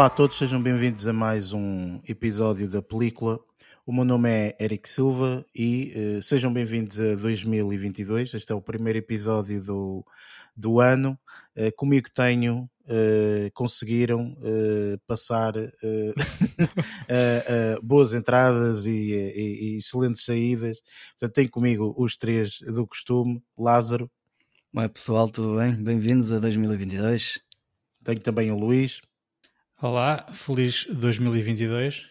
Olá a todos, sejam bem-vindos a mais um episódio da película. O meu nome é Eric Silva e uh, sejam bem-vindos a 2022. Este é o primeiro episódio do, do ano. Uh, comigo tenho, uh, conseguiram passar boas entradas e, e, e, excelentes saídas. Portanto, tenho comigo os três do costume. Lázaro. Oi pessoal, tudo bem? Bem-vindos a 2022. Tenho também o Luís. Olá, feliz 2022.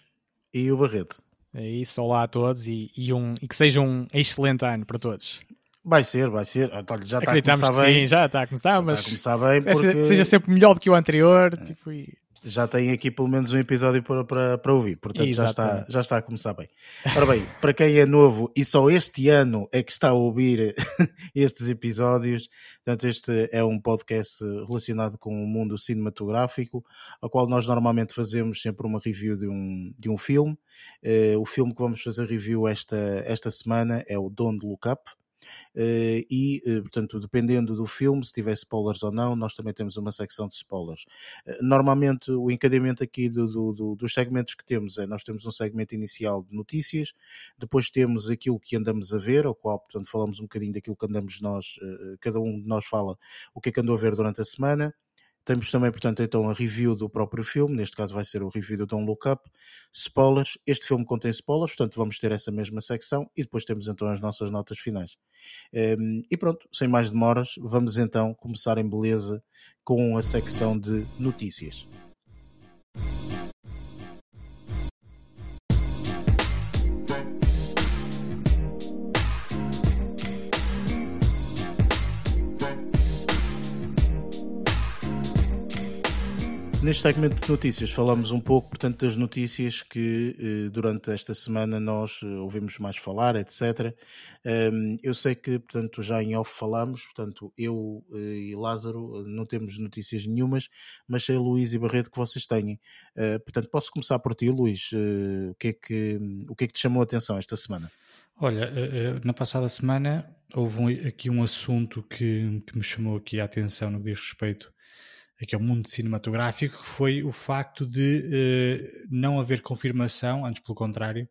E o Barreto. É isso, olá a todos e, e, um, e que seja um excelente ano para todos. Vai ser, vai ser. Já está a começar bem. Sim, já está a começar, já mas está a começar bem porque... seja sempre melhor do que o anterior. É. Tipo, e já tem aqui pelo menos um episódio para, para, para ouvir, portanto já está, já está a começar bem. Ora bem, para quem é novo e só este ano é que está a ouvir estes episódios, portanto este é um podcast relacionado com o mundo cinematográfico, ao qual nós normalmente fazemos sempre uma review de um, de um filme. Uh, o filme que vamos fazer review esta, esta semana é o Don't Look Up, e, eh, portanto, dependendo do filme, se tiver spoilers ou não, nós também temos uma secção de spoilers. Eh, normalmente, o encadeamento aqui do, do, do, dos segmentos que temos é: nós temos um segmento inicial de notícias, depois temos aquilo que andamos a ver, ao qual, portanto, falamos um bocadinho daquilo que andamos nós, cada um de nós fala o que é que andou a ver durante a semana. Temos também, portanto, então a review do próprio filme, neste caso vai ser o review do Don't Look Up, spoilers, este filme contém spoilers, portanto vamos ter essa mesma secção e depois temos então as nossas notas finais. Um, ehm, e pronto, sem mais demoras, vamos então começar em beleza com a secção de notícias. Neste segmento de notícias falamos um pouco, portanto, das notícias que eh, durante esta semana nós eh, ouvimos mais falar, etc. Um, eu sei que, portanto, já em off falamos, portanto, eu eh, e Lázaro não temos notícias nenhumas, mas sei Luís e Barreto que vocês têm. Portanto, posso começar por ti, Luís. O, que é que, o que é que te chamou a atenção esta semana? Olha, na passada semana houve aqui um assunto que, que me chamou aqui a atenção no que diz respeito aqui ao mundo cinematográfico, que foi o facto de uh, não haver confirmação, antes pelo contrário,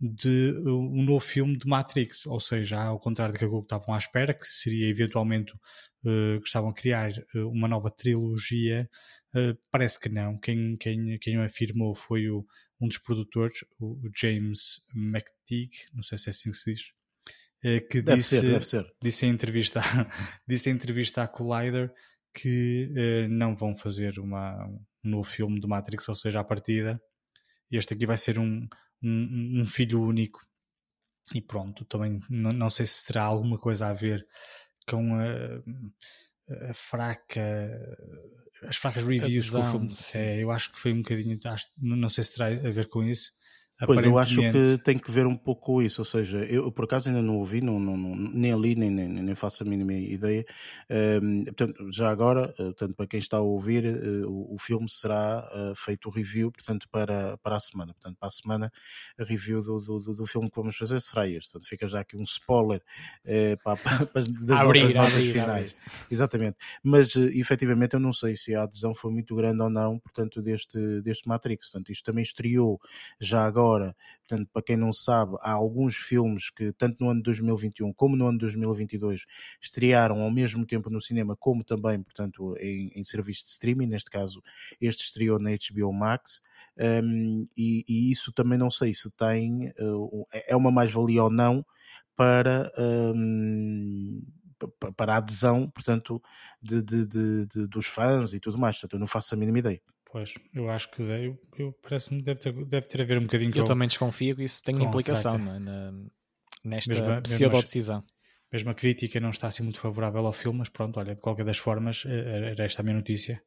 de uh, um novo filme de Matrix, ou seja, ao contrário do que estavam à espera, que seria eventualmente uh, que estavam a criar uma nova trilogia, parece que não. Quem, quem, quem o afirmou foi o, um dos produtores, o James McTeague, não sei se é assim que se diz, que deve disse, ser, deve ser. disse em entrevista, disse em entrevista à Collider que uh, não vão fazer uma, um novo filme do Matrix, ou seja, à partida, este aqui vai ser um, um, um filho único. E pronto, também não, não, sei se terá alguma coisa a ver com a, a fraca as fracas reviews do filme. É, eu acho que foi um bocadinho, acho, não sei se terá a ver com isso, Pois eu acho que tem que ver um pouco com isso, ou seja, eu por acaso ainda não ouvi, não, não, nem ali, nem, nem, nem, faço a mínima ideia. Um, portanto, já agora, eh, portanto, para quem está a ouvir, uh, o, o, filme será uh, feito o review, portanto, para, para a semana. Portanto, para a semana, a review do, do, do filme que vamos fazer será este. Portanto, fica já aqui um spoiler uh, para, para, das abrir, nossas notas abrir, finais. Abrir. Exatamente. Mas, uh, efetivamente, eu não sei se a adesão foi muito grande ou não, portanto, deste, deste Matrix. Portanto, isto também estreou já agora agora. Portanto, para quem não sabe, há alguns filmes que, tanto no ano de 2021 como no ano de 2022, estrearam ao mesmo tempo no cinema, como também, portanto, em, em serviço de streaming. Neste caso, este estreou na HBO Max. Um, e, e, isso também não sei se tem, uh, é uma mais-valia ou não para. Um, para a adesão, portanto, de, de, de, dos fãs e tudo mais. Portanto, eu não faço a mínima ideia. Pois, eu acho que eu, eu parece-me deve ter, deve ter a ver um bocadinho eu com... Eu também desconfio que isso tem implicação é? na, nesta pseudo-decisão. Mesmo a crítica não está assim muito favorável ao filme, mas pronto, olha, de qualquer das formas, eh, eh, era esta a minha notícia.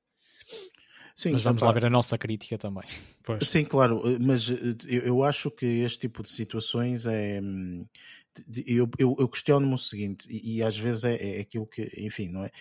Sim, mas vamos lá ver a nossa crítica também. Pois. Sim, claro, eh, mas eu, eu acho que este tipo de situações é. Hum, eu, eu, eu questiono-me o seguinte, e, e às vezes é, é aquilo que, enfim, não é?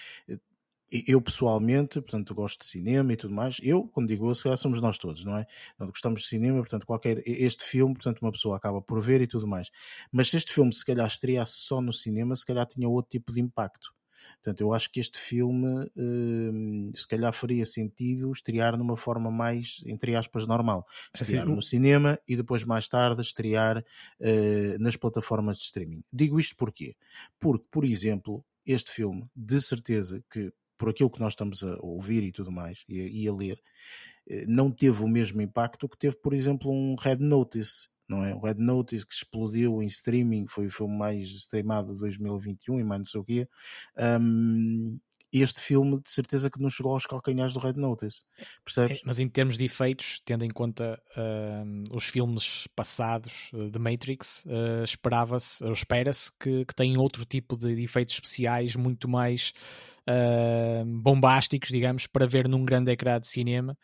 Eu pessoalmente, portanto, gosto de cinema e tudo mais. Eu, quando digo eu, se calhar somos nós todos, não é? Portanto, gostamos de cinema, portanto, qualquer este filme, portanto, uma pessoa acaba por ver e tudo mais. Mas se este filme se calhar estreasse só no cinema, se calhar tinha outro tipo de impacto. Portanto, eu acho que este filme uh, se calhar faria sentido estrear numa forma mais, entre aspas, normal. É estrear assim, no cinema e depois mais tarde estrear uh, nas plataformas de streaming. Digo isto porquê? Porque, por exemplo, este filme, de certeza que por aquilo que nós estamos a ouvir e tudo mais, e, e a ler, eh, não teve o mesmo impacto que teve, por exemplo, um Red Notice não é? O Red Notice que explodiu em streaming, foi o filme mais streamado de 2021 e mais não sei o quê. Um, este filme de certeza que não chegou aos calcanhares do Red Notice, percebes? É, mas em termos de efeitos, tendo em conta uh, os filmes passados uh, de Matrix, uh, esperava-se, ou espera-se que, que tenham outro tipo de efeitos especiais muito mais bombásticos, digamos, para ver num grande ecrã de cinema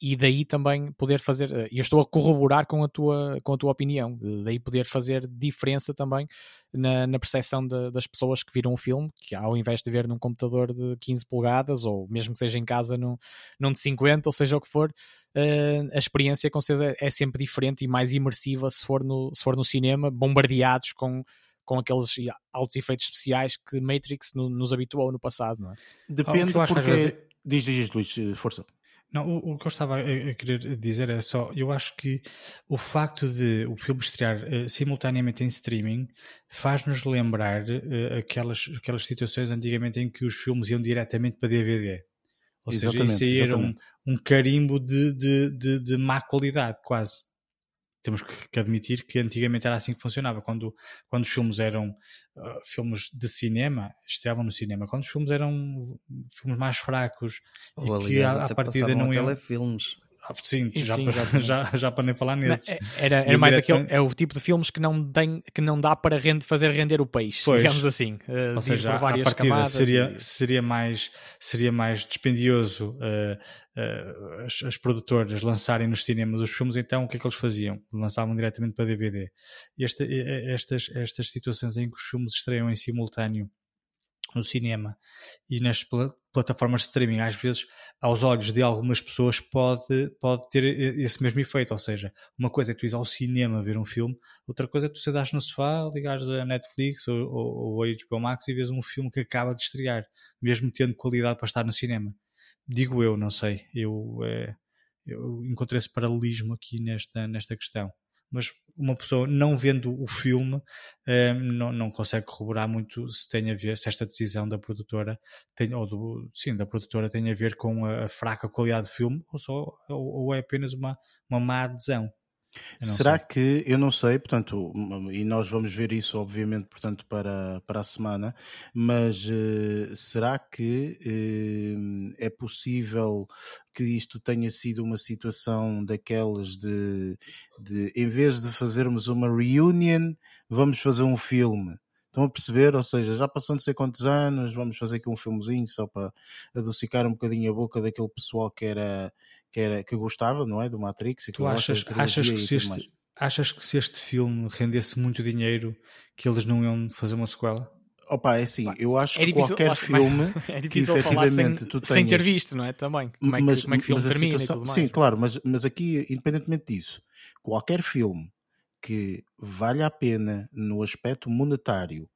e daí também poder fazer, eh, e eu estou a corroborar com a tua, com a tua opinião, daí poder fazer diferença também na, na percepção de, das pessoas que viram o filme, que ao invés de ver num computador de 15 polegadas, ou mesmo que seja em casa num, num de 50, ou seja o que for, uh, a experiência com certeza é sempre diferente e mais imersiva se for no, se for no cinema, bombardeados com com aqueles altos efeitos especiais que Matrix no, nos habituou no passado, não é? Depende, oh, porque... Vezes... Diz, diz, Luís, força. Não, o, o, que eu estava a, a, querer dizer é só, eu acho que o facto de o filme estrear uh, simultaneamente em streaming faz-nos lembrar uh, aquelas, aquelas situações antigamente em que os filmes iam diretamente para DVD. Ou exatamente, seja, isso aí era um, um carimbo de, de, de, de má qualidade, quase temos que admitir que antigamente era assim que funcionava. Quando, quando os filmes eram uh, filmes de cinema, estavam no cinema. Quando os filmes eram filmes mais fracos Ou, e que a, a partida não iam. telefilmes. Sim, já, sim. Para, já, já, já, para nem falar nesses. É, era, era mais aquele, é o tipo de filmes que não, tem, que não dá para fazer render o peixe, pois. digamos assim. Uh, Ou seja, a partida seria, e... seria, mais, seria mais dispendioso uh, uh, as, as, produtoras lançarem nos cinemas os filmes, então o que é que eles faziam? Lançavam diretamente para DVD. Este, estas, estas situações em que os filmes estreiam em simultâneo no cinema e nas pl plataformas de streaming, às vezes, aos olhos de algumas pessoas, pode, pode ter esse mesmo efeito. Ou seja, uma coisa é tu ires ao cinema ver um filme, outra coisa é tu sentares no sofá, ligares a Netflix ou, ou, ou a HBO Max e vês um filme que acaba de estrear, mesmo tendo qualidade para estar no cinema. Digo eu, não sei. Eu, é, eu encontrei esse paralelismo aqui nesta, nesta questão mas uma pessoa não vendo o filme eh, não, não consegue corroborar muito se tem a ver, se esta decisão da produtora tem, ou do, sim, da produtora tem a ver com a, a fraca qualidade do filme ou, só, ou, ou é apenas uma, uma má adesão. Será sei. que, eu não sei, portanto, e nós vamos ver isso, obviamente, portanto, para, para a semana, mas uh, será que uh, é possível que isto tenha sido uma situação daquelas de, de, em vez de fazermos uma reunion, vamos fazer um filme? Estão a perceber? Ou seja, já passou não sei quantos anos, vamos fazer aqui um filmezinho só para adocicar um bocadinho a boca daquele pessoal que era que, era, que gostava, não é? Do Matrix. E tu achas, achas, que se este, achas que se este filme rendesse muito dinheiro, que eles não iam fazer uma sequela? Opa, é assim, eu acho é que difícil, qualquer filme é que efetivamente sem, tu tenhas... sem ter visto, não é? Também. Como é que, mas, como é que o filme termina situação... Sim, claro, mas, mas aqui, independentemente disso, qualquer filme que valha a pena no aspecto monetário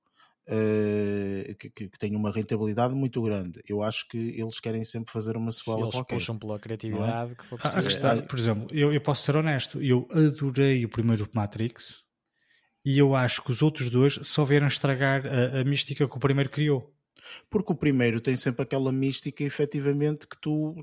Uh, que, que, tem uma rentabilidade muito grande. Eu acho que eles querem sempre fazer uma sequela eles qualquer. puxam pela é? criatividade é? que for preciso. A questão, por exemplo, eu, eu posso ser honesto, eu adorei o primeiro Matrix e eu acho que os outros dois só vieram estragar a, a mística que o primeiro criou. Porque o primeiro tem sempre aquela mística, efetivamente, que tu,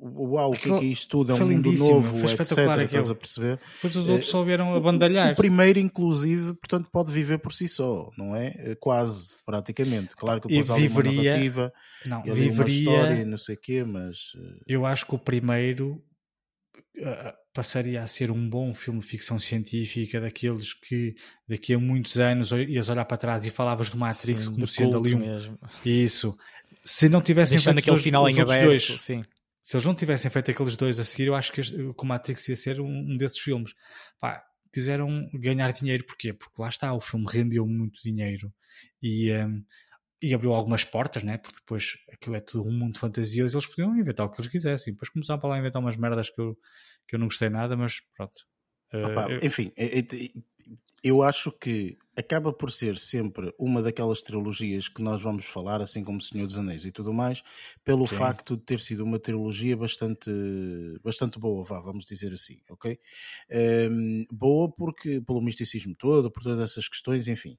uau, o que é que isto tudo? É um mundo novo, foi etc. Estás a perceber? Pois os outros só vieram a bandalhar. O, primeiro, inclusive, portanto, pode viver por si só, não é? é quase, praticamente. Claro que depois e há viveria, uma narrativa, não, viveria, uma história, não sei o quê, mas... Eh, Eu acho que o primeiro passaria a ser um bom filme de ficção científica, daqueles que daqui a muitos anos ias olhar para trás e falavas do Matrix sim, como sendo ali um... mesmo. Isso. Se não tivessem Deixando feito aquele os, final os em aberto, dois, sim. Se eles não tivessem feito aqueles dois a seguir, eu acho que, o Matrix ia ser um, um desses filmes. Pá, quiseram ganhar dinheiro, porquê? Porque lá está, o filme rendeu muito dinheiro e, um, e abriu algumas portas, né? Porque depois aquilo é tudo um mundo fantasioso e eles podiam inventar o que eles quisessem. Depois começaram para lá inventar umas merdas que eu que eu não gostei nada, mas pronto. Opa, uh, eu... Enfim, eu acho que acaba por ser sempre uma daquelas trilogias que nós vamos falar, assim como Senhor dos Anéis e tudo mais, pelo Sim. facto de ter sido uma trilogia bastante, bastante boa, vá, vamos dizer assim, ok? Um, boa porque, pelo misticismo todo, por todas essas questões, enfim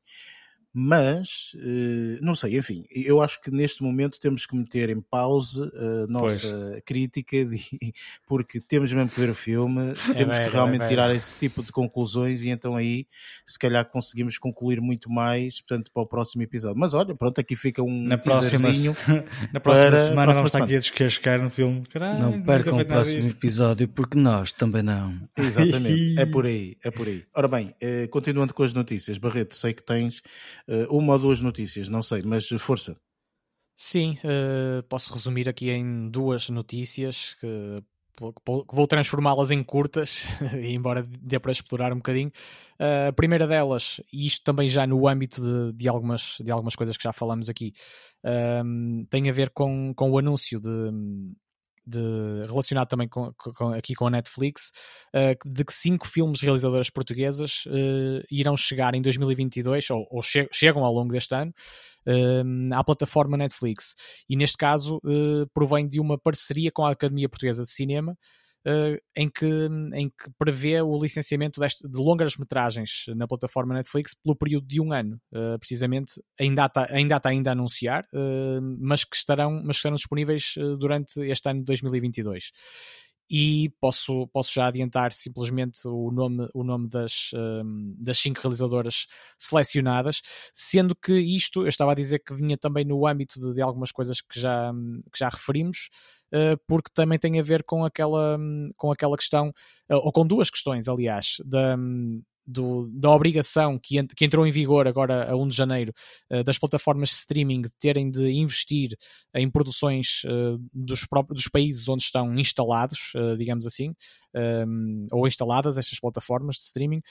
mas eh, não sei, enfim, eu acho que neste momento temos que meter em pausa a nossa pois. crítica, de, porque temos mesmo que ver o filme, é temos que é realmente é tirar esse tipo de conclusões e então aí se calhar conseguimos concluir muito mais, portanto, para o próximo episódio. Mas olha, pronto, aqui fica um na próxima, na próxima para, semana próxima vamos estar aqui a descascar no filme. Caralho, não percam o próximo episódio, porque nós também não. Exatamente, é por aí, é por aí. Ora bem, eh, continuando com as notícias, Barreto, sei que tens uma ou duas notícias, não sei, mas força. Sim, uh, posso resumir aqui em duas notícias que, vou transformá-las em curtas, embora dê para explorar um bocadinho. Uh, a primeira delas, e isto também já no âmbito de, de, algumas, de algumas coisas que já falamos aqui, tem a ver com, com o anúncio de, de, relacionado também com, com, aqui com a Netflix, uh, de que cinco filmes realizadoras portuguesas uh, irão chegar em 2022, ou, ou che chegam ao longo deste ano, uh, à plataforma Netflix. E neste caso provém de uma parceria com a Academia Portuguesa de Cinema, uh, em, que, em que prevê o licenciamento deste, de longas metragens na plataforma Netflix pelo período de um ano, uh, precisamente ainda está, ainda está ainda a anunciar, uh, mas, que estarão, mas que estarão disponíveis durante este ano de 2022 e posso, posso já adiantar simplesmente o nome, o nome das, um, das cinco realizadoras selecionadas, sendo que isto, eu estava a dizer que vinha também no âmbito de, de algumas coisas que já, que já referimos, uh, porque também tem a ver com aquela, com aquela questão, uh, ou com duas questões, aliás, da, do, da obrigação que, ent, que, entrou em vigor agora a 1 de janeiro uh, das plataformas de streaming de terem de investir em produções uh, dos, próprios, dos países onde estão instalados, uh, digamos assim, um, ou instaladas estas plataformas de streaming,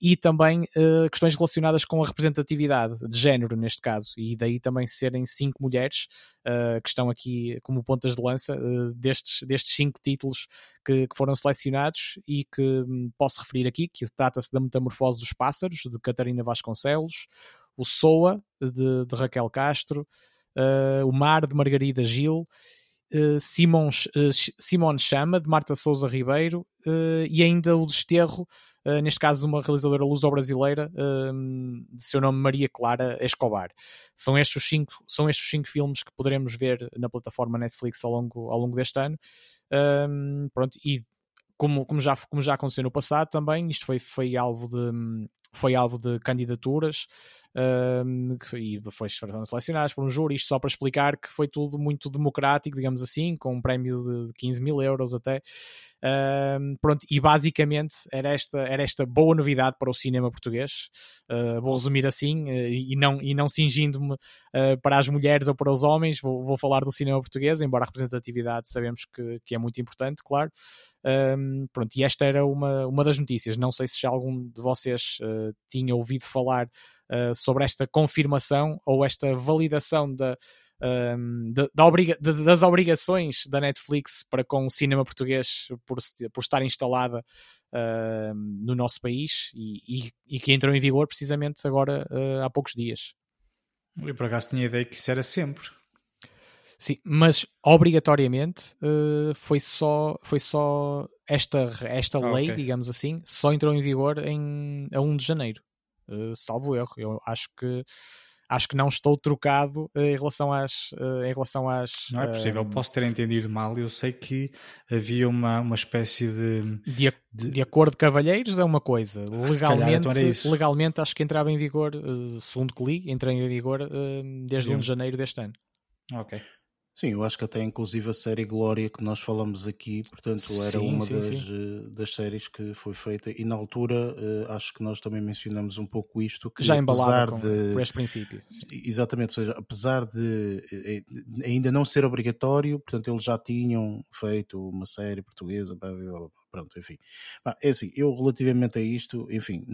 e também uh, questões relacionadas com a representatividade de género, neste caso, e daí também serem cinco mulheres uh, que estão aqui como pontas de lança uh, destes, destes cinco títulos que, que foram selecionados e que um, posso referir aqui, que trata-se da Metamorfose dos Pássaros, de Catarina Vasconcelos, o Soa, de, de Raquel Castro, o Mar, de Margarida Gil, uh, Simons, uh, Simone Chama, de Marta Souza Ribeiro, uh, e ainda o Desterro, neste caso de uma realizadora luso-brasileira, de seu nome Maria Clara Escobar. São estes, os cinco, são estes os cinco filmes que poderemos ver na plataforma Netflix ao longo, ao longo deste ano. pronto, e como, como, já, como já aconteceu no passado também, isto foi, foi alvo de foi alvo de candidaturas e foi, foram selecionados por um júri, isto só para explicar que foi tudo muito democrático, digamos assim, com um prémio de 15 mil euros até. Pronto, e basicamente era esta, era esta boa novidade para o cinema português. Uh, vou resumir assim, uh, e não, e não cingindo-me uh, para as mulheres ou para os homens, vou, vou falar do cinema português, embora a representatividade sabemos que, que é muito importante, claro. Um, pronto, e esta era uma, uma das notícias. Não sei se já algum de vocês tinha ouvido falar uh, sobre esta confirmação ou esta validação da, um, da, obriga das obrigações da Netflix para com o cinema português por, por estar instalada uh, no nosso país e, e, e, que entrou em vigor precisamente agora uh, há poucos dias. Eu por acaso tinha a ideia que isso era sempre. Sim, mas obrigatoriamente uh, foi só, foi só esta, esta ah, lei, okay. digamos assim, só entrou em vigor em, a 1 de janeiro. Eh, salvo erro. Eu acho que acho que não estou trocado uh, em relação às uh, em relação às não é possível posso ter entendido mal eu sei que havia uma, uma espécie de de, de... de acordo de cavalheiros é uma coisa ah, legalmente então legalmente acho que entrava em vigor segundo que li entra em vigor desde Sim. 1 de janeiro deste ano ok Sim, eu acho que até inclusive a série Glória que nós falamos aqui, portanto, era sim, uma sim, das, sim. Eh, das séries que foi feita e na altura uh, acho que nós também mencionamos um pouco isto. Que Já embalado com, de, por este princípio. Exatamente, ou seja, apesar de eh, ainda não ser obrigatório, portanto, eles já tinham feito uma série portuguesa, pronto, enfim. É assim, eu relativamente a isto, enfim,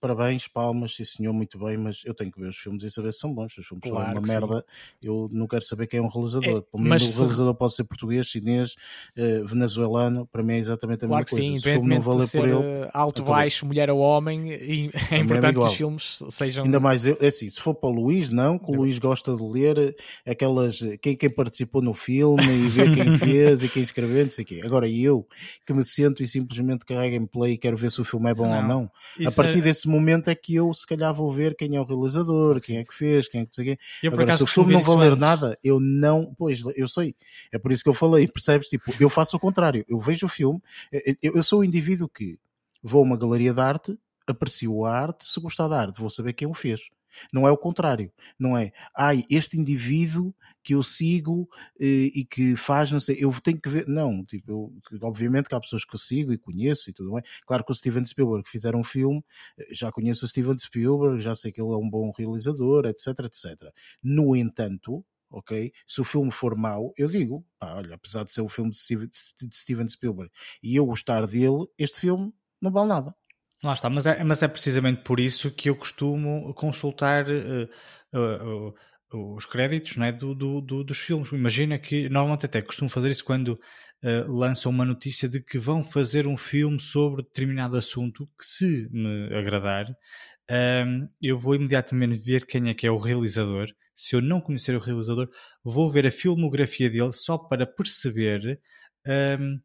parabéns, palmas, sim senhor, muito bem, mas eu tenho que ver os filmes e saber se são bons. Se os filmes claro uma merda, eu não quero saber quem é um realizador. É, Pelo menos o realizador pode ser português, chinês, uh, venezuelano, para mim é exatamente a claro mesma coisa. Sim, se o filme não valer por ele. Eh, alto, baixo, mulher ou homem, e é, é importante que os filmes sejam. Ainda mais, eu, é assim, se for para o Luís, não, que o Luís gosta de ler aquelas. Quem, quem participou no filme e ver quem fez e quem escreveu, não sei o quê. Agora, eu que me sento e simplesmente carrego em play e quero ver se o filme é bom não, ou não. A partir é... desse momento é que eu se calhar vou ver quem é o realizador, quem é que fez, quem é que sei quê. Eu, Agora, se o filme não valer nada, eu não. Pois, eu sei. É por isso que eu falei, percebes? Tipo, eu faço o contrário. Eu vejo o filme, eu, eu sou o indivíduo que vou a uma galeria de arte, aprecio a arte, se gostar da arte, vou saber quem o fez. Não é o contrário. Não é, ai, este indivíduo que eu sigo eh, e que faz, não sei, eu tenho que ver. Não, tipo, eu, obviamente que há pessoas que eu sigo e conheço e tudo bem. Claro que o Steven Spielberg fizeram um filme, eh, já conheço o Steven Spielberg, já sei que ele é um bom realizador, etc, etc. No entanto, ok? Se o filme for mau, eu digo, pá, olha, apesar de ser um filme de Steven Spielberg e eu gostar dele, este filme não vale nada. Lá está, mas é, mas é precisamente por isso que eu costumo consultar uh, uh, uh, os créditos né, do, do, do, dos filmes. Imagina que normalmente até costumo fazer isso quando lançam uma notícia de que vão fazer um filme sobre determinado assunto que, se me agradar, ehm, eu vou imediatamente ver quem é que é o realizador. Se eu não conhecer o realizador, vou ver a filmografia dele só para perceber. Ehm,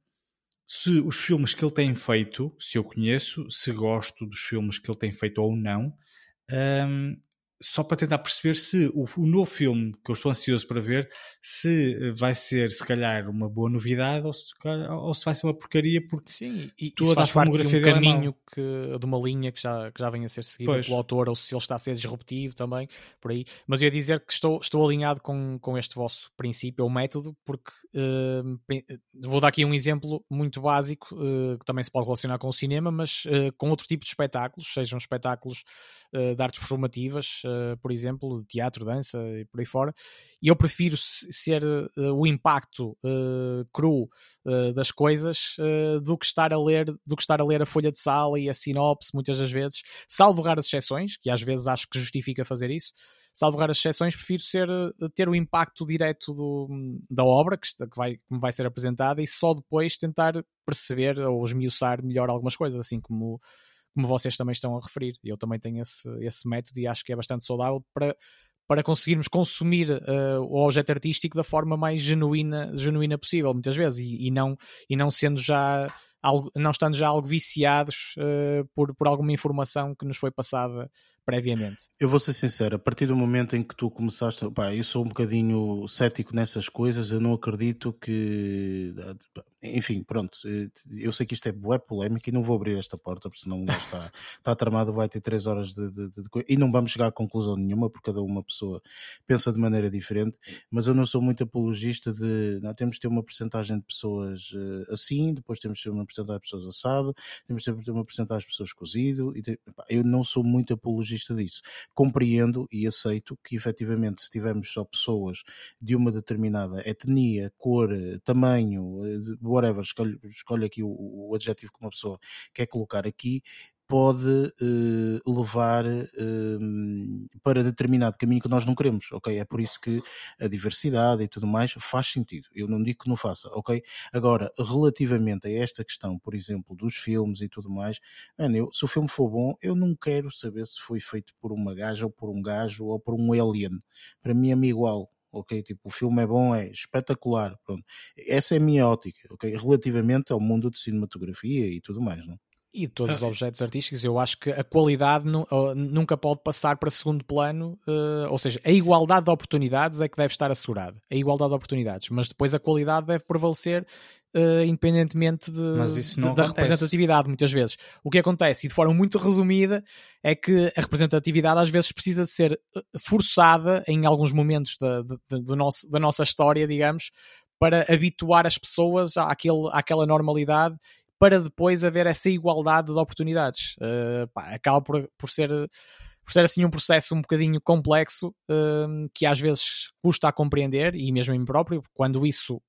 se os filmes que ele tem feito, se eu conheço, se gosto dos filmes que ele tem feito ou não, um, só para tentar perceber se o, o, novo filme que eu estou ansioso para ver se eh, vai ser se calhar uma boa novidade ou se, ou se vai ser uma porcaria porque sim e toda a filmografia de um é caminho é que, de uma linha que já, que já vem a ser seguida pois. pelo autor ou se ele está a ser disruptivo também por aí mas eu ia dizer que estou, estou alinhado com, com este vosso princípio ou método porque uh, vou dar aqui um exemplo muito básico uh, que também se pode relacionar com o cinema mas uh, com outro tipo de espetáculos sejam espetáculos de artes performativas eh, por exemplo, de teatro, dança e por aí fora. E eu prefiro ser uh, o impacto uh, cru das coisas do que estar a ler do que estar a ler a folha de sala e a sinopse muitas das vezes, salvo raras exceções, que às vezes acho que justifica fazer isso. Salvo raras exceções, prefiro ser, ter o impacto direto do, da obra que, que, vai, que me vai ser apresentada e só depois tentar perceber ou esmiuçar melhor algumas coisas, assim como como vocês também estão a referir. Eu também tenho esse, esse método e acho que é bastante saudável para, para conseguirmos consumir uh, o objeto artístico da forma mais genuína, genuína possível, muitas vezes, e, e não, e não sendo já algo, não estando já algo viciados uh, por, por alguma informação que nos foi passada previamente. Eu vou ser sincero, a partir do momento em que tu começaste, pá, eu sou um bocadinho cético nessas coisas, eu não acredito que enfim, pronto, eh, eu sei que isto é bué polémico e não vou abrir esta porta, porque senão está, está tramado, vai ter três horas de, de, de, e não vamos chegar a conclusão nenhuma, porque cada uma pessoa pensa de maneira diferente, mas eu não sou muito apologista de, não, temos de ter uma porcentagem de pessoas uh, assim, depois temos de ter uma porcentagem de pessoas assado, temos de ter uma porcentagem de pessoas cozido, e pá, eu não sou muito apologista disso. Compreendo e aceito que efetivamente se tivermos só pessoas de uma determinada etnia, cor, tamanho, whatever, escolhe, escolhe aqui o, o adjetivo que uma pessoa quer colocar aqui, pode uh, levar uh, para determinado caminho que nós não queremos, ok? É por isso que a diversidade e tudo mais faz sentido. Eu não digo que não faça, ok? Agora, relativamente a esta questão, por exemplo, dos filmes e tudo mais, man, eu, se o filme for bom, eu não quero saber se foi feito por uma gaja ou por um gajo ou por um alien. Para mim é-me igual, ok? Tipo, o filme é bom, é espetacular, pronto. Essa é a minha ótica, ok? Relativamente ao mundo de cinematografia e tudo mais, não? E todos os ah, objetos artísticos, eu acho que a qualidade nunca pode passar para segundo plano, uh, ou seja, a igualdade de oportunidades é que deve estar assegurada. A igualdade de oportunidades, mas depois a qualidade deve prevalecer uh, independentemente de, de, da representatividade, muitas vezes. O que acontece, e de forma muito resumida, é que a representatividade às vezes precisa de ser eh, forçada em alguns momentos da, do nosso, da nossa história, digamos, para habituar as pessoas àquele, àquela normalidade para depois haver essa igualdade de oportunidades. Uh, pá, acaba por, por ser por ser assim um processo um bocadinho complexo uh, que às vezes custa a compreender e mesmo em próprio, quando isso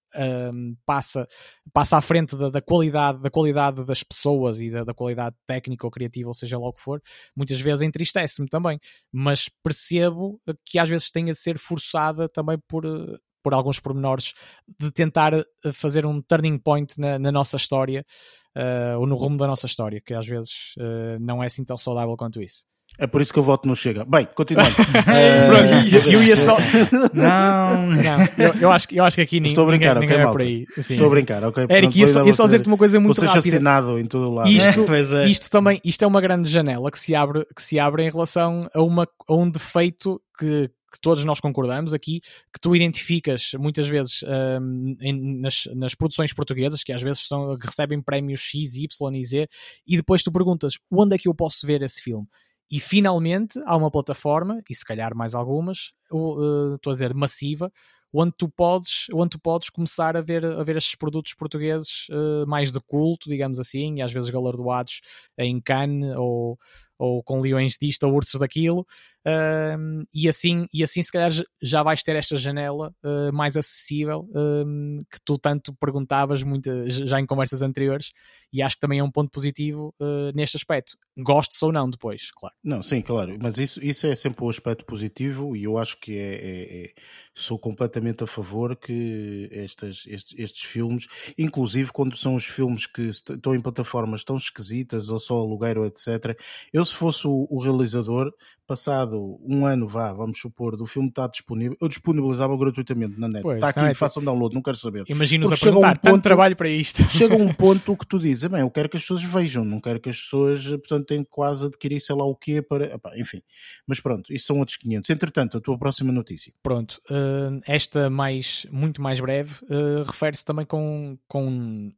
um, passa, passa à frente da, da, qualidade, da qualidade das pessoas e da, da, qualidade técnica ou criativa, ou seja lá o que for, muitas vezes entristece-me também. Mas percebo que às vezes tenha de ser forçada também por, por alguns pormenores de tentar eh, fazer um turning point na, na nossa história uh, ou no rumo da nossa história, que às vezes uh, não é assim tão saudável quanto isso. É por isso que eu voto no Chega. Bem, continuando. uh... eu ia só. Não, não. Eu, eu, acho, eu acho que aqui ninguém, Estou a brincar, ninguém, okay, ninguém é por aí. Sim, Estou a brincar, ok. Eric, ia só, ia só dizer-te uma coisa muito rápida. assassinado em todo lado. Isto, é. isto também isto é uma grande janela que se abre, que se abre em relação a, uma, a um defeito que, que todos nós concordamos aqui, que tu identificas muitas vezes um, em, nas, nas, produções portuguesas, que às vezes são, recebem prémios X, Y e Z, e depois tu perguntas onde é que eu posso ver esse filme? E finalmente há uma plataforma, e se calhar mais algumas, uh, estou a dizer massiva, onde tu podes, onde tu podes começar a ver, a ver estes produtos portugueses uh, mais de culto, digamos assim, e às vezes galardoados em Cannes ou, ou com leões disto ou ursos daquilo, e, assim, e assim se calhar já vais ter esta janela uh, mais acessível que tu tanto perguntavas muito, já em conversas anteriores, e acho que também é um ponto positivo uh, neste aspecto. Gostes ou não depois, claro. Não, sim, claro, mas isso, isso é sempre o um aspecto positivo e eu acho que é, é, é, sou completamente a favor que estas, estes, estes filmes, inclusive quando são os filmes que estão em plataformas tão esquisitas ou só alugueiro, etc., eu se fosse o, o realizador, passado um ano, vá, vamos supor, do filme estar disponível, eu disponibilizava gratuitamente na net. Pois, está aqui, é façam download, não quero saber. Imagina-nos a perguntar, um ponto, trabalho para isto. Chega um ponto que tu dizes, bem, eu quero que as pessoas vejam, não quero que as pessoas, portanto, tenham quase adquirir sei lá o quê para, epá, enfim. Mas pronto, isso são outros 500. Entretanto, a tua próxima notícia. Pronto, uh, esta mais, muito mais breve, uh, refere-se também com, com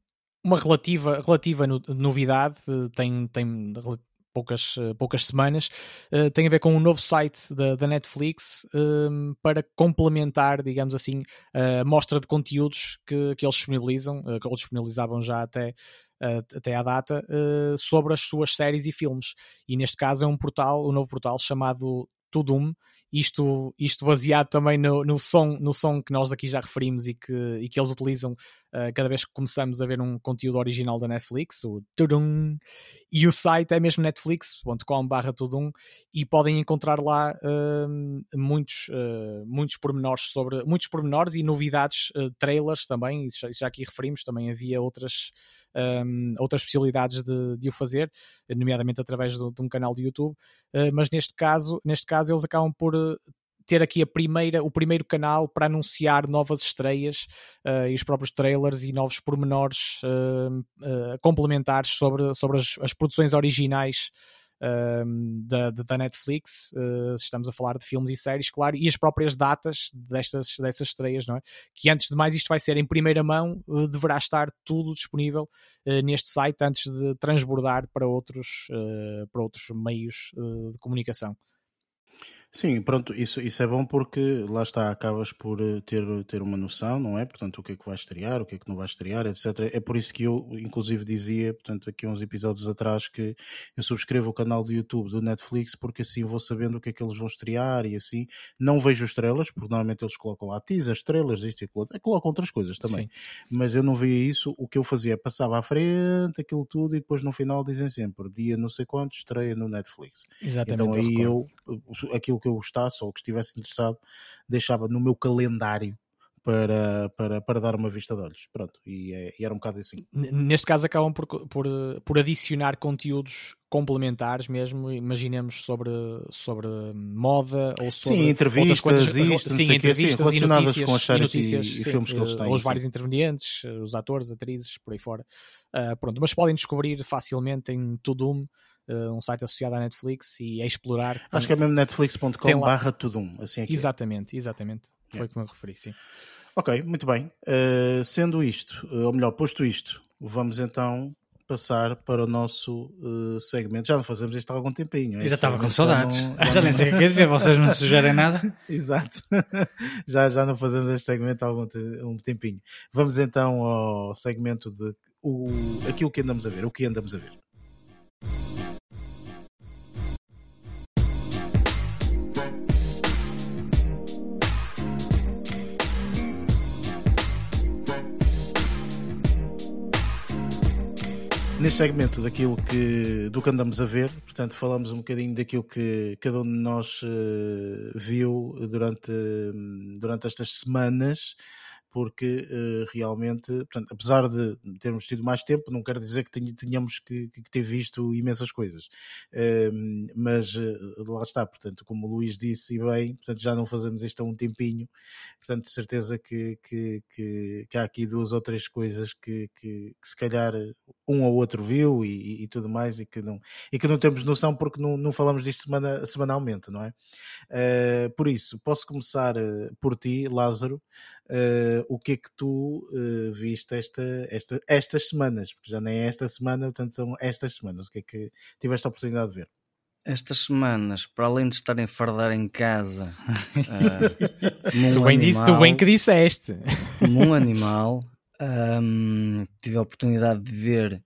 uma relativa, relativa novidade, tem, tem poucas, eh, poucas semanas, uh, tem a ver com um novo site da, da Netflix um, ehm, para complementar, digamos assim, a mostra de conteúdos que, que eles disponibilizam, uh, que eles disponibilizavam já até, uh, até à data, sobre as suas séries e filmes. E neste caso é um portal, um novo portal chamado Tudum, isto, isto baseado também no, no, som, no som que nós aqui já referimos e que, e que eles utilizam uh, cada vez que começamos a ver um conteúdo original da Netflix, o Tudum, e o site é mesmo netflix.com.br Tudum, e podem encontrar lá uh, muitos, uh, muitos pormenores sobre, muitos pormenores e novidades, trailers também, isso já, aqui referimos, também havia outras, um, outras possibilidades de, de, o fazer, nomeadamente através de, de um canal de YouTube, mas neste caso, neste caso eles acabam por ter aqui a primeira, o primeiro canal para anunciar novas estreias uh, e os próprios trailers e novos pormenores uh, complementares sobre, sobre as, as produções originais da, da, Netflix. estamos a falar de filmes e séries, claro, e as próprias datas destas, dessas estreias, não é? Que antes de mais isto vai ser em primeira mão, deverá estar tudo disponível neste site antes de transbordar para outros, para outros meios de comunicação. Sim, pronto, isso, isso é bom porque lá está, acabas por eh, ter, ter uma noção, não é? Portanto, o que é que vai estrear, o que é que não vai estrear, etc. É por isso que eu, inclusive, dizia, portanto, aqui uns episódios atrás, que eu subscrevo o canal do YouTube do Netflix porque assim vou sabendo o que é que eles vão estrear e assim. Não vejo estrelas, porque normalmente eles colocam lá teasers, estrelas, isto e aquilo outro. Colocam outras coisas também. Sim. Mas eu não via isso. O que eu fazia é passava à frente aquilo tudo e depois no final dizem sempre dia não sei quanto estreia no Netflix. Exatamente. Então aí eu, aquilo que eu gostasse ou que estivesse interessado, deixava no meu calendário para, para, para dar uma vista de olhos. Pronto, e, é, e era um bocado assim. Neste caso acabam por, por, por adicionar conteúdos complementares mesmo, imaginemos sobre, sobre moda ou sobre sim, entrevistas, coisas, isto, sim, entrevistas assim, e notícias, com as séries e, notícias, e, e filmes que eles eh, têm. Os vários intervenientes, eh, os atores, atrizes, por aí fora. Uh, pronto, mas podem descobrir facilmente em Tudum um site associado à Netflix e a explorar. Acho que é mesmo netflix.com barra tudum, assim é Exatamente, é. exatamente. Foi como eu referi, sim. Ok, muito bem. Uh, sendo isto, ou melhor, posto isto, vamos então passar para o nosso uh, segmento. Já não fazemos isto há algum tempinho. É? Já estava com saudades. Já, não, já, nem sei o que é de ver, vocês não sugerem nada. Exato. já, já não fazemos este segmento há algum um tempinho. Vamos então ao segmento de o, aquilo que andamos a ver, o que andamos a ver. Este segmento daquilo que, do que andamos a ver, portanto, falamos um bocadinho daquilo que cada um de nós uh, viu durante, durante estas semanas porque uh, realmente, portanto, apesar de termos tido mais tempo, não quer dizer que tenhamos que, que, ter visto imensas coisas. Uh, mas uh, lá está, portanto, como o Luís disse e bem, portanto, já não fazemos isto há um tempinho, portanto, de certeza que, que, que, que há aqui duas ou três coisas que, que, que se calhar um ou outro viu e, e, tudo mais e que não, e que não temos noção porque não, não falamos disto semana, semanalmente, não é? Uh, por isso, posso começar por ti, Lázaro, uh, o que é que tu viste esta, esta, estas semanas, porque já nem é esta semana, portanto são estas semanas, o que é que tiveste a oportunidade de ver? Estas semanas, para além de estarem a fardar em casa, tu, bem disse, tu bem que disseste, como um animal, um, tive a oportunidade de ver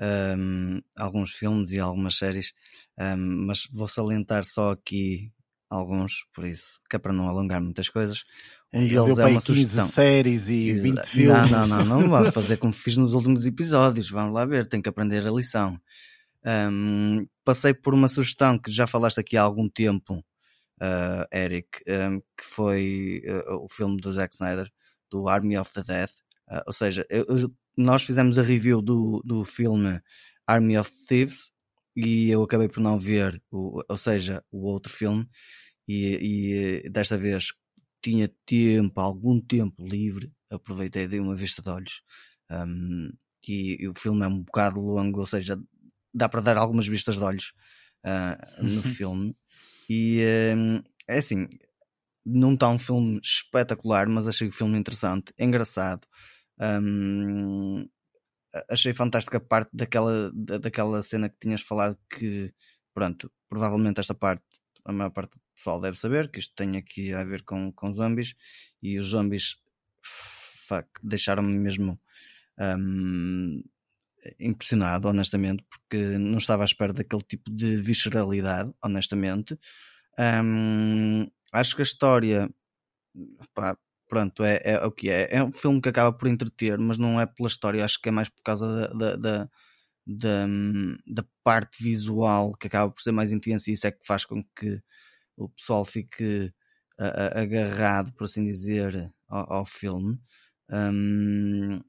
um, alguns filmes e algumas séries, um, mas vou salientar só aqui alguns, por isso, que é para não alongar muitas coisas. Um deles é uma 15 sugestão. séries e 20 filmes. Não, não, não, não vamos fazer como fiz nos últimos episódios. Vamos lá ver, tenho que aprender a lição. Um, passei por uma sugestão que já falaste aqui há algum tempo, uh, Eric, um, que foi uh, o filme do Zack Snyder, do Army of the Dead. Uh, ou seja, eu, eu, nós fizemos a review do, do filme Army of Thieves e eu acabei por não ver, o, ou seja, o outro filme, e, e desta vez tinha tempo, algum tempo livre, aproveitei e dei uma vista de olhos. Um, e, e, o filme é um bocado longo, ou seja, dá para dar algumas vistas de olhos uh, no filme. E um, é assim, não está um filme espetacular, mas achei o filme interessante, engraçado. Um, achei fantástica a parte daquela, daquela cena que tinhas falado que, pronto, provavelmente esta parte, a maior parte pessoal deve saber que isto tem aqui a ver com, com zombies e os zombies deixaram-me mesmo um, impressionado, honestamente, porque não estava à espera daquele tipo de visceralidade, honestamente. Um, acho que a história pá, pronto, é, é o que é. É um filme que acaba por entreter, mas não é pela história, acho que é mais por causa da, da, da, da, da parte visual que acaba por ser mais intensa e isso é que faz com que o pessoal fique agarrado, por assim dizer, ao, ao filme. Um,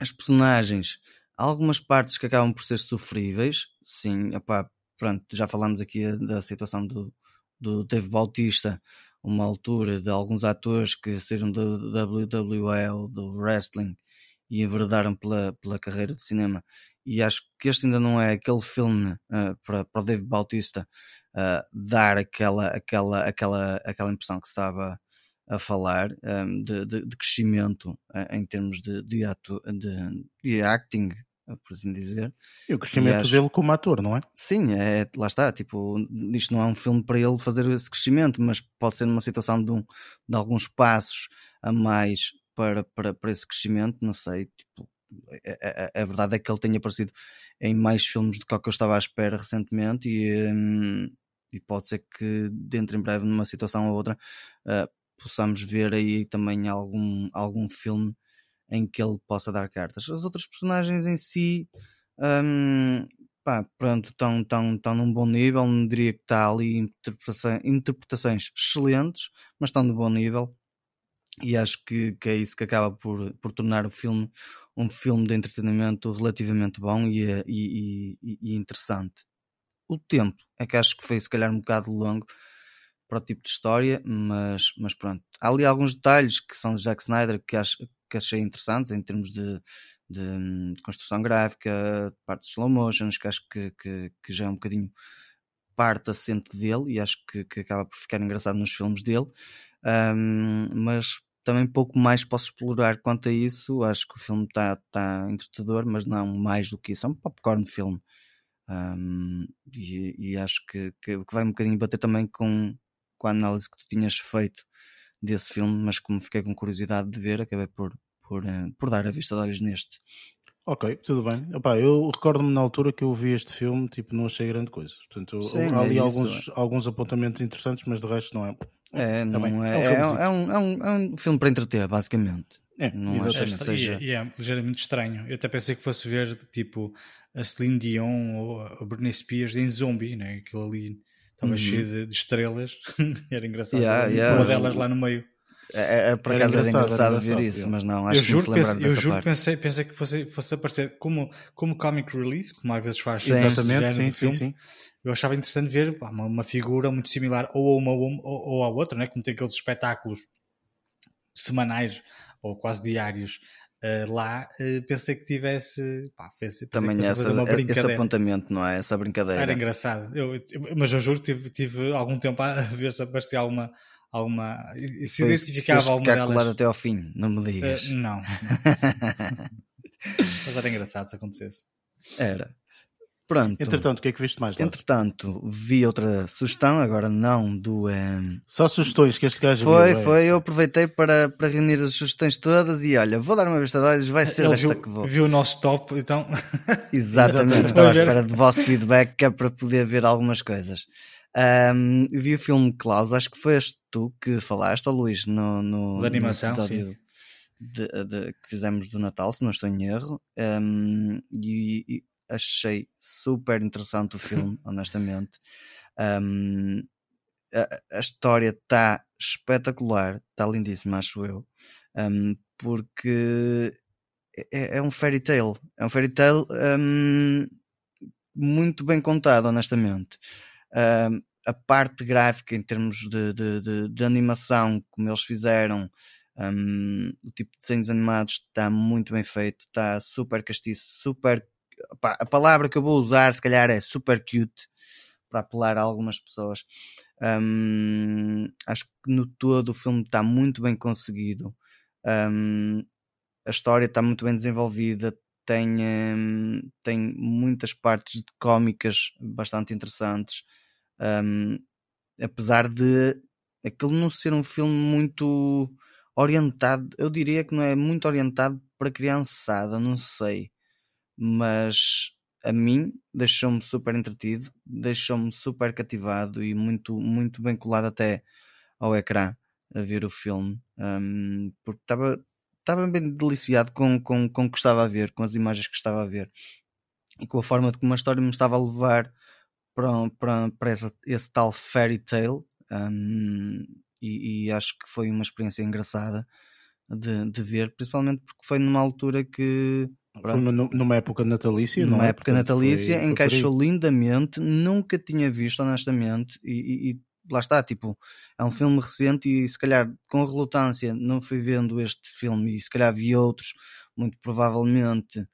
as personagens, algumas partes que acabam por ser sofríveis, sim, opá, pronto, já falámos aqui da situação do, do Dave Bautista, uma altura de alguns atores que saíram do WWE ou do wrestling e enverdaram pela, pela carreira de cinema. E acho que este ainda não é aquele filme uh, para, para o Dave Bautista uh, dar aquela, aquela, aquela, aquela impressão que estava a falar um, ehm, de, de, de, crescimento uh, em termos de, de, ato, de, de acting por assim dizer. E o crescimento e acho... dele como ator, não é? Sim, é, lá está, tipo, isto não é um filme para ele fazer esse crescimento, mas pode ser numa situação de, um, de alguns passos a mais para, para, para esse crescimento, não sei, tipo, a, é, a, é, é, a, verdade é que ele tenha aparecido em mais filmes do que eu estava à espera recentemente e, hum, e pode ser que dentro em breve numa situação ou outra uh, possamos ver aí também algum, algum filme em que ele possa dar cartas. As outras personagens em si, um, pá, pronto, estão, estão, estão num bom nível, não diria que está ali interpretações, interpretações excelentes, mas estão de bom nível. E acho que, que é isso que acaba por, por tornar o filme um filme de entretenimento relativamente bom e, e, e, e interessante. O tempo é que acho que foi se calhar um bocado longo para o tipo de história, mas, mas pronto. Há ali alguns detalhes que são de Zack Snyder que acho, que achei interessantes em termos de, de, de construção gráfica, parte de slow motions, que acho que, que, que, já é um bocadinho parte assente dele e acho que, que acaba por ficar engraçado nos filmes dele. Um, mas também pouco mais posso explorar quanto a isso. Acho que o filme está tá entretador, mas não mais do que isso. É um popcorn filme. Um, e, e, acho que, que, que, vai um bocadinho bater também com, com a análise que tu tinhas feito desse filme, mas como fiquei com curiosidade de ver, acabei por, por, uh, por dar a vista de olhos neste. Ok, tudo bem. Epá, eu recordo-me na altura que eu vi este filme, tipo, não achei grande coisa. Portanto, Sim, há ali é alguns, alguns apontamentos interessantes, mas de resto não é. É, não é, é, um, é, um, é, um, é um filme para entreter, basicamente. É, não exatamente. acho seja... E, e é ligeiramente estranho. Eu até pensei que fosse ver tipo a Celine Dion ou a Britney Spears em zombie, né? Aquilo ali estava Uhum. cheio de, de estrelas. Era engraçado. Yeah, Uma yeah. delas lá no meio. É, é, por Era acaso era engraçado, engraçado, era ver engraçado, isso, yeah. mas não, acho eu que não juro, se pensei, eu juro parte. pensei, pensei que fosse, fosse aparecer como, como comic relief, como às vezes faz Sim. esse Exatamente, género sim, de sim, filme. sim. Eu achava interessante ver pá, uma, uma figura muito similar ou a uma ou, ou a outra, né? como tem aqueles espetáculos semanais ou quase diários eh, lá. eh, pensei que tivesse. Pá, pensei, pensei Também que essa, fazer uma esse apontamento, não é? Essa brincadeira. Era engraçado. Eu, eu- mas eu juro que tive, tive algum tempo a ver se aparecia alguma. Alguma e se identificava alguma ficar delas. colado até ao fim, não me Eh, digas. não, não. mas era engraçado se acontecesse. Era. Pronto. Entretanto, o que é que viste mais? Lázaro? Entretanto, vi outra sugestão, agora não do. ehm, Só sugestões que este gajo Foi, viu, é. foi. Eu aproveitei para, para reunir as sugestões todas e olha, vou dar uma vista de olhos, vai ser Ele desta viu, que vou. viu o nosso top, então. Exatamente, estava à espera de vosso feedback que é para poder ver algumas coisas. Ahm, vi o filme Klaus, acho que foi este tu que falaste, ou Luís, no, no, Da animação, no episódio de- de- que fizemos do Natal, se não estou em erro, Ahm, e, e achei super interessante o filme, honestamente. Ahm, a, a história está espetacular, está lindíssima, acho eu, Ahm, porque é, é um fairy tale, é um fairy tale muito bem contado, honestamente. Ahm, a parte gráfica em termos de, de, de- de animação, como eles fizeram, ahm, o tipo de desenhos animados está muito bem feito, está super castiço, super. pá, a palavra que eu vou usar, se calhar, é super cute para apelar a algumas pessoas. Ahm, acho que no todo o filme está muito bem conseguido. Ahm, a história está muito bem desenvolvida, tem, tem muitas partes cómicas bastante interessantes, hum, apesar de aquele não ser um filme muito orientado, eu diria que não é muito orientado para criançada, não sei, mas a mim deixou-me super entretido, deixou-me super cativado e muito, muito bem colado até ao ecrã a ver o filme, hum, porque estava estava bem deliciado com, com, com o que estava a ver, com as imagens que estava a ver e com a forma de como a história me estava a levar para, para, para essa, esse tal fairy tale. hum, e, e acho que foi uma experiência engraçada de, de ver, principalmente porque foi numa altura que Foi numa, época natalícia, não numa é? época Portanto, natalícia foi- foi encaixou aí. lindamente, nunca tinha visto honestamente e, e- e lá está, tipo, é um filme recente e se calhar com relutância não fui vendo este filme e se calhar vi outros, muito provavelmente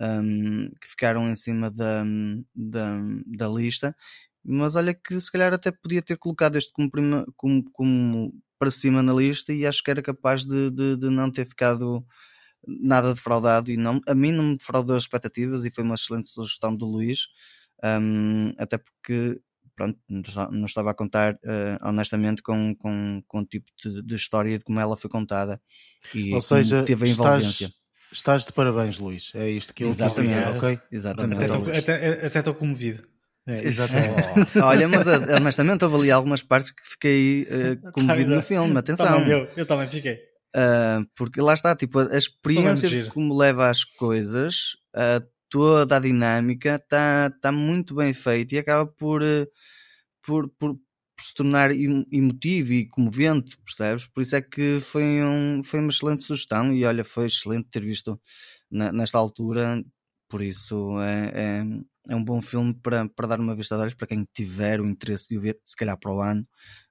hum, que ficaram em cima da, da, da lista, mas olha que se calhar até podia ter colocado este como, prima- como, como para cima na lista e acho que era capaz de, de, de não ter ficado nada defraudado e não, a mim não me defraudou as expectativas e foi uma excelente sugestão do Luís, hum, até porque pronto, não esta- não estava a contar eh, honestamente com, com, com o tipo de, de história de como ela foi contada e Ou seja, teve a envolvência. estás, estás de parabéns, Luís. É isto que ele quis Exatamente. dizer, ok? Exatamente. Até Então, estou- até- estou comovido. É, exatamente. Olha, mas eh, honestamente houve ali algumas partes que fiquei eh, comovido no Tá, filme, atenção. Também eu, eu também fiquei. Uh, porque lá está, tipo, a a experiência como leva as coisas, uh, toda a dinâmica está tá muito bem feita e acaba por, uh, por, por, por se tornar emo- emotivo e comovente, percebes? Por isso é que foi, um, foi uma excelente sugestão e olha, foi excelente ter visto na- nesta altura, por isso é, é, é um bom filme para, para dar uma vista de olhos para quem tiver o interesse de o ver, se calhar para o ano,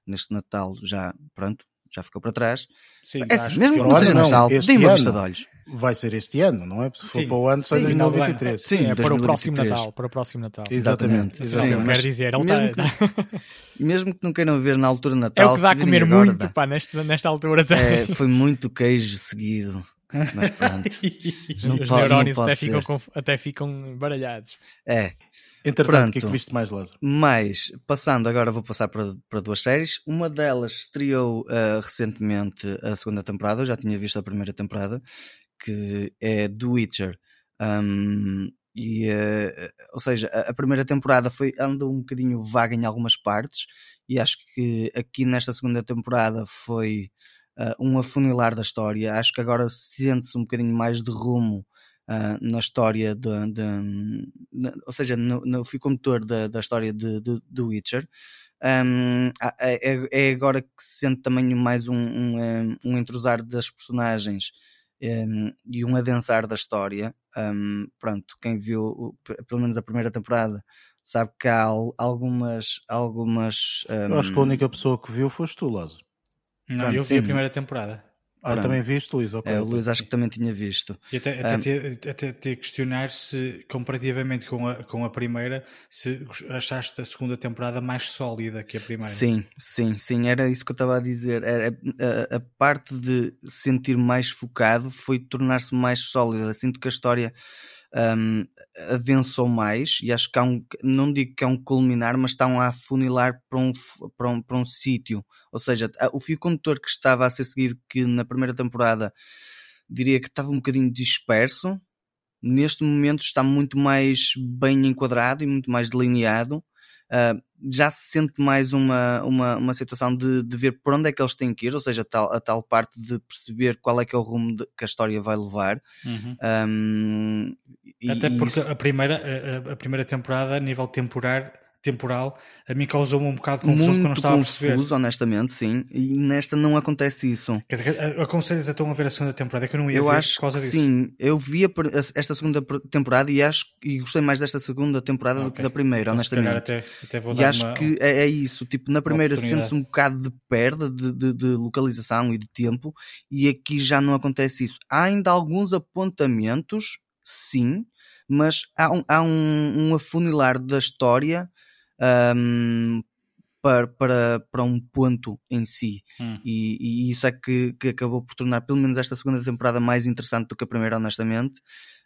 neste Natal já, pronto, já ficou para trás. Sim, É assim, mesmo que não seja Natal, dê uma vista de olhos. Vai ser este ano, não é? Se for Sim, para o ano, sim, ano. 2023. Sim, é para o 2023. próximo Natal. Para o próximo Natal. Exatamente. Exatamente. Sim, dizer, ele mesmo tá- Mesmo que não queiram ver na altura de é Natal, o que dá a comer agora, muito pá, nesta, nesta altura. tá? É, foi muito queijo seguido. Mas pronto. Não Os pode- neurónios até ficam, até ficam baralhados. É. Entretanto, o que é que viste mais, Lázaro? Mas, passando agora, vou passar para, para duas séries. Uma delas estreou ah, recentemente a segunda temporada, eu já tinha visto a primeira temporada, que é The Witcher. Um, e, eh, ou seja, a, a primeira temporada foi, andou um bocadinho vaga em algumas partes, e acho que aqui nesta segunda temporada foi uh, um afunilar da história. Acho que agora sente-se um bocadinho mais de rumo uh, na história de, de, de, ou seja, no, no fio condutor da, da história de, de Witcher. Um, é, é, agora que se sente também mais um, um, um entrosar das personagens um, e um adensar da história. Um, pronto, quem viu pelo menos a primeira temporada sabe que há algumas. algumas um... Acho que a única pessoa que viu foste tu, Lázaro. Não, pronto, eu vi sim. a primeira temporada. Ah, Pronto. também viste, Luís? Okay, é, o Luís acho que também tinha visto. E até, até, um, até te questionar se, comparativamente com a, com a primeira, se achaste a segunda temporada mais sólida que a primeira. Sim, sim, sim, era isso que eu estava a dizer. Era, a, a parte de sentir mais focado foi tornar-se mais sólida. Sinto que a história um, adensou mais e acho que há um, não digo que é um culminar, mas estão a afunilar para um, para um, para um sítio. Ou seja, o fio condutor que estava a ser seguido, que na primeira temporada diria que estava um bocadinho disperso, neste momento está muito mais bem enquadrado e muito mais delineado uh, já se sente mais uma, uma, uma situação de, de ver por onde é que eles têm que ir, ou seja, a tal, a tal parte de perceber qual é que é o rumo de, que a história vai levar. Uhum. Um, Até porque isso... a, primeira, a, a, primeira temporada, a nível temporário, temporal, a mim causou-me um bocado de confusão Muito eu não estava confuso, a perceber. honestamente, sim. E nesta não acontece isso. Quer dizer, aconselhas então a ver a segunda temporada, que eu não ia eu ver acho por causa que disso. Sim, eu vi esta segunda temporada e acho e gostei mais desta segunda temporada okay. do que da primeira, então, honestamente. Até, até e acho uma, que é, é, isso, tipo, na primeira sente-se um bocado de perda de, de, de localização e de tempo, e aqui já não acontece isso. Há ainda alguns apontamentos, sim, mas há um, há um, um afunilar da história um, para, para, para um ponto em si. Hum. E, e, isso é que, que acabou por tornar, pelo menos, esta segunda temporada mais interessante do que a primeira, honestamente.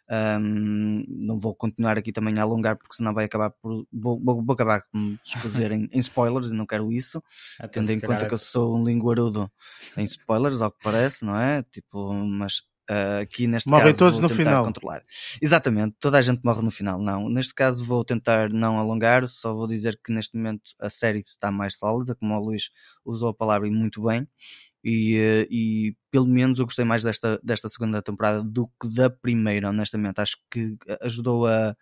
Um, não vou continuar aqui também a alongar porque senão vai acabar por vou, vou, vou acabar com escrever em, em, spoilers e não quero isso Até tendo em conta que eu sou um linguarudo em spoilers ao que parece, não é? Tipo, mas Uh, aqui neste Morrem caso todos no final. controlar. Exatamente, toda a gente morre no final. Não, neste caso vou tentar não alongar, só vou dizer que neste momento a série está mais sólida, como o Luís usou a palavra e muito bem. E, uh, e pelo menos eu gostei mais desta, desta segunda temporada do que da primeira, honestamente. Acho que ajudou a,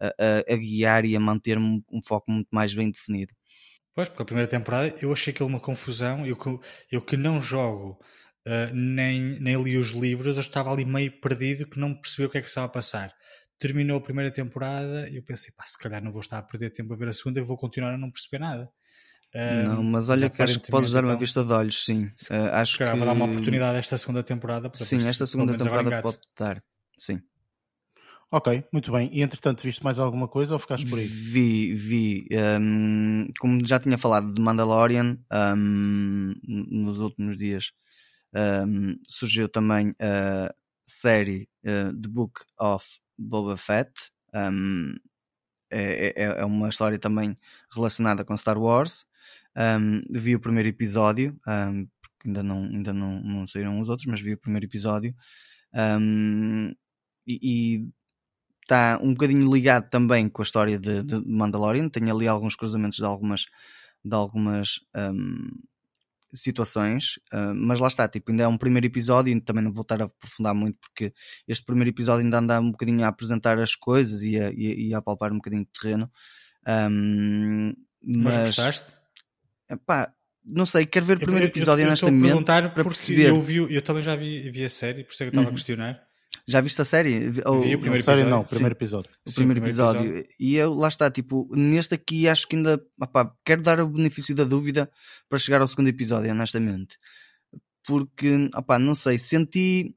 a, a guiar e a manter-me um foco muito mais bem definido. Pois, porque a primeira temporada eu achei aquilo uma confusão. Eu, eu que não jogo uh, nem, nem li os livros, eu estava ali meio perdido que não percebia o que é que estava a passar. Terminou a primeira temporada e eu pensei, pá, se calhar não vou estar a perder tempo a ver a segunda, eu vou continuar a não perceber nada. não, mas olha que acho que podes dar uma então, vista de olhos, sim. Uh, acho que vai dar uma oportunidade esta segunda temporada. sim, esta segunda temporada pode dar, sim. Ok, muito bem. E entretanto, viste mais alguma coisa ou ficaste por aí? Vi, vi. Um, como já tinha falado de Mandalorian um, nos últimos dias, um, surgiu também a série uh, The Book of Boba Fett. Um, é, é, é, uma história também relacionada com Star Wars. Um, vi o primeiro episódio, porque ainda não, ainda não, não saíram os outros, mas vi o primeiro episódio. E está um bocadinho ligado também com a história de, de Mandalorian. Tenho ali alguns cruzamentos de algumas, de algumas situações, uh, mas lá está, tipo, ainda é um primeiro episódio e também não vou estar a aprofundar muito porque este primeiro episódio ainda anda um bocadinho a apresentar as coisas e a, e, e a palpar um bocadinho de terreno. Um, mas, mas gostaste? Epá, não sei, quero ver o primeiro episódio nesta momento para perceber. Eu, vi, eu também já vi, vi a série, por isso é que eu estava uhum. a questionar. Já viste a série? Ou... Vi o primeiro série episódio. não, o primeiro episódio. O Sim, primeiro, episódio. episódio. E eu, lá está, tipo, neste aqui acho que ainda, opá, quero dar o benefício da dúvida para chegar ao segundo episódio, honestamente. Porque, opá, não sei, senti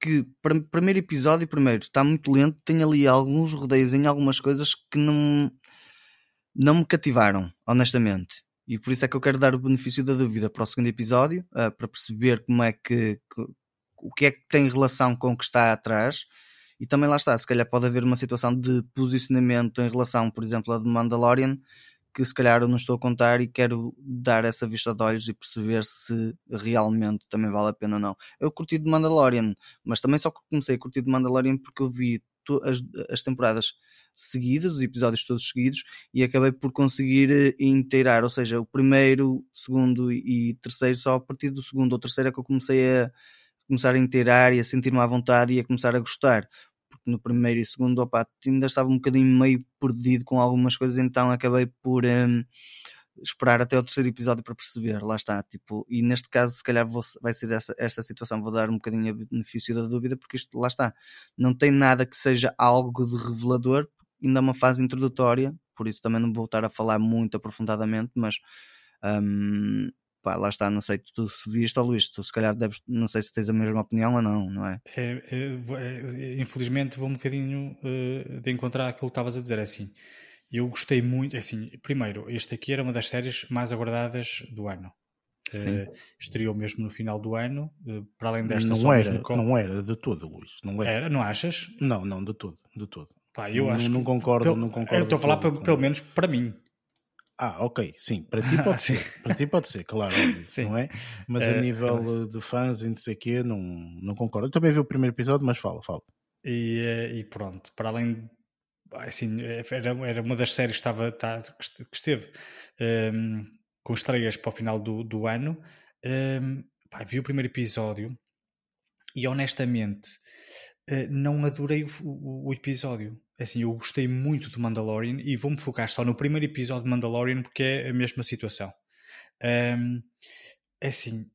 que para primeiro episódio, primeiro, está muito lento, tem ali alguns rodeios em algumas coisas que não, não me cativaram, honestamente. E por isso é que eu quero dar o benefício da dúvida para o segundo episódio, uh, para perceber como é que, o que é que tem relação com o que está atrás. E também lá está, se calhar pode haver uma situação de posicionamento em relação, por exemplo, a de Mandalorian, que se calhar eu não estou a contar e quero dar essa vista de olhos e perceber se realmente também vale a pena ou não. Eu curti de Mandalorian, mas também só comecei a curtir de Mandalorian porque eu vi as, as temporadas seguidas, os episódios todos seguidos, e acabei por conseguir eh, inteirar, ou seja, o primeiro, segundo e terceiro, só a partir do segundo ou terceiro é que eu comecei a começar a inteirar e a sentir-me à vontade e a começar a gostar. Porque no primeiro e segundo, opa, ainda estava um bocadinho meio perdido com algumas coisas, então acabei por um, esperar até o terceiro episódio para perceber, lá está, tipo, e neste caso se calhar vou, vai ser essa, esta situação, vou dar um bocadinho a benefício da dúvida, porque isto, lá está, não tem nada que seja algo de revelador, ainda é uma fase introdutória, por isso também não vou estar a falar muito aprofundadamente, mas um, pá, lá está, não sei, tu se viste ou Luís, tu se calhar deves, não sei se tens a mesma opinião ou não, não é? é, é, é infelizmente vou um bocadinho uh, de encontrar aquilo que estavas a dizer, é assim, eu gostei muito, é assim, primeiro, este aqui era uma das séries mais aguardadas do ano. Uh, estreou mesmo no final do ano, uh, para além desta não era, não era de todo, Luís. Não era. era. não achas? Não, não, de todo, de todo. Pá, eu não, acho não concordo, pelo, não concordo. Eu estou a falar pelo, pelo menos para mim. Ah, ok, sim, para ti pode ser, para ti pode ser, claro, óbvio, não é? Mas a nível de fãs e não sei o quê, não, não concordo. Eu também vi o primeiro episódio, mas fala, fala. E, eh, e pronto, para além assim, era, era uma das séries que, estava, tá, que esteve um, ehm, com estreias para o final do, do ano. Um, ehm, pá, vi o primeiro episódio e honestamente não adorei o, o, o, episódio. Assim, eu gostei muito do Mandalorian e vou-me focar só no primeiro episódio de Mandalorian porque é a mesma situação. Um, é assim,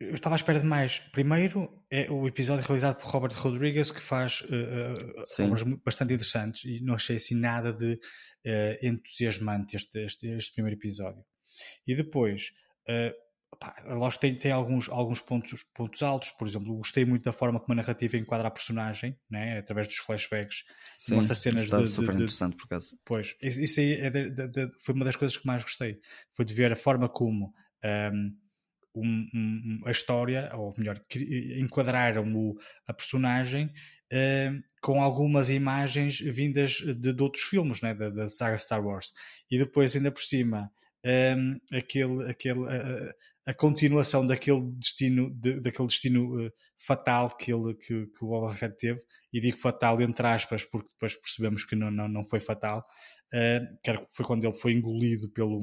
eu estava à espera de mais. Primeiro é o episódio realizado por Robert Rodriguez que faz uh, obras bastante interessantes e não achei assim nada de uh, entusiasmante este, este, este, primeiro episódio. E depois, uh, pá, lógico, tem, tem alguns, alguns pontos, pontos altos. Por exemplo, gostei muito da forma como a narrativa enquadra a personagem, né? através dos flashbacks. Sim, mostra cenas de, super de, interessante por acaso. Pois, isso aí é de, de, foi uma das coisas que mais gostei. Foi de ver a forma como. Um, ehm, um, um, a história, ou melhor, enquadraram o, a personagem uh, com algumas imagens vindas de, de outros filmes, né, da, da, saga Star Wars. E depois, ainda por cima, um, aquele, aquele, uh, a continuação daquele destino, de, daquele destino uh, fatal que, ele, que, que o Boba Fett teve, e digo fatal entre aspas, porque depois percebemos que não, não, não foi fatal, uh, que foi quando ele foi engolido pelo,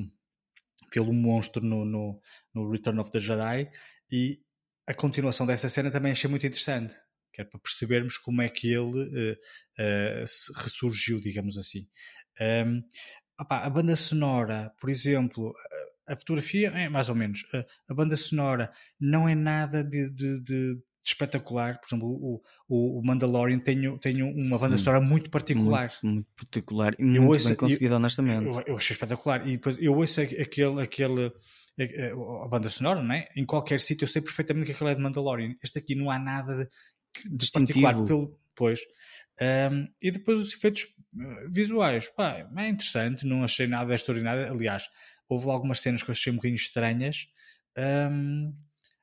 pelo monstro no, no, no, Return of the Jedi. E a continuação dessa cena também achei muito interessante que é para percebermos como é que ele uh, ressurgiu, digamos assim. Um, opa, a banda sonora, por exemplo, a fotografia é mais ou menos. A, banda sonora não é nada de, de, de espetacular. Por exemplo, o, o, Mandalorian tem, tem uma Sim, banda sonora muito particular. Muito, muito particular e muito ouço, bem conseguida, honestamente. Eu, eu achei espetacular. E depois eu ouço aquele, aquele, a, a banda sonora, não é? Em qualquer sítio eu sei perfeitamente que aquilo é de Mandalorian. Este aqui não há nada de, de particular. Pelo, pois. Um, e depois os efeitos eh, visuais, pá, é interessante, não achei nada extraordinário. Aliás, houve algumas cenas que eu achei um bocadinho estranhas. Um,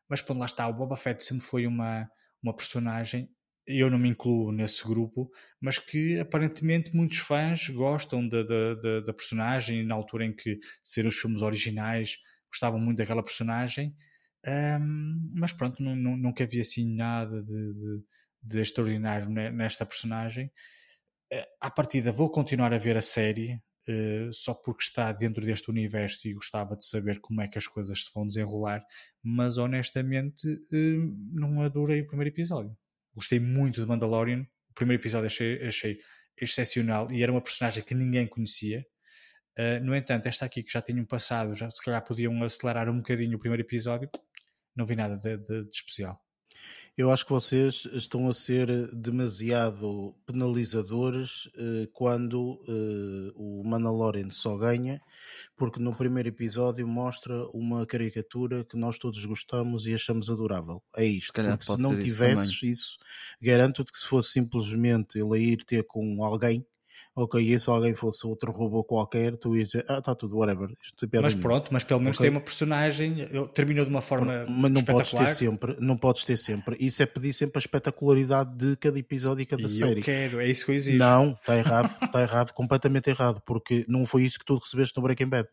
mas quando lá está, o Boba Fett sempre foi uma, uma personagem, eu não me incluo nesse grupo, mas que aparentemente muitos fãs gostam da, da, da, personagem, na altura em que saíram os filmes originais, gostavam muito daquela personagem, um, mas pronto, não, não, nunca havia assim nada de, de, de extraordinário nesta personagem. Eh, à partida, vou continuar a ver a série, uh, só porque está dentro deste universo e gostava de saber como é que as coisas se vão desenrolar, mas honestamente uh, não adorei o primeiro episódio. Gostei muito de Mandalorian, o primeiro episódio achei, achei excepcional e era uma personagem que ninguém conhecia. Uh, no entanto, esta aqui que já tinham passado, já se calhar podiam acelerar um bocadinho o primeiro episódio, não vi nada de, de, de especial. Eu acho que vocês estão a ser demasiado penalizadores eh, quando eh, o Mandalorian só ganha, porque no primeiro episódio mostra uma caricatura que nós todos gostamos e achamos adorável. É isto. Porque se não tivesses isso, isso garanto-te que se fosse simplesmente ele ir ter com alguém ok, e se alguém fosse outro robô qualquer, tu ias dizer, ah, está tudo, whatever. Isto mas pronto, mas pelo menos okay. tem uma personagem, ele terminou de uma forma Mas não podes ter sempre, não podes ter sempre. Isso é pedir sempre a espetacularidade de cada episódio e cada e série. Eu quero, é isso que eu exijo. Não, está errado, está errado, completamente errado, porque não foi isso que tu recebeste no Breaking Bad.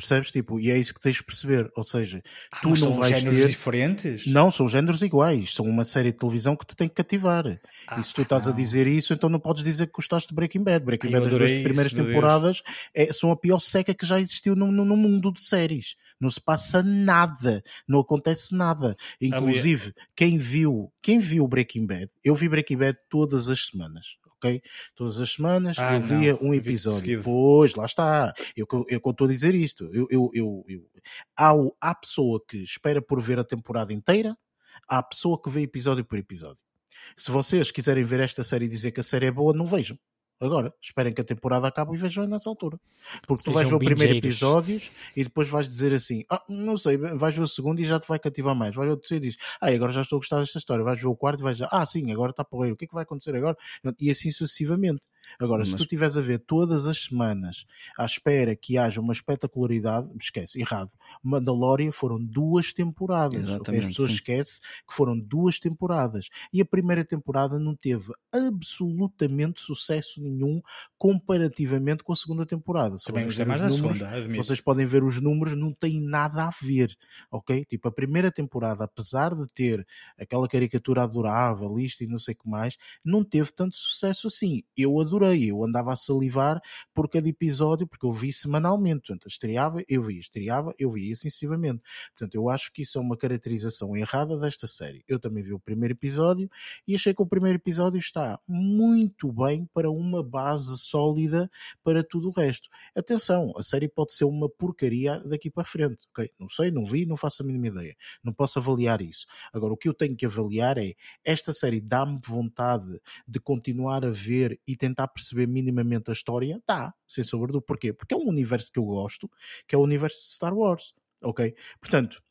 Percebes? Tipo, e é isso que tens de perceber. Ou seja, ah, tu não são vais géneros ter. diferentes? Não, são géneros iguais. São uma série de televisão que te tem que cativar. Ah, e se tu estás não. a dizer isso, então não podes dizer que gostaste de Breaking Bad. Breaking Ai, Bad, as duas primeiras temporadas, é, são a pior seca que já existiu no, no, no mundo de séries. Não se passa nada. Não acontece nada. Inclusive, quem viu, quem viu Breaking Bad, eu vi Breaking Bad todas as semanas. Ok? Todas as semanas Ah, eu via não, um episódio. Pois, lá está. Eu eu- eu estou a dizer isto. Eu, eu, eu, eu- há, há pessoa que espera por ver a temporada inteira, há pessoa que vê episódio por episódio. Se vocês quiserem ver esta série e dizer que a série é boa, não vejam. Agora, esperem que a temporada acabe e vejam nessa altura. Porque tu vais ver Sejam o primeiro episódio e depois vais dizer assim: Ah, não sei, vais ver o segundo e já te vai cativar mais. Vais ver o terceiro e dizes: Ah, agora já estou a gostar desta história. Vais ver o quarto e vais dizer: Ah, sim, agora está porreiro. O que é que vai acontecer agora? E assim sucessivamente. Agora, se Mas- tu estiveres a ver todas as semanas à espera que haja uma espetacularidade, esquece, errado. Mandalorian foram duas temporadas. ok? As pessoas sim. esquecem que foram duas temporadas. E a primeira temporada não teve absolutamente sucesso nenhum comparativamente com a segunda temporada. Se Também gostei mais da números, segunda, admito. vocês podem ver os números, não tem nada a ver, ok? Tipo, a primeira temporada, apesar de ter aquela caricatura adorável, isto e não sei o que mais, não teve tanto sucesso assim. Eu adorei, eu andava a salivar por cada episódio, porque eu vi semanalmente, portanto, estreava, eu vi, estreava, eu vi, assim sucessivamente. Portanto, eu acho que isso é uma caracterização errada desta série. Eu também vi o primeiro episódio e achei que o primeiro episódio está muito bem para uma base sólida para tudo o resto. Atenção, a série pode ser uma porcaria daqui para frente, ok? Não sei, não vi, não faço a mínima ideia. Não posso avaliar isso. Agora, o que eu tenho que avaliar é esta série dá-me vontade de continuar a ver e tentar perceber minimamente a história? Dá, sem sombra do porquê. Porque é um universo que eu gosto, que é o universo de Star Wars, ok? Portanto,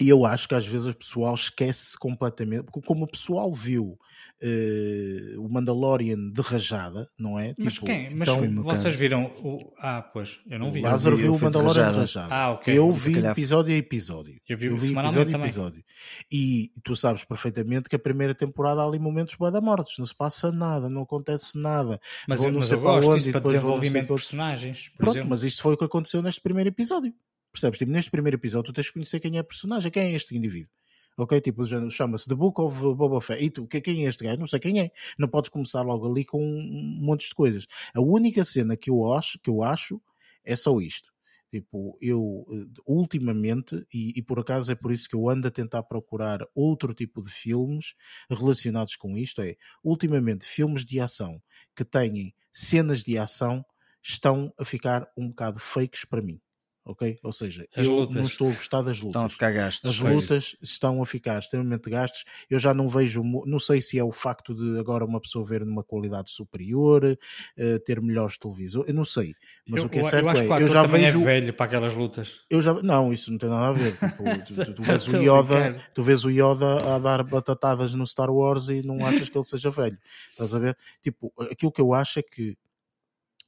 e eu acho que às vezes o pessoal esquece completamente, porque como o pessoal viu eh, o Mandalorian de rajada, não é? Mas Tipo, quem? Mas então, vocês caso. viram o. Ah, pois, eu não vi. o Lázaro vi, viu eu o fui de Mandalorian de rajada. rajada. Ah, ok. Eu vi calhar- episódio a episódio. Eu vi eu vi semanalmente episódio a também. episódio. E tu sabes perfeitamente que a primeira temporada há ali momentos bué da mortes, não se passa nada, não acontece nada. Mas, eu, não mas sei eu gosto disso para desenvolvimento de personagens, por Pronto, exemplo. mas isto foi o que aconteceu neste primeiro episódio. Percebes? Tipo, neste primeiro episódio tu tens que conhecer quem é a personagem, quem é este indivíduo. Ok? Tipo, chama-se The Book of Boba Fett. E tu, que- quem é este gajo? Não sei quem é. Não podes começar logo ali com um monte de coisas. A única cena que eu acho, que eu acho é só isto. Tipo, eu eh, ultimamente, e, e por acaso é por isso que eu ando a tentar procurar outro tipo de filmes relacionados com isto, é ultimamente filmes de ação que têm cenas de ação estão a ficar um bocado fakes para mim. Ok? Ou seja, As eu lutas. não estou a gostar das lutas. Estão a ficar gastos. As lutas estão a ficar extremamente gastos. Eu já não vejo, não sei se é o facto de agora uma pessoa ver numa qualidade superior, eh, ter melhores televisores, eu não sei. Mas eu, o que é certo eu acho que o é, eu já também vejo, é velho para aquelas lutas. eu já, não, isso não tem nada a ver. Tipo, tu, tu- tu vês o Yoda, tu vês o Yoda a dar batatadas no Star Wars e não achas que ele seja velho. Estás a ver? Tipo, aquilo que eu acho é que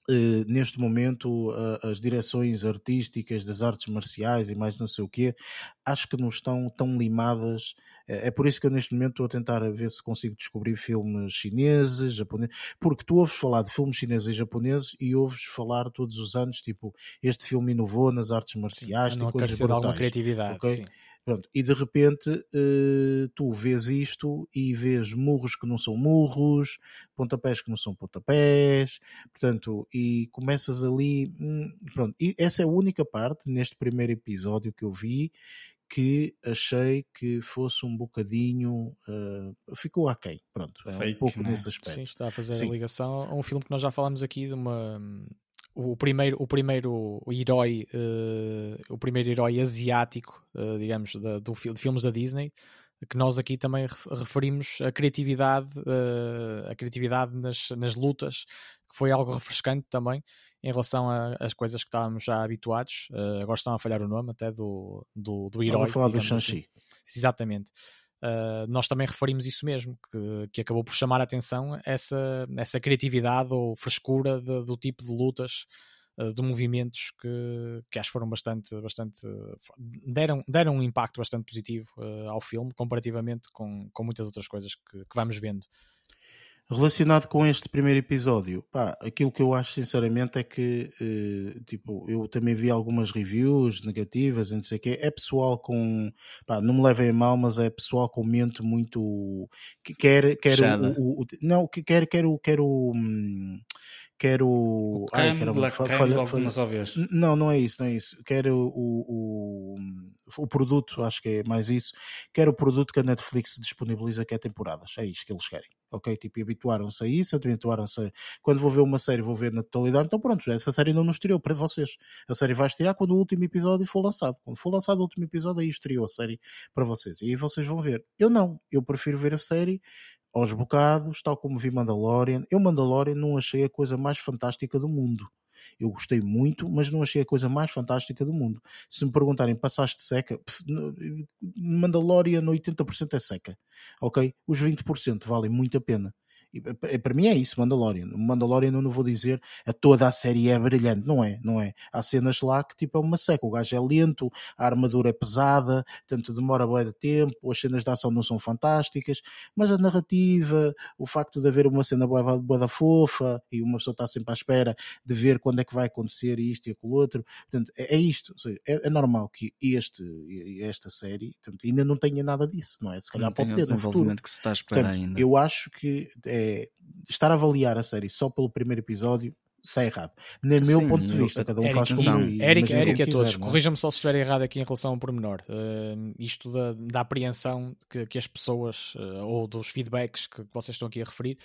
eh, neste momento a- as direções artísticas das artes marciais e mais não sei o quê, acho que não estão tão limadas. É é por isso que eu neste momento estou a tentar ver se consigo descobrir filmes chineses, japoneses, porque tu ouves falar de filmes chineses e japoneses e ouves falar todos os anos, tipo, este filme inovou nas artes marciais, não tem coisas de alguma brutais. criatividade. ok? Pronto, e de repente eh, tu vês isto e vês murros que não são murros, pontapés que não são pontapés, portanto, e começas ali. hum, pronto, e essa é a única parte neste primeiro episódio que eu vi que achei que fosse um bocadinho. eh, ficou aquém, pronto, é um Fake, pouco não é? nesse aspecto. Sim, está a fazer Sim. a ligação a um filme que nós já falámos aqui de uma o primeiro o primeiro herói eh, o primeiro herói asiático eh, digamos da- do, de filmes da Disney que nós aqui também ref- referimos a criatividade eh, a criatividade nas, nas lutas que foi algo refrescante também em relação às coisas que estávamos já habituados agora estão a falhar o nome até do, do, do herói Estás a falar do assim. Shang-Chi. Exatamente. Uh, nós também referimos isso mesmo, que, que acabou por chamar a atenção essa, essa criatividade ou frescura de- do tipo de lutas, uh, de movimentos que, que acho que foram bastante, bastante deram, deram um impacto bastante positivo uh, ao filme, comparativamente com, com muitas outras coisas que, que vamos vendo. Relacionado com este primeiro episódio, pá, aquilo que eu acho sinceramente é que, eh, tipo, eu também vi algumas reviews negativas, não sei o quê. É pessoal com, pá, não me levem a mal, mas é pessoal com mente muito que quer, quer o, o, não, que quer, quer o, quer o, hum, quero. O Ai, falha, falha, só vez. Não, não é isso, não é isso. Quero o, o, o produto, acho que é mais isso. Quero o produto que a Netflix disponibiliza, que é temporadas. É isto que eles querem. Ok? Tipo, habituaram-se a isso, habituaram-se a... Quando vou ver uma série, vou ver na totalidade. Então, pronto, essa série não nos estreou para vocês. A série vai estrear quando o último episódio for lançado. Quando for lançado o último episódio, aí estreou a série para vocês. E aí vocês vão ver. Eu não. Eu prefiro ver a série aos bocados, tal como vi Mandalorian. Eu, Mandalorian, não achei a coisa mais fantástica do mundo. Eu gostei muito, mas não achei a coisa mais fantástica do mundo. Se me perguntarem, passaste seca? Pff, Mandalorian 80% é seca, ok? Os 20% valem muito a pena. Para mim é isso, Mandalorian. Mandalorian eu não vou dizer a toda a série é brilhante, não é, não é. Há cenas lá que tipo é uma seca, o gajo é lento, a armadura é pesada, tanto demora bem de tempo, as cenas de ação não são fantásticas, mas a narrativa, o facto de haver uma cena boa, boa da fofa e uma pessoa está sempre à espera de ver quando é que vai acontecer isto e aquilo outro, portanto, é, é isto, seja, é, é, normal que este, esta série portanto, ainda não tenha nada disso, não é? Se calhar não pode ter no futuro. que se está a esperar portanto, ainda. Eu acho que é, é, estar a avaliar a série só pelo primeiro episódio está errado. No meu Sim, ponto de vista, cada um Eric, faz como Eric, Eric a todos, é? corrija-me só se estiver errado aqui em relação ao pormenor. Uh, isto da, da apreensão que, que as pessoas, uh, ou dos feedbacks que, que vocês estão aqui a referir,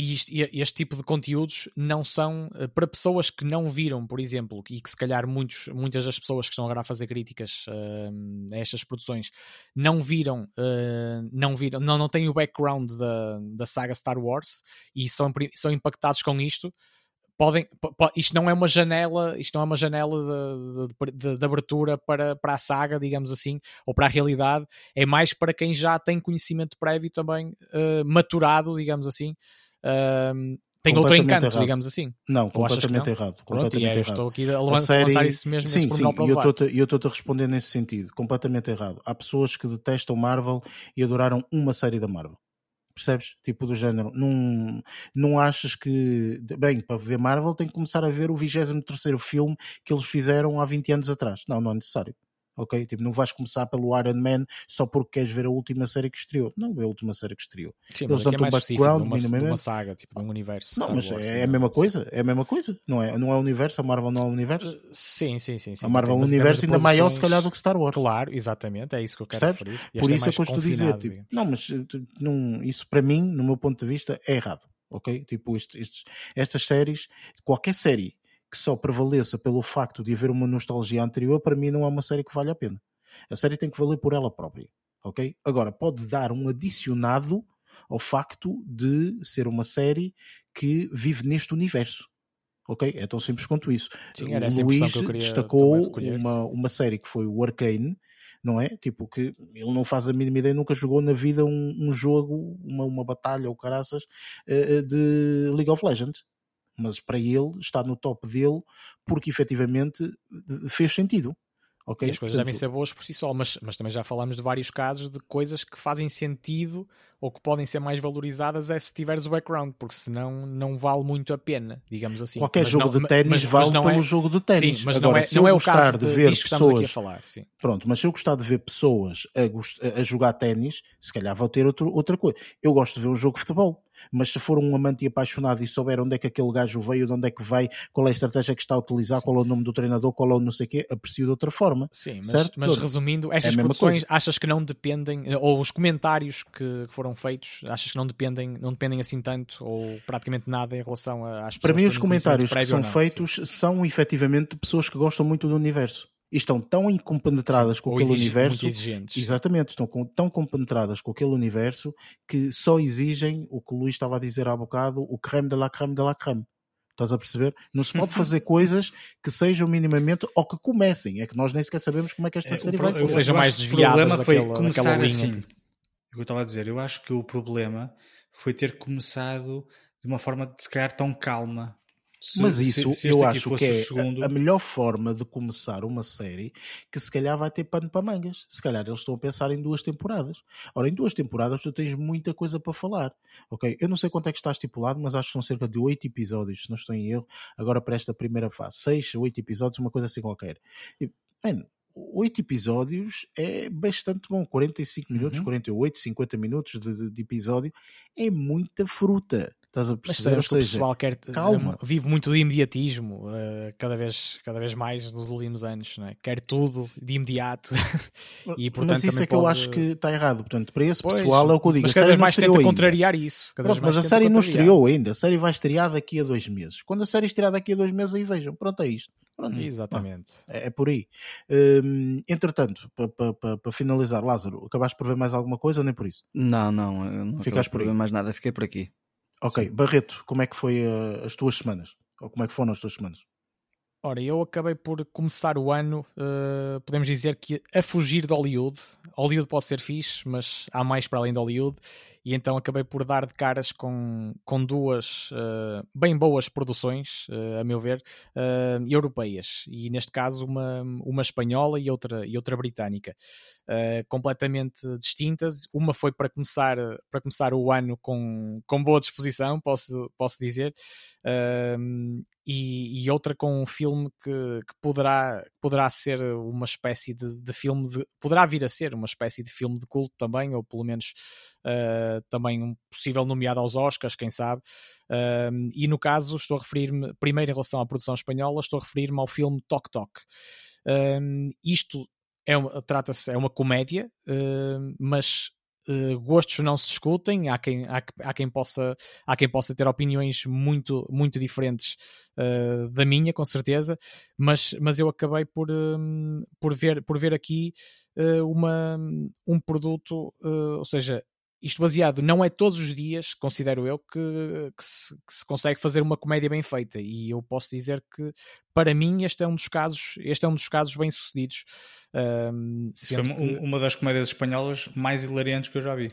e este, tipo de conteúdos não são uh, para pessoas que não viram, por exemplo, e que se calhar muitos, muitas das pessoas que estão agora a fazer críticas uh, a estas produções não viram, uh, não viram, não, não têm o background da, da saga Star Wars e são, são impactados com isto. Podem, isto não é uma janela, isto não é uma janela de, de, de, abertura para, para a saga, digamos assim, ou para a realidade, é mais para quem já tem conhecimento prévio também maturado, digamos assim, um, tem outro encanto, errado. digamos assim. Não, completamente não? errado. Completamente Pronto, é, errado. Estou aqui a, a série... lançar isso mesmo sim, sim, e eu estou-te a responder nesse sentido. Completamente errado. Há pessoas que detestam Marvel e adoraram uma série da Marvel. Percebes? Tipo do género. Não, não achas que. Bem, para ver Marvel tem que começar a ver o 23 filme que eles fizeram há 20 anos atrás. Não, não é necessário ok? Tipo, não vais começar pelo Iron Man só porque queres ver a última série que estreou. Não é a última série que estreou. Sim, Eles dão é mais background, de uma, de uma saga, tipo, de um universo. Não, mas Wars, é, é a mesma coisa, é a mesma coisa, não é? Não é o universo, a Marvel não é o universo? Uh, sim, sim, sim. sim a Marvel é um universo ainda produções... maior, se calhar, do que Star Wars. Claro, exatamente, é isso que eu quero Percebes? referir. Por isso é que eu estou a dizer, tipo, não, mas não, isso para mim, no meu ponto de vista, é errado. Ok? Tipo, estes, estas séries, qualquer série que só prevaleça pelo facto de haver uma nostalgia anterior, para mim não é uma série que vale a pena. A série tem que valer por ela própria, ok? Agora, pode dar um adicionado ao facto de ser uma série que vive neste universo. Ok? É tão simples quanto isso. Sim, o Luís destacou uma, uma série que foi o Arcane, não é? Tipo, que ele não faz a mínima ideia, nunca jogou na vida um, um jogo, uma, uma batalha ou caraças eh, de League of Legends. Mas para ele, está no top dele porque efetivamente fez sentido. Okay? E as coisas Portanto, devem ser boas por si só, mas, mas também já falamos de vários casos de coisas que fazem sentido ou que podem ser mais valorizadas é se tiveres o background, porque senão não vale muito a pena, digamos assim. Qualquer mas jogo não, de ténis vale pelo é... jogo de ténis. Sim, mas Agora, não é, não é o caso de, de ver pessoas... que estamos aqui a falar. Sim. Pronto, mas se eu gostar de ver pessoas a, a jogar ténis, se calhar vou ter outro, outra coisa. Eu gosto de ver um jogo de futebol mas se for um amante e apaixonado e souber onde é que aquele gajo veio, de onde é que vai, qual é a estratégia que está a utilizar, qual é o nome do treinador, qual é o não sei o quê, aprecio de outra forma. Sim, mas, certo? mas resumindo, estas é produções achas que não dependem, ou os comentários que foram feitos, achas que não dependem, não dependem assim tanto, ou praticamente nada em relação às pessoas Para mim, os comentários que são feitos sim. são efetivamente pessoas que gostam muito do universo e estão tão incompenetradas Sim, com aquele universo. Exatamente, estão com, tão compenetradas com aquele universo que só exigem o que o Luís estava a dizer há bocado, o creme de la creme de la creme. Estás a perceber? Não se pode fazer coisas que sejam minimamente ou que comecem. É que nós nem sequer sabemos como é que esta é, série vai ser. Ou seja, mais desviadas O problema foi daquela, começar daquela linha. assim. O que eu estava a dizer, eu acho que o problema foi ter começado de uma forma de se calhar tão calma Se, Mas isso se, se eu acho que é segundo... a, melhor forma de começar uma série que se calhar vai ter pano para mangas. Se calhar eles estão a pensar em duas temporadas. Ora, em duas temporadas tu tens muita coisa para falar. Ok? Eu não sei quanto é que está estipulado, mas acho que são cerca de oito episódios, se não estou em erro, agora para esta primeira fase. Seis, oito episódios, uma coisa assim qualquer. E, man, oito episódios é bastante bom. 45 minutos, uhum. 48, 50 minutos de, de, de episódio é muita fruta. Estás a perceber? Mas que o pessoal quer, calma. vive muito de imediatismo, uh, cada, vez, cada vez mais nos últimos anos, é? quer tudo de imediato. e, portanto, mas isso é que pode... eu acho que está errado. Portanto, para esse pois, pessoal é o que eu digo. Mas cada vez mais tenta contrariar isso. Pronto, mas a série não estreou ainda. A série vai estrear daqui a dois meses. Quando a série estrear daqui a dois meses, aí vejam. Pronto, é isto. Pronto. Exatamente. É, é, por aí. Hum, entretanto, para finalizar, Lázaro, acabaste por ver mais alguma coisa ou nem por isso? Não, não. não Ficaste por aí. mais nada, fiquei por aqui. Ok, Sim. Barreto, como é que foi uh, as tuas semanas? Ou como é que foram as tuas semanas? Ora, eu acabei por começar o ano, uh, podemos dizer que a fugir de Hollywood. Hollywood pode ser fixe, mas há mais para além de Hollywood e então acabei por dar de caras com, com duas uh, bem boas produções, uh, a meu ver, uh, europeias, e neste caso uma, uma espanhola e outra, e outra britânica, completamente distintas. Uma foi para começar, para começar o ano com, com boa disposição, posso, posso dizer, e, e, outra com um filme que, que poderá, poderá ser uma espécie de, de filme, de, poderá vir a ser uma espécie de filme de culto também, ou pelo menos também um possível nomeado aos Oscars, quem sabe. Uh, e no caso, estou a referir-me, primeiro em relação à produção espanhola, estou a referir-me ao filme Tok Tok. Uh, isto é uma, trata-se, é uma comédia, mas Uh, gostos não se discutem, há quem, há, há, quem possa, há quem possa ter opiniões muito, muito diferentes uh, da minha, com certeza, mas, mas eu acabei por, por, ver, por ver aqui uh, uma, um produto, ou seja, isto baseado não é todos os dias, considero eu, que, que, se, que, se, consegue fazer uma comédia bem feita. E eu posso dizer que, para mim, este é um dos casos, este é um dos casos bem sucedidos. Um, foi que... uma das comédias espanholas mais hilariantes que eu já vi.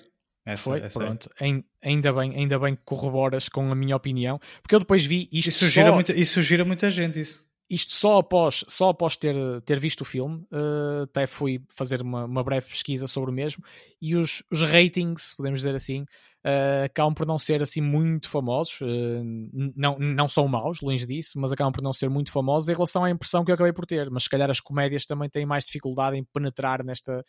Essa, foi, essa pronto. É. Ainda bem, ainda bem que corroboras com a minha opinião, porque eu depois vi isto. Isso gira, só... muita, isso gira muita gente, isso isto só após, só após ter, ter visto o filme, uh, até fui fazer uma, uma, breve pesquisa sobre o mesmo, e os, os ratings, podemos dizer assim, uh, acabam por não ser assim muito famosos, uh, não, não são maus, longe disso, mas acabam por não ser muito famosos em relação à impressão que eu acabei por ter. Mas se calhar as comédias também têm mais dificuldade em penetrar nesta,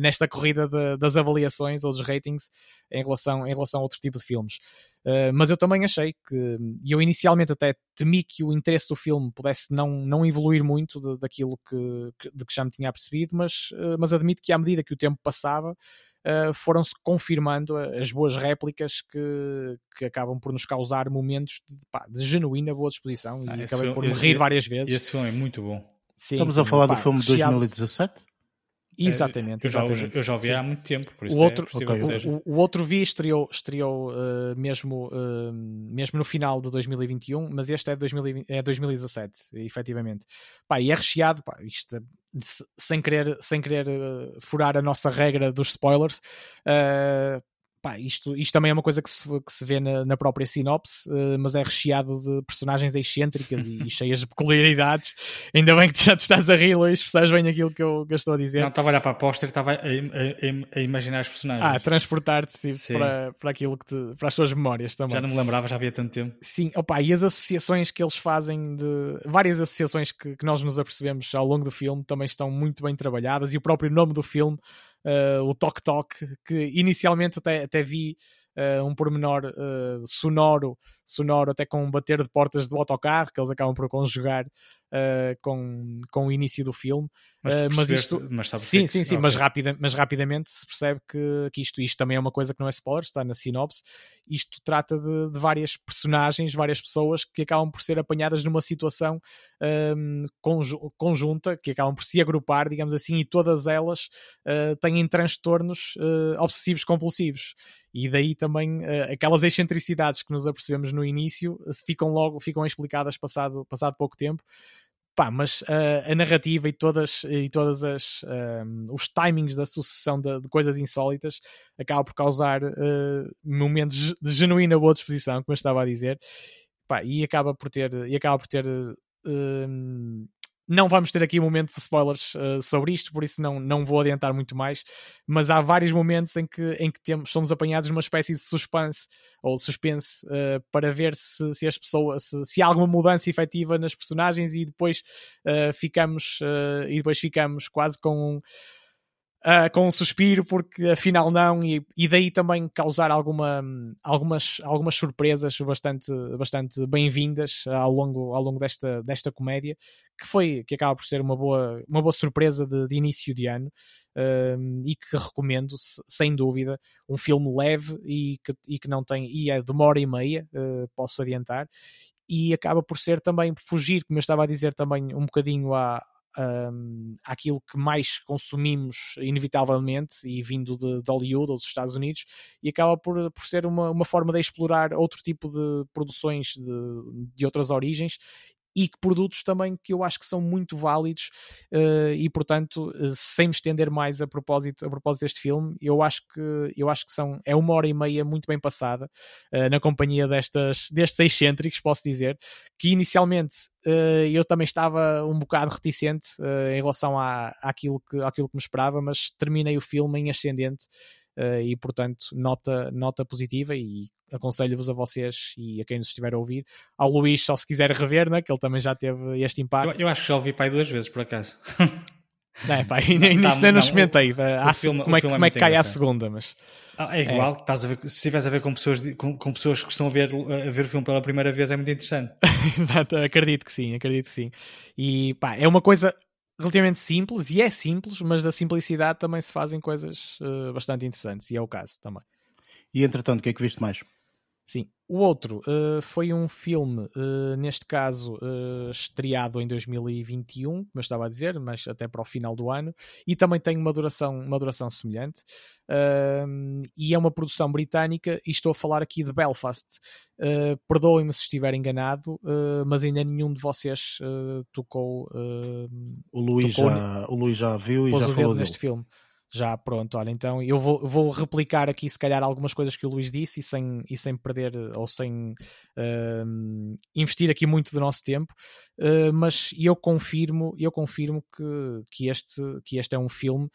nesta corrida de, das avaliações ou dos ratings em relação, em relação a outro tipo de filmes. Uh, mas eu também achei que, e eu inicialmente até temi que o interesse do filme pudesse não, não evoluir muito de, daquilo que, que, de que já me tinha percebido, mas, uh, mas admito que à medida que o tempo passava, uh, foram-se confirmando as boas réplicas que, que acabam por nos causar momentos de, pá, de genuína boa disposição ah, e acabei filme, por me rir várias vezes. Esse filme é muito bom. Sim, Estamos a falar pá, do filme de 2017? Exatamente, eu já, exatamente. Eu já ouvi há muito tempo, por isso o outro, é okay. o, o, outro vi estreou, estreou uh, mesmo, uh, mesmo no final de 2021, mas este é, 2020, é 2017, efetivamente. Pá, e é recheado, pá, isto, sem querer, sem querer uh, furar a nossa regra dos spoilers, Pá, isto, isto também é uma coisa que se, que se vê na, na própria sinopse, uh, mas é recheado de personagens excêntricas e, e, cheias de peculiaridades. Ainda bem que já te estás a rir, Luís, percebes bem aquilo que eu, que eu estou a dizer. Não, estava a olhar para a póster, estava a, a, a, imaginar os personagens. Ah, transportar-te para, para aquilo que te, para as tuas memórias também. Já não me lembrava, já havia tanto tempo. Sim, opa, e as associações que eles fazem de várias associações que, que nós nos apercebemos ao longo do filme também estão muito bem trabalhadas e o próprio nome do filme o Tok Tok, que inicialmente até, até vi uh, um pormenor uh, sonoro, sonoro até com um bater de portas do autocarro, que eles acabam por conjugar uh, com, com o início do filme. Mas, mas isto. Mas sim, sim, sim, okay. mas, rapida, mas rapidamente se percebe que, que isto, isto também é uma coisa que não é spoiler, está na sinopse. Isto trata de, de várias personagens, várias pessoas que acabam por ser apanhadas numa situação um, conjunta, que acabam por se agrupar, digamos assim, e todas elas têm transtornos obsessivos compulsivos e daí também uh, aquelas excentricidades que nos apercebemos no início ficam logo ficam explicadas passado, passado pouco tempo Pá, mas uh, a narrativa e todas, e todas as os timings da sucessão de, de, coisas insólitas acaba por causar uh, momentos de genuína boa disposição, como eu estava a dizer. pá, e acaba por ter, e acaba por ter não vamos ter aqui um momento de spoilers uh, sobre isto, por isso não, não vou adiantar muito mais, mas há vários momentos em que, em que temos, somos apanhados numa espécie de suspense ou suspense uh, para ver se, se as pessoas se, se, há alguma mudança efetiva nas personagens e depois uh, ficamos e depois ficamos quase com um uh, com um suspiro, porque afinal não, e, e daí também causar alguma, algumas, algumas surpresas bastante, bastante bem-vindas ao longo, ao longo desta, desta comédia, que foi que acaba por ser uma boa, uma boa surpresa de, de início de ano uh, e que recomendo sem dúvida. Um filme leve e que, e que não tem, e é de uma hora e meia, uh, posso adiantar, e acaba por ser também fugir, como eu estava a dizer também um bocadinho à, um, àquilo que mais consumimos inevitavelmente e vindo de, de Hollywood ou dos Estados Unidos e acaba por, por ser uma, uma forma de explorar outro tipo de produções de, de outras origens e que produtos também que eu acho que são muito válidos uh, e portanto uh, sem me estender mais a propósito a propósito deste filme eu acho que eu acho que são é uma hora e meia muito bem passada uh, na companhia destas destes excêntricos posso dizer que inicialmente eu também estava um bocado reticente em relação à, àquilo que àquilo que me esperava mas terminei o filme em ascendente e portanto nota, nota positiva e aconselho-vos a vocês e a quem nos estiver a ouvir, ao Luís só se quiser rever, né, que ele também já teve este impacto. Eu, eu acho que já ouvi pai duas vezes por acaso. É, pá, ainda, não, não, não experimentei há, filme, como, é, como é, que cai à segunda, mas ah, é igual, é. A ver, se estiveres a ver com pessoas, com, com, pessoas que estão a ver, a ver o filme pela primeira vez é muito interessante. Exato, acredito que sim, acredito que sim. E pá, é uma coisa relativamente simples, e é simples, mas da simplicidade também se fazem coisas uh, bastante interessantes, e é o caso também. E entretanto, o que é que viste mais? Sim. O outro uh, foi um filme, uh, neste caso, uh, estreado em 2021, como eu estava a dizer, mas até para o final do ano, e também tem uma duração, uma duração semelhante. e é uma produção britânica, e estou a falar aqui de Belfast. Perdoem-me se estiver enganado, mas ainda nenhum de vocês tocou. o, Luís tocou já, o Luís já viu e já falou neste filme. Já, pronto, olha, então eu vou, vou replicar aqui se calhar algumas coisas que o Luís disse e sem, e sem perder ou sem uh, investir aqui muito do nosso tempo, uh, mas eu confirmo, eu confirmo que, que, este, que este é um filme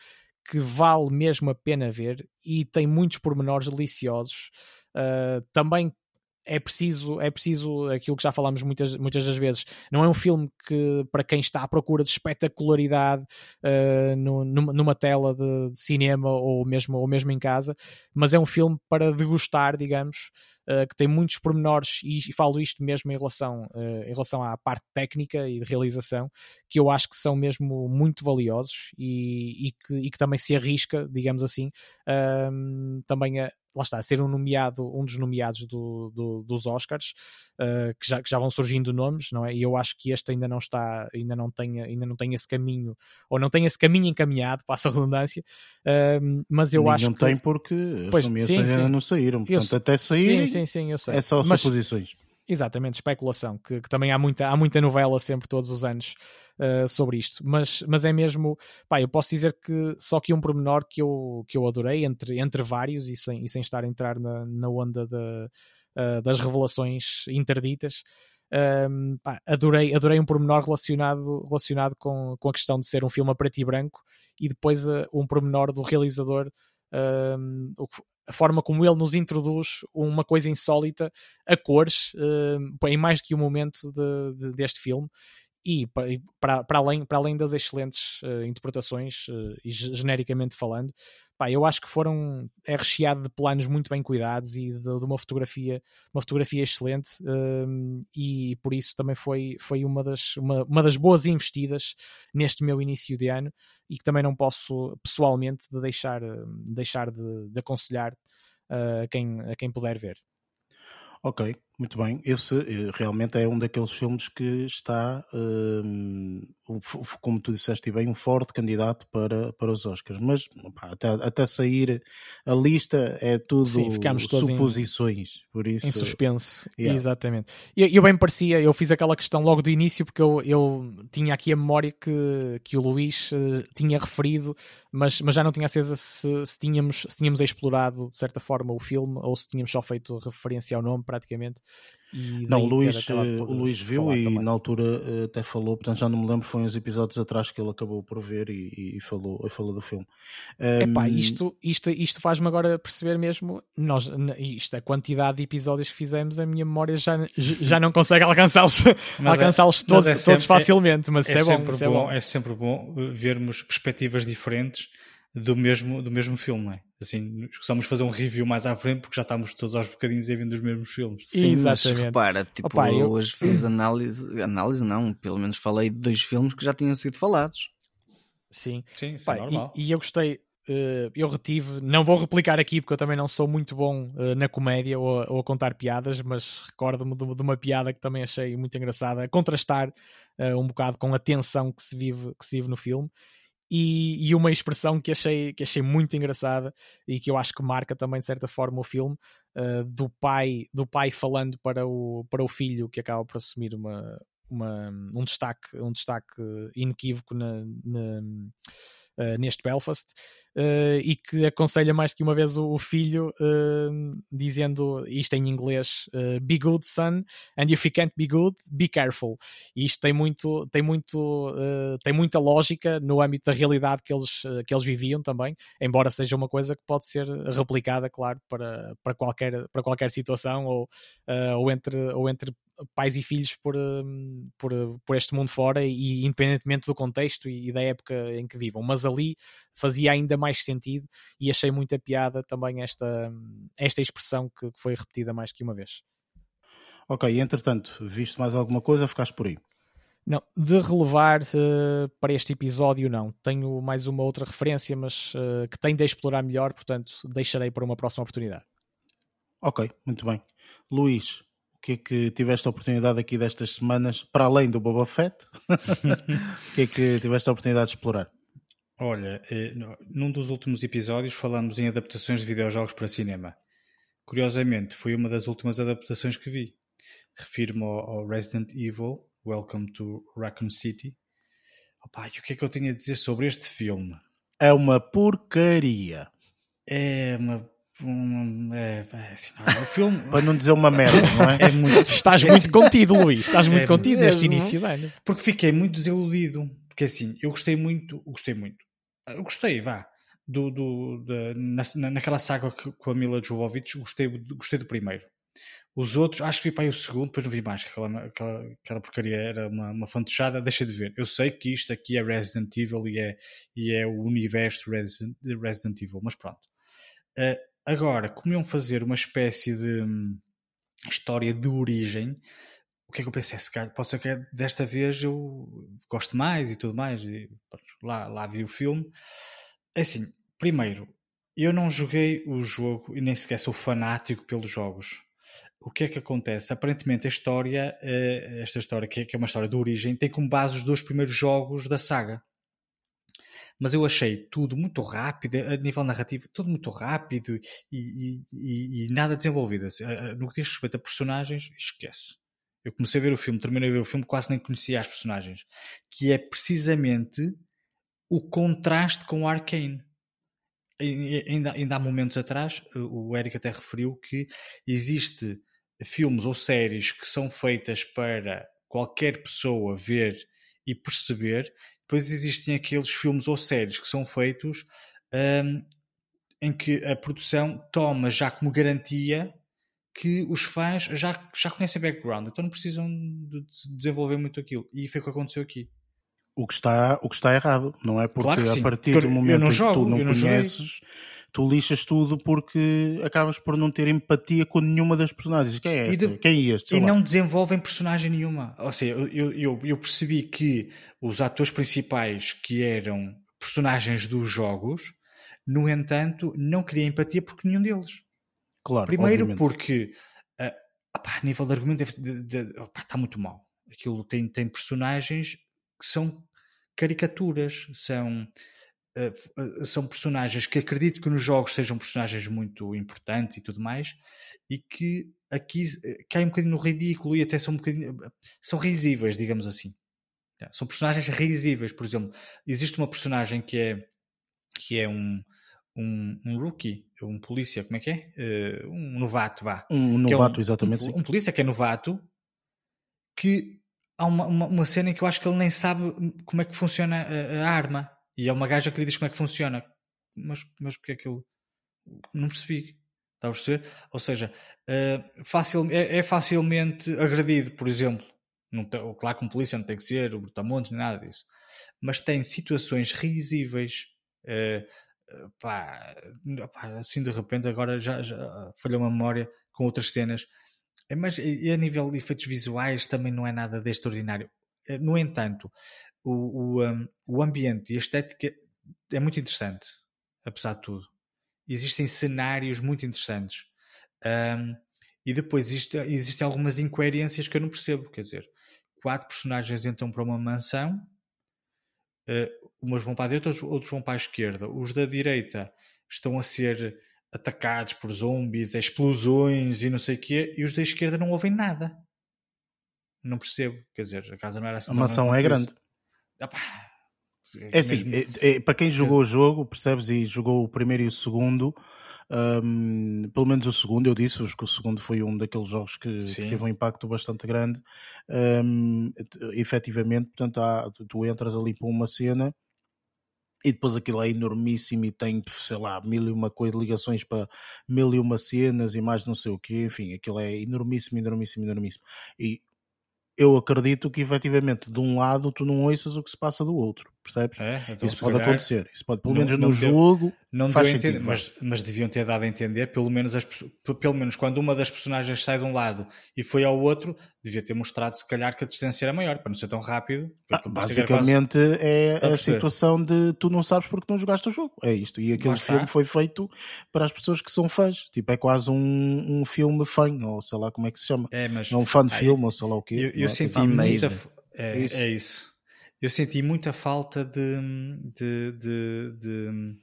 que vale mesmo a pena ver e tem muitos pormenores deliciosos. Uh, também é preciso, é preciso aquilo que já falámos muitas, muitas das vezes. Não é um filme que, para quem está à procura de espetacularidade uh, no, numa, numa, tela de, de, cinema ou mesmo, ou mesmo em casa, mas é um filme para degustar, digamos, uh, que tem muitos pormenores, e, e falo isto mesmo em relação, uh, em relação à parte técnica e de realização, que eu acho que são mesmo muito valiosos e, e, que, e que, também se arrisca, digamos assim, também a lá está, a ser um nomeado, um dos nomeados do, do, dos Oscars, uh, que, já, que já vão surgindo nomes, não é? E eu acho que este ainda não está, ainda não tem, ainda não tem esse caminho, ou não tem esse caminho encaminhado, passa a redundância, uh, mas eu Ninguém acho não que... tem porque pois, as nomeações ainda não saíram, portanto eu, até saírem sim, sim, sim, eu sei. é só mas, suposições. Exatamente, especulação, que, que, também há muita, há muita novela sempre todos os anos uh, sobre isto, mas, mas é mesmo, pá, eu posso dizer que só que um pormenor que eu, que eu adorei, entre, entre vários, e sem, e sem estar a entrar na, na onda de, uh, das revelações interditas, ehm, pá, adorei, adorei um pormenor relacionado, relacionado com, com a questão de ser um filme a preto e branco, e depois uh, um pormenor do realizador ehm, a forma como ele nos introduz uma coisa insólita a cores uh, em mais do que um momento de, de, deste filme e para, para, além, para além das excelentes uh, interpretações uh, e genericamente falando, pá, eu acho que foram é recheado de planos muito bem cuidados e de, de uma fotografia uma fotografia excelente uh, e por isso também foi, foi uma, das, uma, uma das boas investidas neste meu início de ano e que também não posso pessoalmente de deixar, deixar de, de aconselhar a, quem, a quem puder ver. Ok, muito bem. Esse eh, realmente é um daqueles filmes que está, um, como tu disseste bem, um forte candidato para, para os Oscars. Mas até, até sair a lista é tudo Sim, suposições. Em, por isso, em suspense. Yeah. Exatamente. Eu, eu, bem parecia, eu fiz aquela questão logo do início porque eu, eu tinha aqui a memória que, que o Luís uh, tinha referido, mas, mas já não tinha certeza se, se, tínhamos, se tínhamos explorado de certa forma o filme ou se tínhamos só feito referência ao nome praticamente. Não, o Luís, eh, o Luís viu e também. na altura eh, até falou, portanto já não me lembro, foi uns episódios atrás que ele acabou por ver e, e falou, e falou do filme. Um... Epá, isto, isto, isto faz-me agora perceber mesmo, nós, isto, a quantidade de episódios que fizemos, a minha memória já, já não consegue alcançá-los alcançá é, todos, é sempre, todos facilmente, mas é, é, bom, sempre é bom, é sempre bom vermos perspectivas diferentes do mesmo, do mesmo filme, é? Assim, escusamos fazer um review mais à frente porque já estamos todos aos bocadinhos a ver dos mesmos filmes. Sim, Exatamente. mas repara, tipo, Opa, eu hoje fiz análise, análise não, pelo menos falei de dois filmes que já tinham sido falados. Sim, Sim isso é normal. E, e eu gostei, Uh, eu retive, não vou replicar aqui porque eu também não sou muito bom uh, na comédia ou, ou, a contar piadas, mas recordo-me de, de, uma piada que também achei muito engraçada, a contrastar uh, um bocado com a tensão que se vive, que se vive no filme e, e, uma expressão que achei, que achei muito engraçada e que eu acho que marca também de certa forma o filme uh, do pai do pai falando para o, para o filho que acaba por assumir uma, uma, um destaque um destaque inequívoco na, na uh, neste Belfast, uh, e que aconselha mais que uma vez o, o filho, uh, dizendo isto em inglês: Be good, son, and if you can't be good, be careful. E isto tem muito, tem muito, tem muita lógica no âmbito da realidade que eles, que eles viviam também, embora seja uma coisa que pode ser replicada, claro, para, para, qualquer, para qualquer situação ou, ou, entre, ou entre pais e filhos por, hum, por, por este mundo fora e independentemente do contexto e da época em que vivam. Mas ali fazia ainda mais sentido e achei muita piada também esta, esta expressão que foi repetida mais que uma vez. Ok, entretanto, visto mais alguma coisa, ficaste por aí? Não, de relevar uh, para este episódio, não. Tenho mais uma outra referência, mas uh, que tem de explorar melhor, portanto, deixarei para uma próxima oportunidade. Ok, muito bem. Luís, o que é que tiveste a oportunidade aqui destas semanas, para além do Boba Fett, o que é que tiveste a oportunidade de explorar? Olha, eh, num dos últimos episódios falamos em adaptações de videojogos para cinema. Curiosamente, foi uma das últimas adaptações que vi. Refiro-me ao Resident Evil, Welcome to Raccoon City. Opa, e o que é que eu tenho a dizer sobre este filme? É uma porcaria. É uma um, é, é, assim, não, o filme para não dizer uma merda, não é? é muito, estás é muito assim, contido, Luís. Estás muito é contido neste início ano. Porque fiquei muito desiludido. Porque assim, eu gostei muito, gostei muito. Eu gostei, vá, do, do, da, na, naquela saga com a Mila Jovovich, gostei, gostei do primeiro. Os outros, acho que vi para aí o segundo, depois não vi mais. Aquela, aquela, aquela porcaria era uma, uma fantochada, deixa de ver. Eu sei que isto aqui é Resident Evil e é, e é o universo Resident, Resident Evil, mas pronto. Uh, Agora, como iam fazer uma espécie de hum, história de origem, o que é que eu pensei? Se calhar, pode ser que desta vez eu goste mais e tudo mais. E, lá, lá vi o filme. É assim, primeiro, eu não joguei o jogo e nem sequer sou fanático pelos jogos. O que é que acontece? Aparentemente a história, eh, esta história que é uma história de origem, tem como base os dois primeiros jogos da saga mas eu achei tudo muito rápido, a nível narrativo, tudo muito rápido e, e, e nada desenvolvido. No que diz respeito a personagens, esquece. Eu comecei a ver o filme, terminei a ver o filme, quase nem conhecia as personagens. Que é precisamente o contraste com o Arcane. Ainda, ainda há momentos atrás, o Eric até referiu que existe filmes ou séries que são feitas para qualquer pessoa ver e perceber. Depois existem aqueles filmes ou séries que são feitos um, em que a produção toma já como garantia que os fãs já, já conhecem background, então não precisam de desenvolver muito aquilo. E foi o que aconteceu aqui. O que está, o que está errado, não é? Porque claro a partir do momento jogo, que tu não, não conheces. Joguei tu lixas tudo porque acabas por não ter empatia com nenhuma das personagens. Quem é, de, Quem é este? E não desenvolvem personagem nenhuma. Ou seja, eu, eu, eu percebi que os atores principais que eram personagens dos jogos, no entanto, não queria empatia porque nenhum deles. Claro, Primeiro obviamente. porque uh, opá, a nível de argumento deve, de, de, opá, está muito mal. Aquilo tem, tem personagens que são caricaturas, são são personagens que acredito que nos jogos sejam personagens muito importantes e tudo mais, e que aqui eh, caem um bocadinho no ridículo e até são um bocadinho. são risíveis, digamos assim. São personagens risíveis, por exemplo. Existe uma personagem que é, que é um, um, um rookie, um polícia, como é que é? Um novato, vá. Um novato, é um, exatamente. Um, um, polícia que é novato, que há uma, uma, uma, cena em que eu acho que ele nem sabe como é que funciona a, a, arma. E é uma gaja que lhe diz como é que funciona. Mas, mas o que é ele. Não percebi. Está a perceber? Ou seja, uh, facil, é, é, facilmente agredido, por exemplo. Não tem, claro que um polícia não tem que ser o brutamontes nem nada disso. Mas tem situações risíveis. Uh, pá, pá, assim de repente agora já, já falhou a memória com outras cenas. Mas a nível de efeitos visuais também não é nada de extraordinário. Eh, no entanto, o, o, um, o ambiente e a estética é muito interessante, apesar de tudo existem cenários muito interessantes. Um, e depois existe, existem algumas incoerências que eu não percebo. Quer dizer, quatro personagens entram para uma mansão, uh, umas vão para a direita, outros, outros vão para a esquerda. Os da direita estão a ser atacados por zombies, explosões e não sei o quê, e os da esquerda não ouvem nada. Não percebo. Quer dizer, a casa não era assim. A mansão é grande. Ah, pá, é assim, é, é, para quem jogou o jogo, percebes, e jogou o primeiro e o segundo, um, pelo menos o segundo, eu disse que o segundo foi um daqueles jogos que, que teve um impacto bastante grande. Um, efetivamente, portanto, há, tu entras ali para uma cena e depois aquilo é enormíssimo e tem, sei lá, mil e uma coisa, ligações para mil e uma cenas e mais não sei o que, enfim, aquilo é enormíssimo, enormíssimo, enormíssimo. E eu acredito que efetivamente de um lado tu não ouças o que se passa do outro, percebes? É, então, isso pode calhar, acontecer, isso pode, pelo não, menos não no jogo, não faz sentido, entender, mas, mas, deviam ter dado a entender, pelo menos, as, pelo menos quando uma das personagens sai de um lado e foi ao outro, devia ter mostrado se calhar que a distância era maior, para não ser tão rápido. Ah, basicamente é a, a situação de tu não sabes porque não jogaste o jogo, é isto, e aquele filme foi feito para as pessoas que são fãs, tipo é quase um, um filme fã, ou sei lá como é que se chama, é, mas, é um fã de filme, ou sei lá o quê. Eu, eu senti muita... É, é, isso. Eu senti muita falta de, de, de, de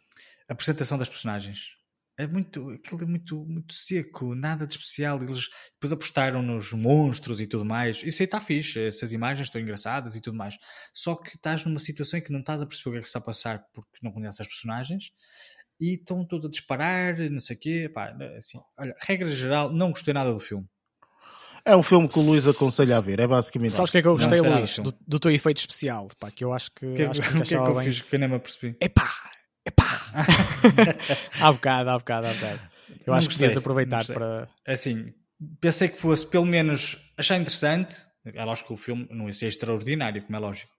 apresentação das personagens. É muito, aquilo é muito, muito seco, nada de especial. Eles depois apostaram nos monstros e tudo mais. Isso aí está fixe, essas imagens estão engraçadas e tudo mais. Só que estás numa situação em que não estás a perceber o que é que está a passar porque não conheces as personagens e estão todos a disparar, não sei o quê. Pá, assim, olha, regra geral, não gostei nada do filme. É um filme que o Luís aconselha a ver, é basicamente. Sabes o que é que eu gostei, Luís? Do, do, teu efeito especial, pá, que eu acho que. Que, acho que, que, que é que eu bem. fiz? Que eu nem me apercebi. Epá! Epá! há bocado, há bocado, há bocado. Eu não acho gostei, que podias aproveitar para. É assim, pensei que fosse pelo menos achar interessante. É lógico que o filme não ia ser extraordinário, como é lógico.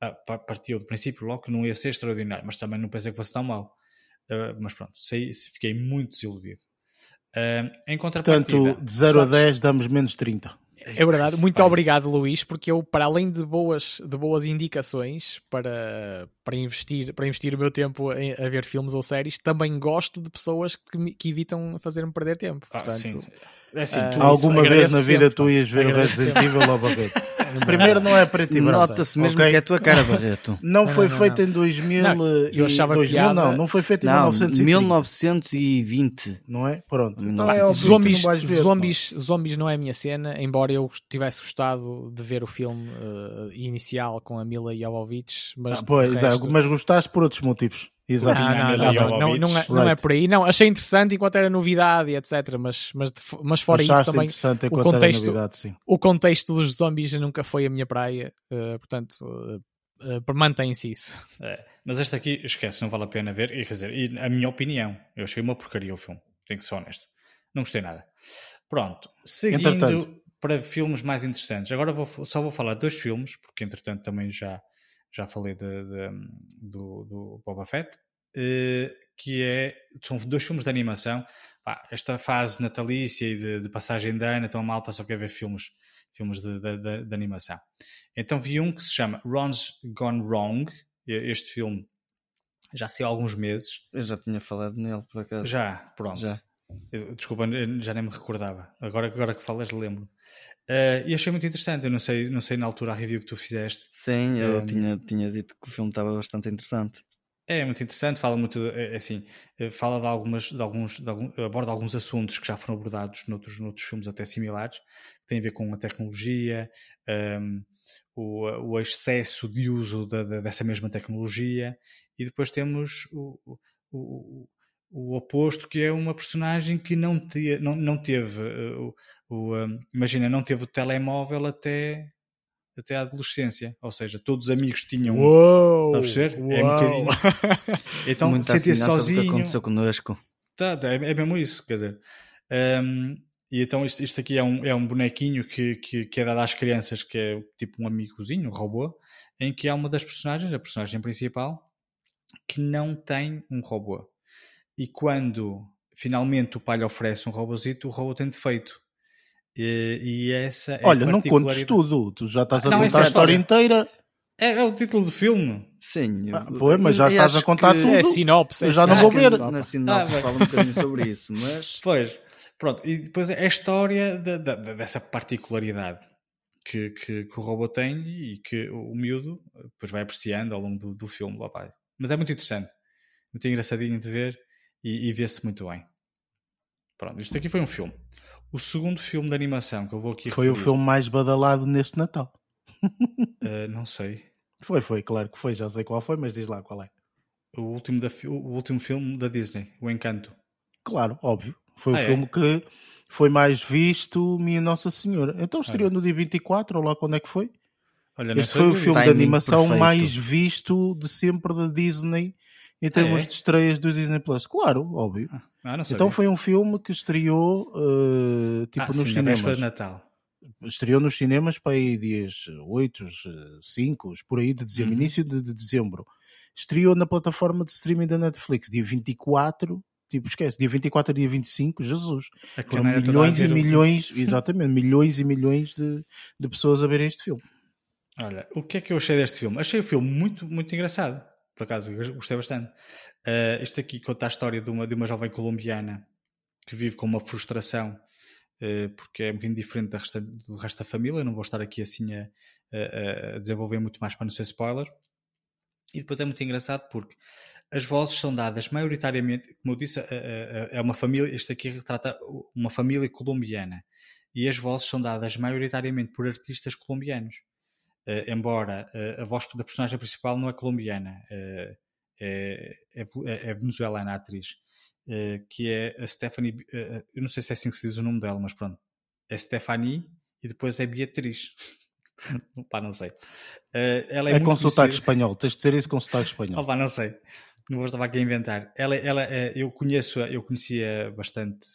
Ah, partiu do princípio logo que não ia ser extraordinário, mas também não pensei que fosse tão mau. Uh, mas pronto, sei, fiquei muito desiludido. Uh, em contrapartida, Portanto, de 0 sabes... a 10 damos menos 30. É verdade, muito Pai. obrigado Luís, porque eu, para além de boas, de boas indicações para, para, investir, para investir o meu tempo em, a ver filmes ou séries, também gosto de pessoas que, me, que evitam fazer-me perder tempo. Ah, Portanto, é assim, uh, Alguma vez na vida sempre, tu ias ver o Resident Evil ou Barreto? Primeiro não é e branco. Nota-se mesmo okay? que é a tua cara, Barreto. Não, não foi não, feito não. em 2000 não, eu achava 2000, piada... não, não foi feito em não, 1920. Não é? Pronto. Então é zombies, não ver, zombies, zombies não é a minha cena, embora eu tivesse gostado de ver o filme uh, inicial com a Mila Jovovich. Mas, ah, pois, resto... mas gostaste por outros motivos. Exato. Não, não, não, não, não, não, é, não é por aí. Não, achei interessante enquanto era novidade e etc. Mas, mas, mas fora Achaste isso também. O contexto, novidade, sim. o contexto dos zombies nunca foi a minha praia. Uh, portanto, uh, uh, mantém-se isso. É, mas este aqui, esquece, não vale a pena ver. E, quer dizer, a minha opinião, eu achei uma porcaria o filme. Tenho que ser honesto. Não gostei nada. Pronto. Seguindo entretanto. para filmes mais interessantes. Agora vou, só vou falar de dois filmes, porque entretanto também já já falei de, de, do, do Boba Fett, uh, que é, são dois filmes de animação. Pá, esta fase natalícia e de, de, passagem de ano, então a malta só quer ver filmes, filmes de, de, de, animação. Então vi um que se chama Ron's Gone Wrong, este filme já saiu há alguns meses. Eu já tinha falado nele, por acaso. Já, pronto. Já. Eu, desculpa, já nem me recordava. Agora, agora que falas, lembro. Uh, e achei muito interessante. Eu não sei, não sei na altura a review que tu fizeste. Sim, eu um, tinha, tinha dito que o filme estava bastante interessante. É muito interessante, fala muito, é, é assim, eh, fala de algumas, de alguns, de algum, aborda alguns assuntos que já foram abordados noutros, noutros filmes até similares, que têm a ver com a tecnologia, um, o, o excesso de uso da, da, dessa mesma tecnologia, e depois temos o, o, o oposto, que é uma personagem que não, te, não, não teve uh, o, o um, imagina, não teve o telemóvel até até a adolescência, ou seja, todos os amigos tinham. Uou, está a perceber? Uou. É um bocadinho. Então sentia-se sozinho. Que aconteceu connosco. Tá, tá, é, é mesmo isso, quer dizer. Um, e então isto, isto, aqui é um, é um bonequinho que, que, que, é dado às crianças, que é tipo um amigozinho, um robô, em que há uma das personagens, a personagem principal, que não tem um robô. E quando finalmente o pai lhe oferece um robôzito, o robô tem defeito. E, e essa é Olha, não contes tudo, tu já estás a não, contar a história inteira. É, é, o título do filme. Sim. Ah, pô, mas já estás a contar tudo. É sinopse. eu já não vou ver. Na sinopse ah, fala um bocadinho sobre isso, mas... Pois, pronto. E depois é a história de, de, de, dessa particularidade que, que, que, o robô tem e que o miúdo depois vai apreciando ao longo do, do filme. Papai. Mas é muito interessante. Muito engraçadinho de ver e, e vê-se muito bem. Pronto, isto aqui foi um filme. O segundo filme de animação que eu vou aqui Foi referir, o filme mais badalado neste Natal. uh, não sei. Foi, foi, claro que foi, já sei qual foi, mas diz lá qual é. O último, da, o último filme da Disney, O Encanto. Claro, óbvio. Foi ah, o filme é? que foi mais visto, minha Nossa Senhora. Então estreou no dia 24, ou lá quando é que foi? Olha, este foi o filme de animação perfeito. mais visto de sempre da Disney em termos ah, é? de estreias do Disney Plus. Claro, óbvio. Ah, então foi um filme que estreou uh, tipo ah, nos sim, cinemas. de Natal. Estreou nos cinemas para aí dias 8, 5, por aí de dezembro, uhum. início de, de, dezembro. Estreou na plataforma de streaming da Netflix dia 24, tipo esquece, dia 24 a dia 25, Jesus. Foram milhões e milhões, exatamente, milhões e milhões de, de pessoas a ver este filme. Olha, o que é que eu achei deste filme? Achei o filme muito, muito engraçado por acaso, gostei bastante. Uh, este aqui conta a história de uma, de uma jovem colombiana que vive com uma frustração uh, porque é um bocadinho diferente da resta, do resto da família. Não vou estar aqui assim a, a, a, desenvolver muito mais para não ser spoiler. E depois é muito engraçado porque as vozes são dadas maioritariamente, como eu disse, é uma família. Este aqui retrata uma família colombiana e as vozes são dadas maioritariamente por artistas colombianos. Uh, embora uh, a voz da personagem principal não é colombiana, uh, é, é, é, venezuelana a atriz, que é a Stephanie. eu não sei se é assim que se diz o nome dela, mas pronto. É Stephanie e depois é Beatriz. Pá, não sei. ela é é com sotaque espanhol, tens de dizer isso com sotaque espanhol. Oh, pá, não sei. Não vou estar aqui a inventar. Ela, ela, eu conheço, eu conhecia bastante,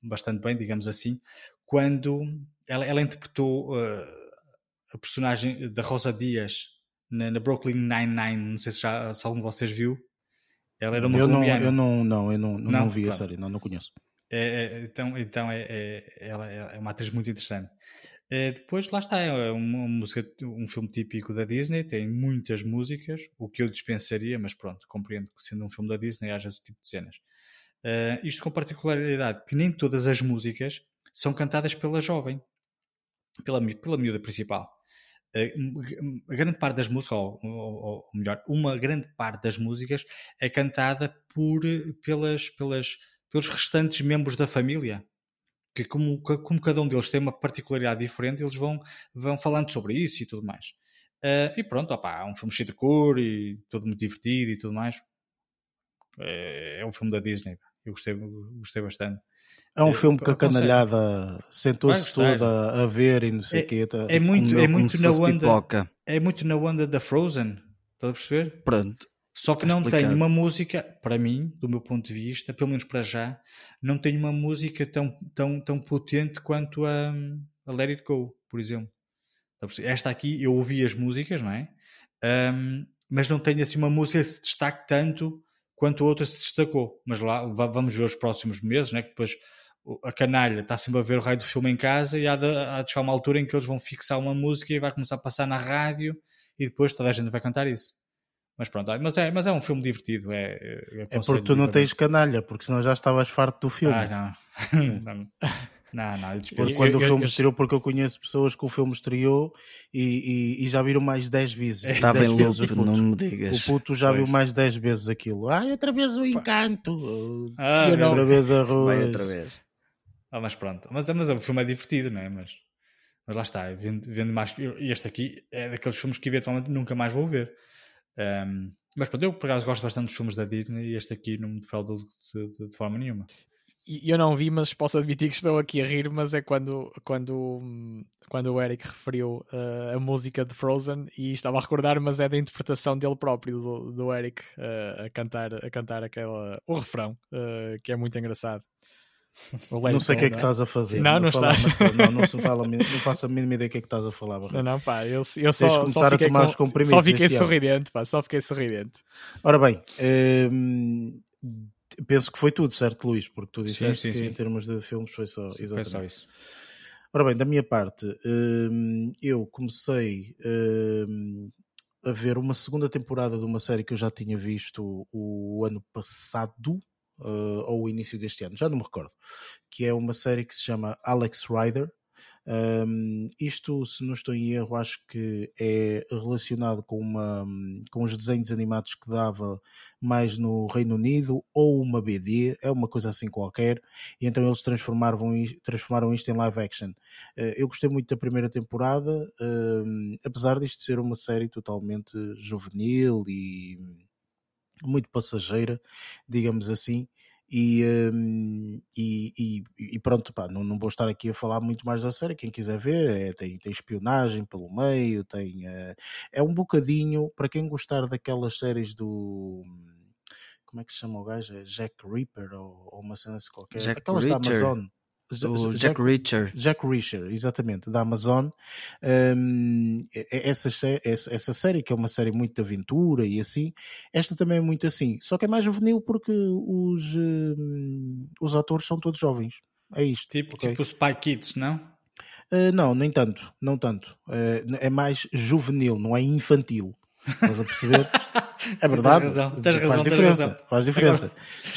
bastante bem, digamos assim, quando ela, ela interpretou a personagem da Rosa Dias na, na Brooklyn Nine-Nine, não sei se, já, se algum de vocês viu. Ela era uma eu colombiana. Não, eu não, não, eu não, não, não vi pronto. a série, não, não conheço. É, é, então, então é, é, ela é uma atriz muito interessante. É, depois, lá está, é uma música, um filme típico da Disney, tem muitas músicas, o que eu dispensaria, mas pronto, compreendo que sendo um filme da Disney haja esse tipo de cenas. Uh, isto com particularidade que nem todas as músicas são cantadas pela jovem, pela, pela miúda principal a grande parte das músicas, ou, ou, ou, melhor, uma grande parte das músicas é cantada por, pelas, pelas, pelos restantes membros da família. Que como, como cada um deles tem uma particularidade diferente, eles vão, vão falando sobre isso e tudo mais. Uh, e pronto, opa, é um filme cheio de cor e todo muito divertido e tudo mais. É, é um filme da Disney. Eu gostei, gostei bastante. É um filme que a canalhada sentou-se toda a ver e não sei o é, quê. Tá, é muito, é muito na onda. Pipoca. É muito na onda da Frozen. Estás a perceber? Pronto. Só que não tem uma música, para mim, do meu ponto de vista, pelo menos para já, não tem uma música tão, tão, tão potente quanto a, a Let It Go, por exemplo. Esta aqui, eu ouvi as músicas, não é? Um, mas não tem assim uma música que se destaque tanto quanto a outra se destacou. Mas lá vamos ver os próximos meses, né? que depois a canalha está sempre a ver o raio do filme em casa e há de, há de chegar uma altura em que eles vão fixar uma música e vai começar a passar na rádio e depois toda a gente vai cantar isso. Mas pronto, mas é, mas é um filme divertido. É, é, é porque tu não tens canalha, porque senão já estavas farto do filme. Ah, não. não. Não, não, porque quando eu, o filme eu, estreou, porque eu conheço pessoas que o filme estreou e, e, e já viram mais 10 vezes. Está bem louco, não me digas. O puto já pois. viu mais 10 vezes aquilo. Ai, outra vez o encanto. Ah, outra vez a rua. Vai outra vez. Ah, mas pronto. Mas, mas o filme é divertido, não é? Mas, mas lá está, vendo, vendo mais. E este aqui é daqueles filmes que eventualmente nunca mais vou ver. Um, mas pronto, eu por acaso gosto bastante dos filmes da Disney e este aqui não me defraudou de, de, de, forma nenhuma. Eu não vi, mas posso admitir que estou aqui a rir, mas é quando, quando, quando o Eric referiu uh, a música de Frozen e estava a recordar, mas é da interpretação dele próprio, do, do Eric, uh, a, cantar, a cantar aquela, o refrão, uh, que é muito engraçado. Não sei o que é que estás a fazer. Não, não, não estás. não, não, se fala, não faço a mínima ideia do que é que estás a falar. Não, não, pá, eu, eu só, só fiquei, com, só fiquei sorridente, pá, só fiquei sorridente. Ora bem, hum, penso que foi tudo, certo, Luís? Porque tu disseste sim, sim, que sim. em termos de filmes foi só, sim, foi só isso. Ora bem, da minha parte, hum, eu comecei hum, a ver uma segunda temporada de uma série que eu já tinha visto o ano passado, uh, ou o início deste ano, já não me recordo, que é uma série que se chama Alex Rider. Um, isto, se não estou em erro, acho que é relacionado com, uma, com os desenhos animados que dava mais no Reino Unido ou uma BD, é uma coisa assim qualquer, e então eles transformaram, transformaram isto em live action. Uh, eu gostei muito da primeira temporada, uh, apesar disto ser uma série totalmente juvenil e muito passageira, digamos assim. E, um, e, e, e, pronto, pá, não, não vou estar aqui a falar muito mais da série. Quem quiser ver, é, tem, tem espionagem pelo meio, tem, uh, é um bocadinho para quem gostar daquelas séries do como é que se chama o gajo? É Jack Reaper ou, ou uma cena assim qualquer? Jack Aquelas Reacher. da Amazon. O Jack, Jack Reacher. Jack Reacher, exatamente, da Amazon. Um, essa, essa, série, que é uma série muito de aventura e assim, esta também é muito assim. Só que é mais juvenil porque os, um, os atores são todos jovens. É isto. Tipo, okay? tipo Spy Kids, não? Uh, não, nem tanto, não tanto. Uh, é mais juvenil, não é infantil. Estás a perceber? É verdade. Tens razão, tens faz diferença. Razão. Faz diferença.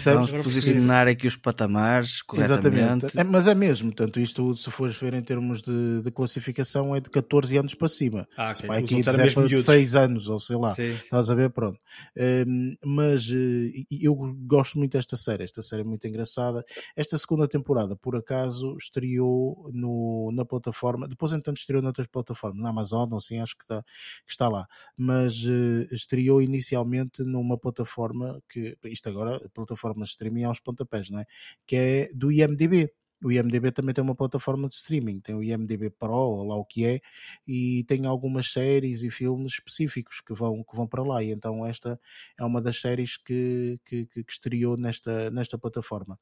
Vamos posicionar aqui os patamares corretamente. Exatamente. É, mas é mesmo. Portanto, isto, se fores ver em termos de, de classificação, é de 14 anos para cima. Ah, okay. Spy Kids é para de 6 anos, ou sei lá. Sim. Estás a ver? Pronto. Um, mas uh, eu gosto muito desta série. Esta série é muito engraçada. Esta segunda temporada, por acaso, estreou no, na plataforma. Depois, entanto, estreou noutras plataformas. Na Amazon, assim, acho que está, que está lá. Mas uh, estreou inicialmente numa plataforma que, isto agora, plataforma de streaming aos pontapés, não é? Que é do IMDB. O IMDB também tem uma plataforma de streaming, tem o IMDB Pro, ou lá o que é, e tem algumas séries e filmes específicos que vão, que vão para lá. E então esta é uma das séries que, que, que estreou nesta, nesta plataforma.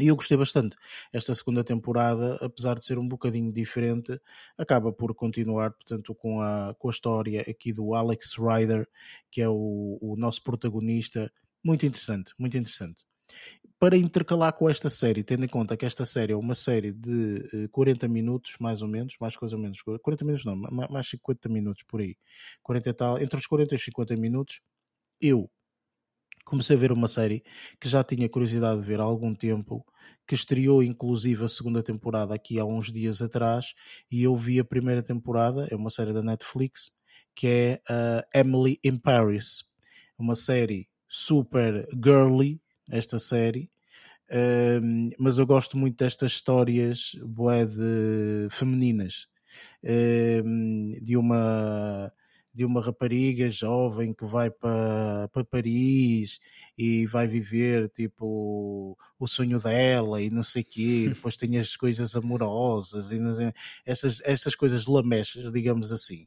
E eu gostei bastante. Esta segunda temporada, apesar de ser um bocadinho diferente, acaba por continuar, portanto, com a, com a história aqui do Alex Rider, que é o, o nosso protagonista. Muito interessante, muito interessante. Para intercalar com esta série, tendo em conta que esta série é uma série de 40 eh, minutos, mais ou menos, mais coisa ou menos, 40 minutos não, mais 50 minutos por aí, 40 e tal, entre os 40 e os 50 minutos, eu comecei a ver uma série que já tinha curiosidade de ver há algum tempo, que estreou inclusive a segunda temporada aqui há uns dias atrás, e eu vi a primeira temporada, é uma série da Netflix, que é uh, Emily in Paris. Uma série super girly, esta série, uh, mas eu gosto muito destas histórias bué de femininas. Uh, de uma de uma rapariga jovem que vai para, para Paris e vai viver tipo o sonho dela e não sei quê, depois tem as coisas amorosas e sei, essas, essas coisas lamechas, digamos assim.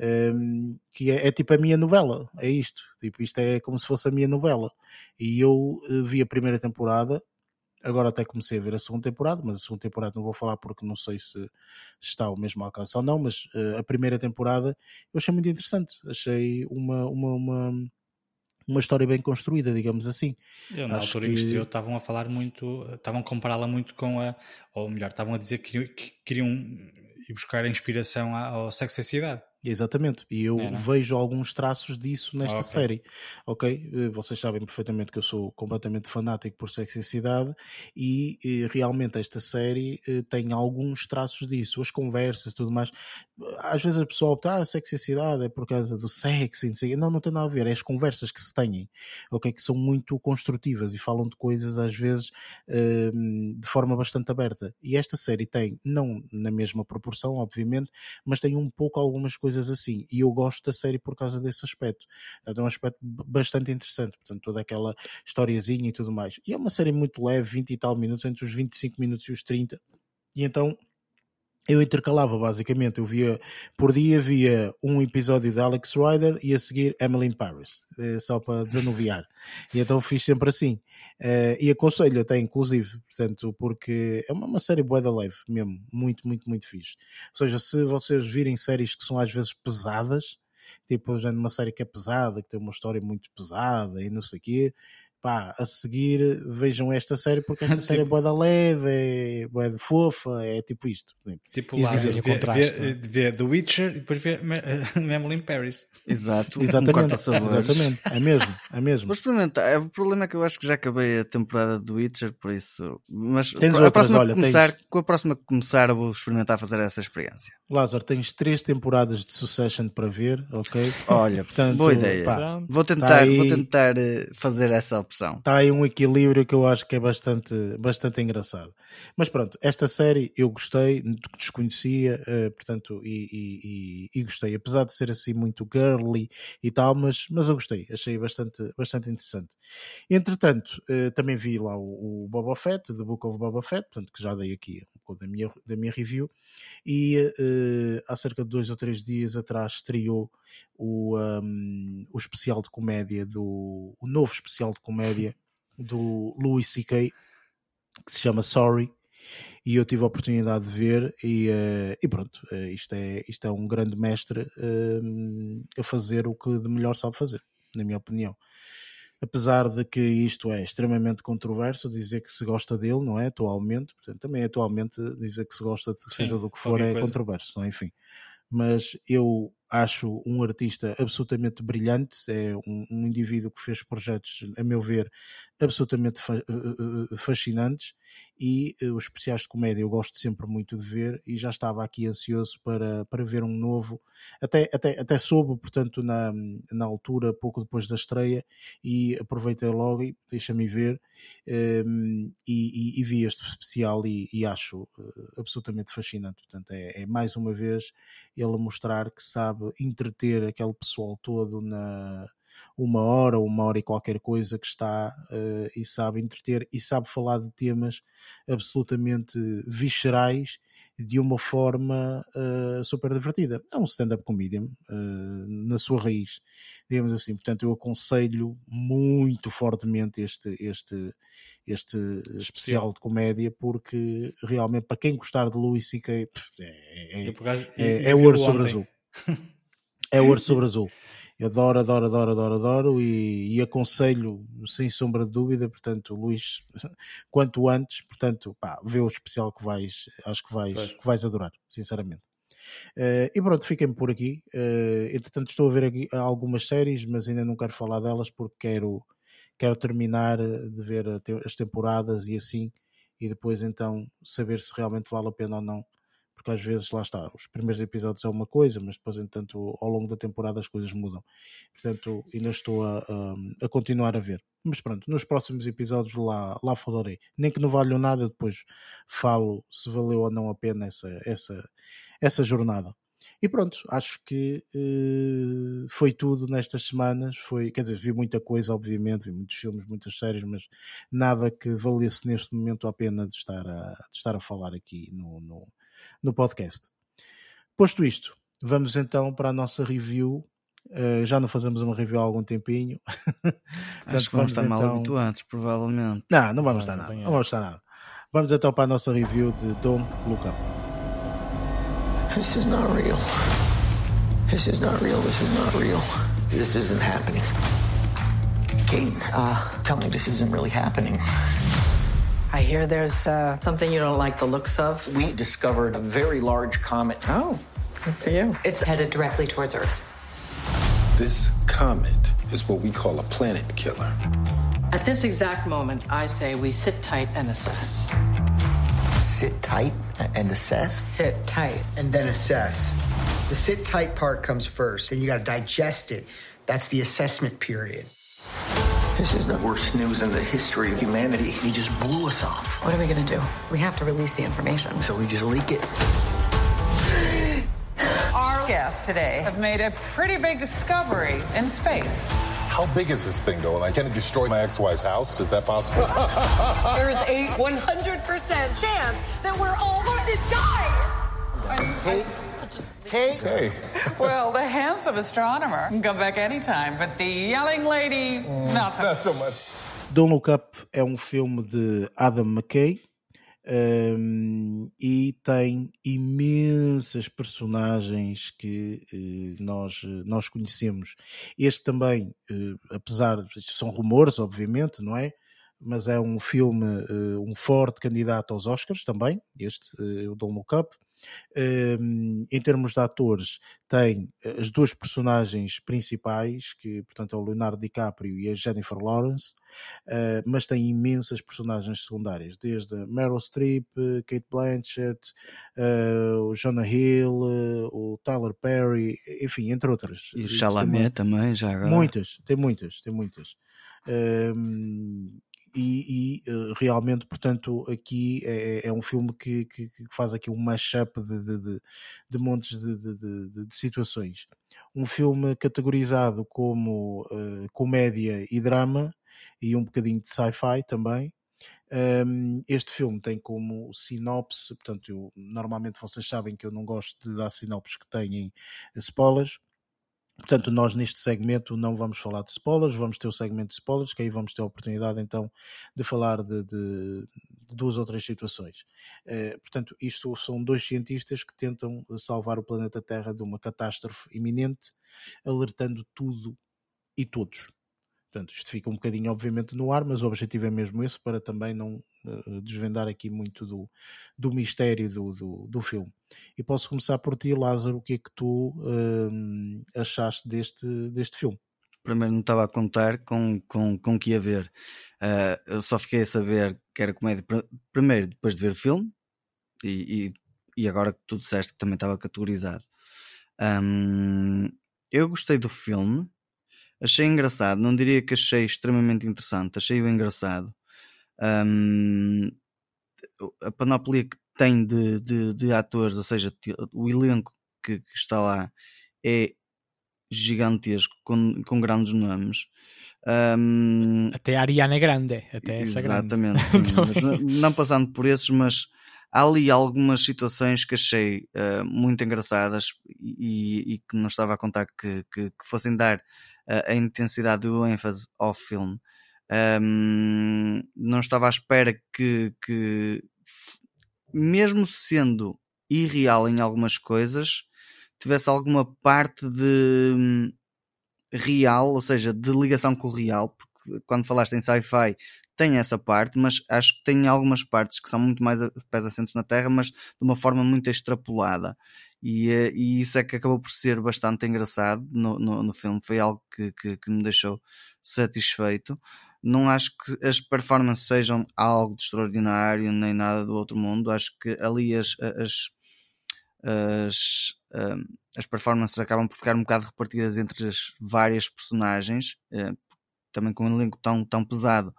Um, que é, é, tipo a minha novela, é isto, tipo, isto é como se fosse a minha novela. E eu eh, vi a primeira temporada, Agora até comecei a ver a segunda temporada, mas a segunda temporada não vou falar porque não sei se está ao mesmo alcance ou não, mas uh, a primeira temporada eu achei muito interessante. Achei uma, uma, uma, uma história bem construída, digamos assim. Eu, na Acho altura que... eu estavam a falar muito, estavam a compará-la muito com a, ou melhor, estavam a dizer que queriam ir buscar a inspiração ao Sexo e Cidade. Exatamente, e eu é, vejo alguns traços disso nesta okay. série, ok? Eh, vocês sabem perfeitamente que eu sou completamente fanático por sexicidade e, e eh, realmente esta série eh, tem alguns traços disso, as conversas e tudo mais. Às vezes a pessoa opta, ah, a sexicidade é por causa do sexo, e não, não tem nada a ver, é as conversas que se têm, ok? Que são muito construtivas e falam de coisas às vezes de forma bastante aberta. E esta série tem, não na mesma proporção, obviamente, mas tem um pouco algumas coisas coisas assim. E eu gosto da série por causa desse aspecto. É um aspecto bastante interessante, portanto, toda aquela historiazinha e tudo mais. E é uma série muito leve, 20 e tal minutos, entre os 25 minutos e os 30. E então eu intercalava basicamente, eu via por dia via um episódio de Alex Rider e a seguir Emily in Paris, eh, só para desanuviar. E então fiz sempre assim. Uh, e aconselho até, inclusive, portanto, porque é uma, uma série boa da leve mesmo, muito, muito, muito fixe. Ou seja, se vocês virem séries que são às vezes pesadas, tipo uma série que é pesada, que tem uma história muito pesada e não sei o quê, pá, a seguir vejam esta série porque esta série é boa da leve, é boa de fofa, é tipo isto. Tipo lá, dizer, vê, vê, vê, The Witcher e depois vê Emily in Paris. Exato. Exatamente, exatamente, é mesmo, é mesmo. Vou experimentar, é, o problema é que eu acho que já acabei a temporada do Witcher, por isso, mas tens a outras, próxima olha, começar, tens... com a próxima que começar vou experimentar fazer essa experiência. Lázaro, tens três temporadas de Succession para ver, ok? Olha, Portanto, boa ideia. Pá, vou tentar, tá aí... vou tentar eh, fazer essa opção. Está aí um equilíbrio que eu acho que é bastante, bastante engraçado. Mas pronto, esta série eu gostei, desconhecia, uh, portanto, e, e, e, gostei, apesar de ser assim muito girly e tal, mas, mas eu gostei, achei bastante, bastante interessante. Entretanto, uh, também vi lá o, o Boba Fett, The Book of Boba Fett, portanto, que já dei aqui um pouco da minha, da minha review, e há cerca de dois ou três dias atrás estreou o, um, o especial de comédia do o novo especial de comédia do Louis C.K. que se chama Sorry e eu tive a oportunidade de ver e, uh, e pronto, uh, isto, é, isto é um grande mestre uh, a fazer o que de melhor sabe fazer, na minha opinião. Apesar de que isto é extremamente controverso, dizer que se gosta dele, não é? Atualmente, portanto, também atualmente dizer que se gosta de seja Sim, do que for é coisa. controverso, não é? Enfim mas eu acho um artista absolutamente brilhante, é um, um, indivíduo que fez projetos, a meu ver, absolutamente fa eh, eh, fascinantes e os especiais de comédia eu gosto sempre muito de ver e já estava aqui ansioso para, para ver um novo, até, até, até soube, portanto, na, na altura, pouco depois da estreia, e aproveitei logo e deixa-me ver um, ehm, e, e, e, vi este especial e, e acho absolutamente fascinante. Portanto, é, é mais uma vez ele mostrar que sabe entreter aquele pessoal todo na uma hora, uma hora e qualquer coisa que está uh, e sabe entreter e sabe falar de temas absolutamente viscerais de uma forma uh, super divertida. É um stand-up comedian uh, na sua raiz, digamos assim. Portanto, eu aconselho muito fortemente este, este, este especial de comédia porque realmente para quem gostar de Louis C.K. É, é, é, é, é ouro sobre azul. É ouro sobre azul. Eu adoro, adoro, adoro, adoro, adoro e, e, aconselho sem sombra de dúvida, portanto, Luís, quanto antes, portanto, pá, vê o especial que vais, acho que vais, que vais adorar, sinceramente. Uh, e pronto, fiquem por aqui. Uh, entretanto, estou a ver aqui algumas séries, mas ainda não quero falar delas porque quero, quero terminar de ver as temporadas e assim, e depois então saber se realmente vale a pena ou não porque às vezes lá está, os primeiros episódios é uma coisa, mas depois, entanto, ao longo da temporada as coisas mudam. Portanto, ainda estou a, a, a continuar a ver. Mas pronto, nos próximos episódios lá, lá falarei. Nem que não valham nada, depois falo se valeu ou não a pena essa, essa, essa jornada. E pronto, acho que uh, foi tudo nestas semanas. Foi, quer dizer, vi muita coisa, obviamente, vi muitos filmes, muitas séries, mas nada que valesse neste momento a pena de estar a, de estar a falar aqui no, no, no podcast. Posto isto, vamos então para a nossa review. Uh, já não fazemos uma review há algum tempinho. Acho que vamos estar então... mal habituados, provavelmente. Não, não vamos estar nada. Não vamos estar nada. Vamos então para a nossa review de Don't Look Up. This is not real. This is not real. This is not real. This isn't happening. Kate, uh, tell me this isn't really happening. I hear there's uh, something you don't like the looks of. We discovered a very large comet. Oh, good for you. It's headed directly towards Earth. This comet is what we call a planet killer. At this exact moment, I say we sit tight and assess. Sit tight and assess? Sit tight. And then assess. The sit tight part comes first, then you got to digest it. That's the assessment period. This is the worst news in the history of humanity. He just blew us off. What are we gonna do? We have to release the information. So we just leak it. Our guests today have made a pretty big discovery in space. How big is this thing, though? I can it destroy my ex-wife's house? Is that possible? There's a 100% chance that we're all going to die. Hey, hey. hey. Well, the handsome astronomer can come back anytime, but the yelling lady, not so Not so much. Don't Look Up é um filme de Adam McKay um, e tem imensas personagens que uh, nós, nós conhecemos. Este também, uh, apesar de são rumores, obviamente, não é? Mas é um filme, uh, um forte candidato aos Oscars também, este, o Don't Look Up. Um, em termos de atores, tem as duas personagens principais, que portanto é o Leonardo DiCaprio e a Jennifer Lawrence, uh, mas tem imensas personagens secundárias, desde Meryl Streep, Kate Blanchett, uh, o Jonah Hill, uh, o Tyler Perry, enfim, entre outras. E o Chalamet também, já agora. Muitas, tem muitas, tem muitas. Um, e, e uh, realmente, portanto, aqui é, é um filme que, que, que, faz aqui um mashup de, de, de, de montes de, situações. Um filme categorizado como uh, comédia e drama e um bocadinho de sci-fi também. Um, este filme tem como sinopse, portanto, eu, normalmente vocês sabem que eu não gosto de dar sinopses que têm spoilers, Portanto, nós neste segmento não vamos falar de spoilers, vamos ter o segmento de spoilers, que aí vamos ter a oportunidade então de falar de, de, de duas ou três situações. Eh, portanto, isto são dois cientistas que tentam salvar o planeta Terra de uma catástrofe iminente, alertando tudo e todos. Portanto, isto fica um bocadinho, obviamente, no ar, mas o objetivo é mesmo esse, para também não uh, desvendar aqui muito do, do mistério do, do, do, filme. E posso começar por ti, Lázaro, o que é que tu uh, achaste deste, deste filme? Primeiro não estava a contar com, com, com que ia ver. Uh, eu só fiquei a saber que era comédia primeiro depois de ver o filme e, e, e agora que tu disseste que também estava categorizado. Um, eu gostei do filme Achei engraçado, não diria que achei extremamente interessante, achei-o engraçado. Um, a panóplia que tem de, de, de, atores, ou seja, o elenco que, que está lá é gigantesco, com, com grandes nomes. Um, até a Ariana é Grande, até essa Exatamente, grande. não, não, passando por esses, mas há ali algumas situações que achei uh, muito engraçadas e, e, que não estava a contar que, que, que fossem dar a, intensidade do ênfase ao filme. Um, não estava à espera que, que, mesmo sendo irreal em algumas coisas, tivesse alguma parte de hum, real, ou seja, de ligação com o real, porque quando falaste em sci-fi tem essa parte, mas acho que tem algumas partes que são muito mais pés assentes na Terra, mas de uma forma muito extrapolada. E, eh, e isso é que acabou por ser bastante engraçado no, no, no filme. Foi algo que, que, que, me deixou satisfeito. Não acho que as performances sejam algo de extraordinário nem nada do outro mundo. Acho que ali as, as, as, hum, as performances acabam por ficar um bocado repartidas entre as várias personagens, eh, também com um elenco tão, tão pesado.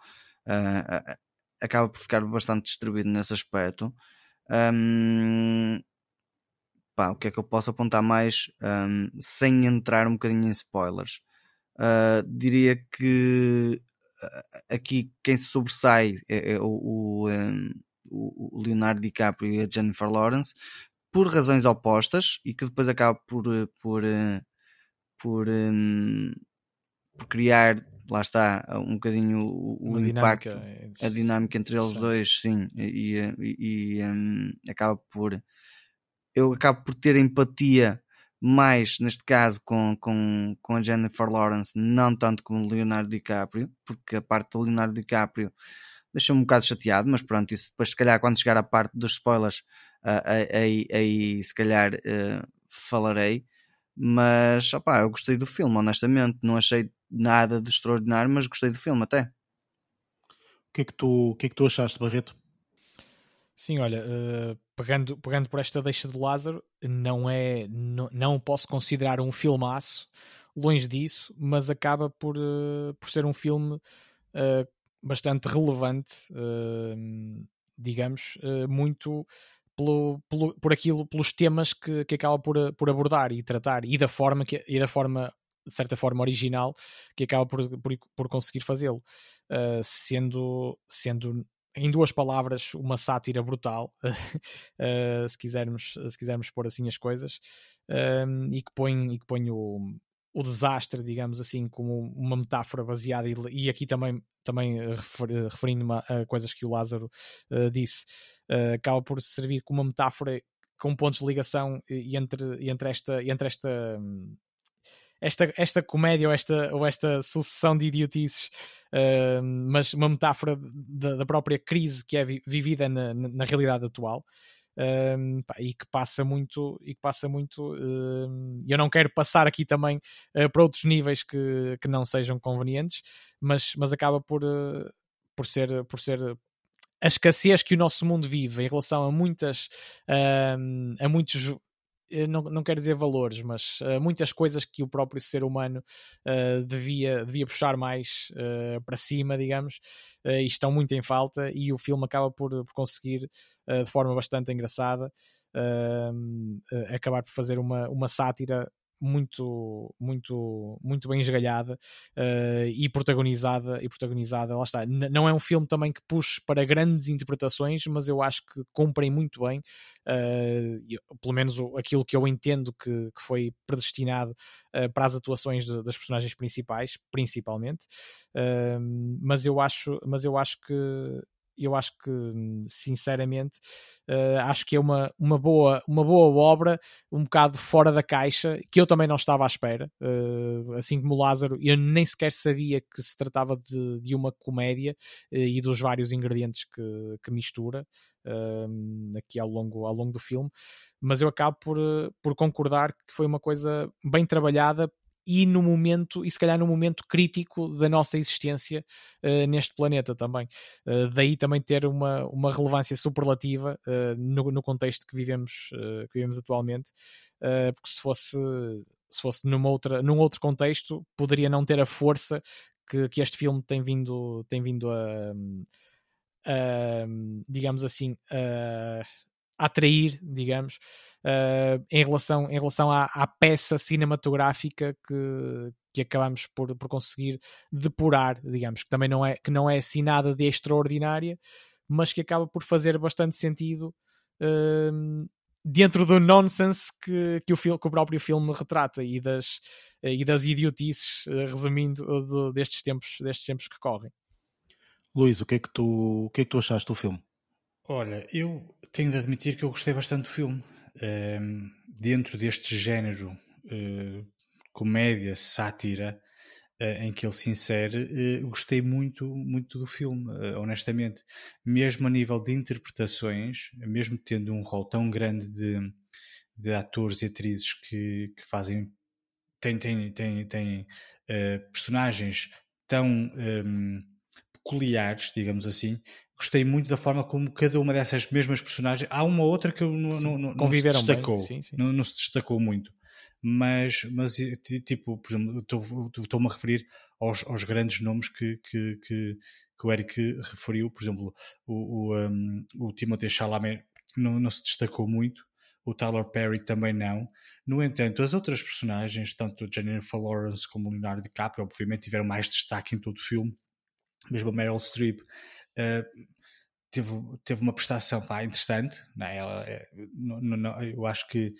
Uh, acaba por ficar bastante distribuído nesse aspecto. Um, pá, o que é que eu posso apontar mais um, sem entrar um bocadinho em spoilers? Uh, diria que uh, aqui quem se sobressai é, é o, o, um, o, Leonardo DiCaprio e a Jennifer Lawrence por razões opostas e que depois acaba por, por, uh, por, um, por criar lá está um bocadinho o, o impacto, dinâmica, a dinâmica entre eles dois, sim, e, e, e um, acaba por eu acabo por ter empatia mais, neste caso, com, com, com a Jennifer Lawrence, não tanto com o Leonardo DiCaprio, porque a parte do Leonardo DiCaprio deixou-me um bocado chateado, mas pronto, isso depois, se calhar, quando chegar à parte dos spoilers, uh, aí, aí se calhar uh, falarei. Mas, opá, eu gostei do filme, honestamente. Não achei nada de extraordinário, mas gostei do filme até. O que é que tu, o que é que tu achaste, Barreto? Sim, olha, uh, pegando, pegando por esta deixa de Lázaro, não é, não, não posso considerar um filmaço, longe disso, mas acaba por, uh, por ser um filme uh, bastante relevante, digamos, muito pelo, pelo, por aquilo, pelos temas que, que acaba por, por abordar e tratar e da forma que, e da forma de certa forma original que acaba por, por, por conseguir fazê-lo, uh, sendo, sendo em duas palavras uma sátira brutal, uh, se, quisermos, se quisermos pôr assim as coisas, uh, e que põe, e que põe o, o desastre, digamos assim, como uma metáfora baseada, e, aqui também, também referindo-me a, coisas que o Lázaro uh, disse, uh, acaba por servir como uma metáfora com pontos de ligação entre, entre esta, entre esta, esta, esta comédia ou esta, ou esta sucessão de idiotices, uh, mas uma metáfora da, da, própria crise que é vivida na, na, realidade atual um, pá, e que passa muito e que passa muito uh, eu não quero passar aqui também uh, para outros níveis que, que não sejam convenientes mas, mas acaba por, uh, por ser por ser a escassez que o nosso mundo vive em relação a muitas a muitos não, não quero dizer valores, mas uh, muitas coisas que o próprio ser humano uh, devia, devia puxar mais uh, para cima, digamos, e estão muito em falta. E o filme acaba por, por conseguir, de forma bastante engraçada, acabar por fazer uma, uma sátira muito muito muito bem esgalhada uh, e protagonizada e protagonizada lá está. N não é um filme também que puxe para grandes interpretações mas eu acho que cumprem muito bem uh, pelo menos aquilo que eu entendo que, que foi predestinado uh, para as atuações de, das personagens principais principalmente mas eu acho mas eu acho que eu acho que, sinceramente, uh, acho que é uma, uma, boa, uma boa obra, um bocado fora da caixa, que eu também não estava à espera. Uh, assim como o Lázaro, eu nem sequer sabia que se tratava de, de uma comédia uh, e dos vários ingredientes que, que mistura aqui ao longo, ao longo do filme. Mas eu acabo por, por concordar que foi uma coisa bem trabalhada e no momento, e se calhar no momento crítico da nossa existência uh, neste planeta também. Uh, daí também ter uma, uma relevância superlativa uh, no, no, contexto que vivemos, que vivemos atualmente, porque se fosse, se fosse numa outra, num outro contexto, poderia não ter a força que, que este filme tem vindo, tem vindo a, a digamos assim, a, atrair, digamos, uh, em relação, em relação à, à, peça cinematográfica que, que acabamos por, por conseguir depurar, digamos, que também não é, que não é assim nada de extraordinária, mas que acaba por fazer bastante sentido uh, dentro do nonsense que, que, o, que o próprio filme retrata e das, e das idiotices, uh, resumindo, de, destes, tempos, destes tempos que correm. Luís, o que, é que tu, o que é que tu achaste do filme? Olha, eu tenho de admitir que eu gostei bastante do filme. Um, dentro deste género uh, comédia, sátira, uh, em que ele se insere, uh, gostei muito, muito do filme, honestamente. Mesmo a nível de interpretações, mesmo tendo um rol tão grande de, de atores e atrizes que, que fazem. têm, têm, têm, têm personagens tão um, peculiares, digamos assim, gostei muito da forma como cada uma dessas mesmas personagens. Há uma outra que eu não, não, não, não se destacou, sim, sim. Não, não, se destacou muito. Mas, mas tipo, por exemplo, estou-me a referir aos, aos grandes nomes que, que, que, que, o Eric referiu. Por exemplo, o, o, um, o Timothée Chalamet não, não se destacou muito. O Tyler Perry também não. No entanto, as outras personagens, tanto o Jennifer Lawrence como o Leonardo DiCaprio, obviamente tiveram mais destaque em todo o filme. Mesmo a Meryl Streep Uh, teve, teve uma prestação pá, interessante. Ela, é, não, não, eu acho que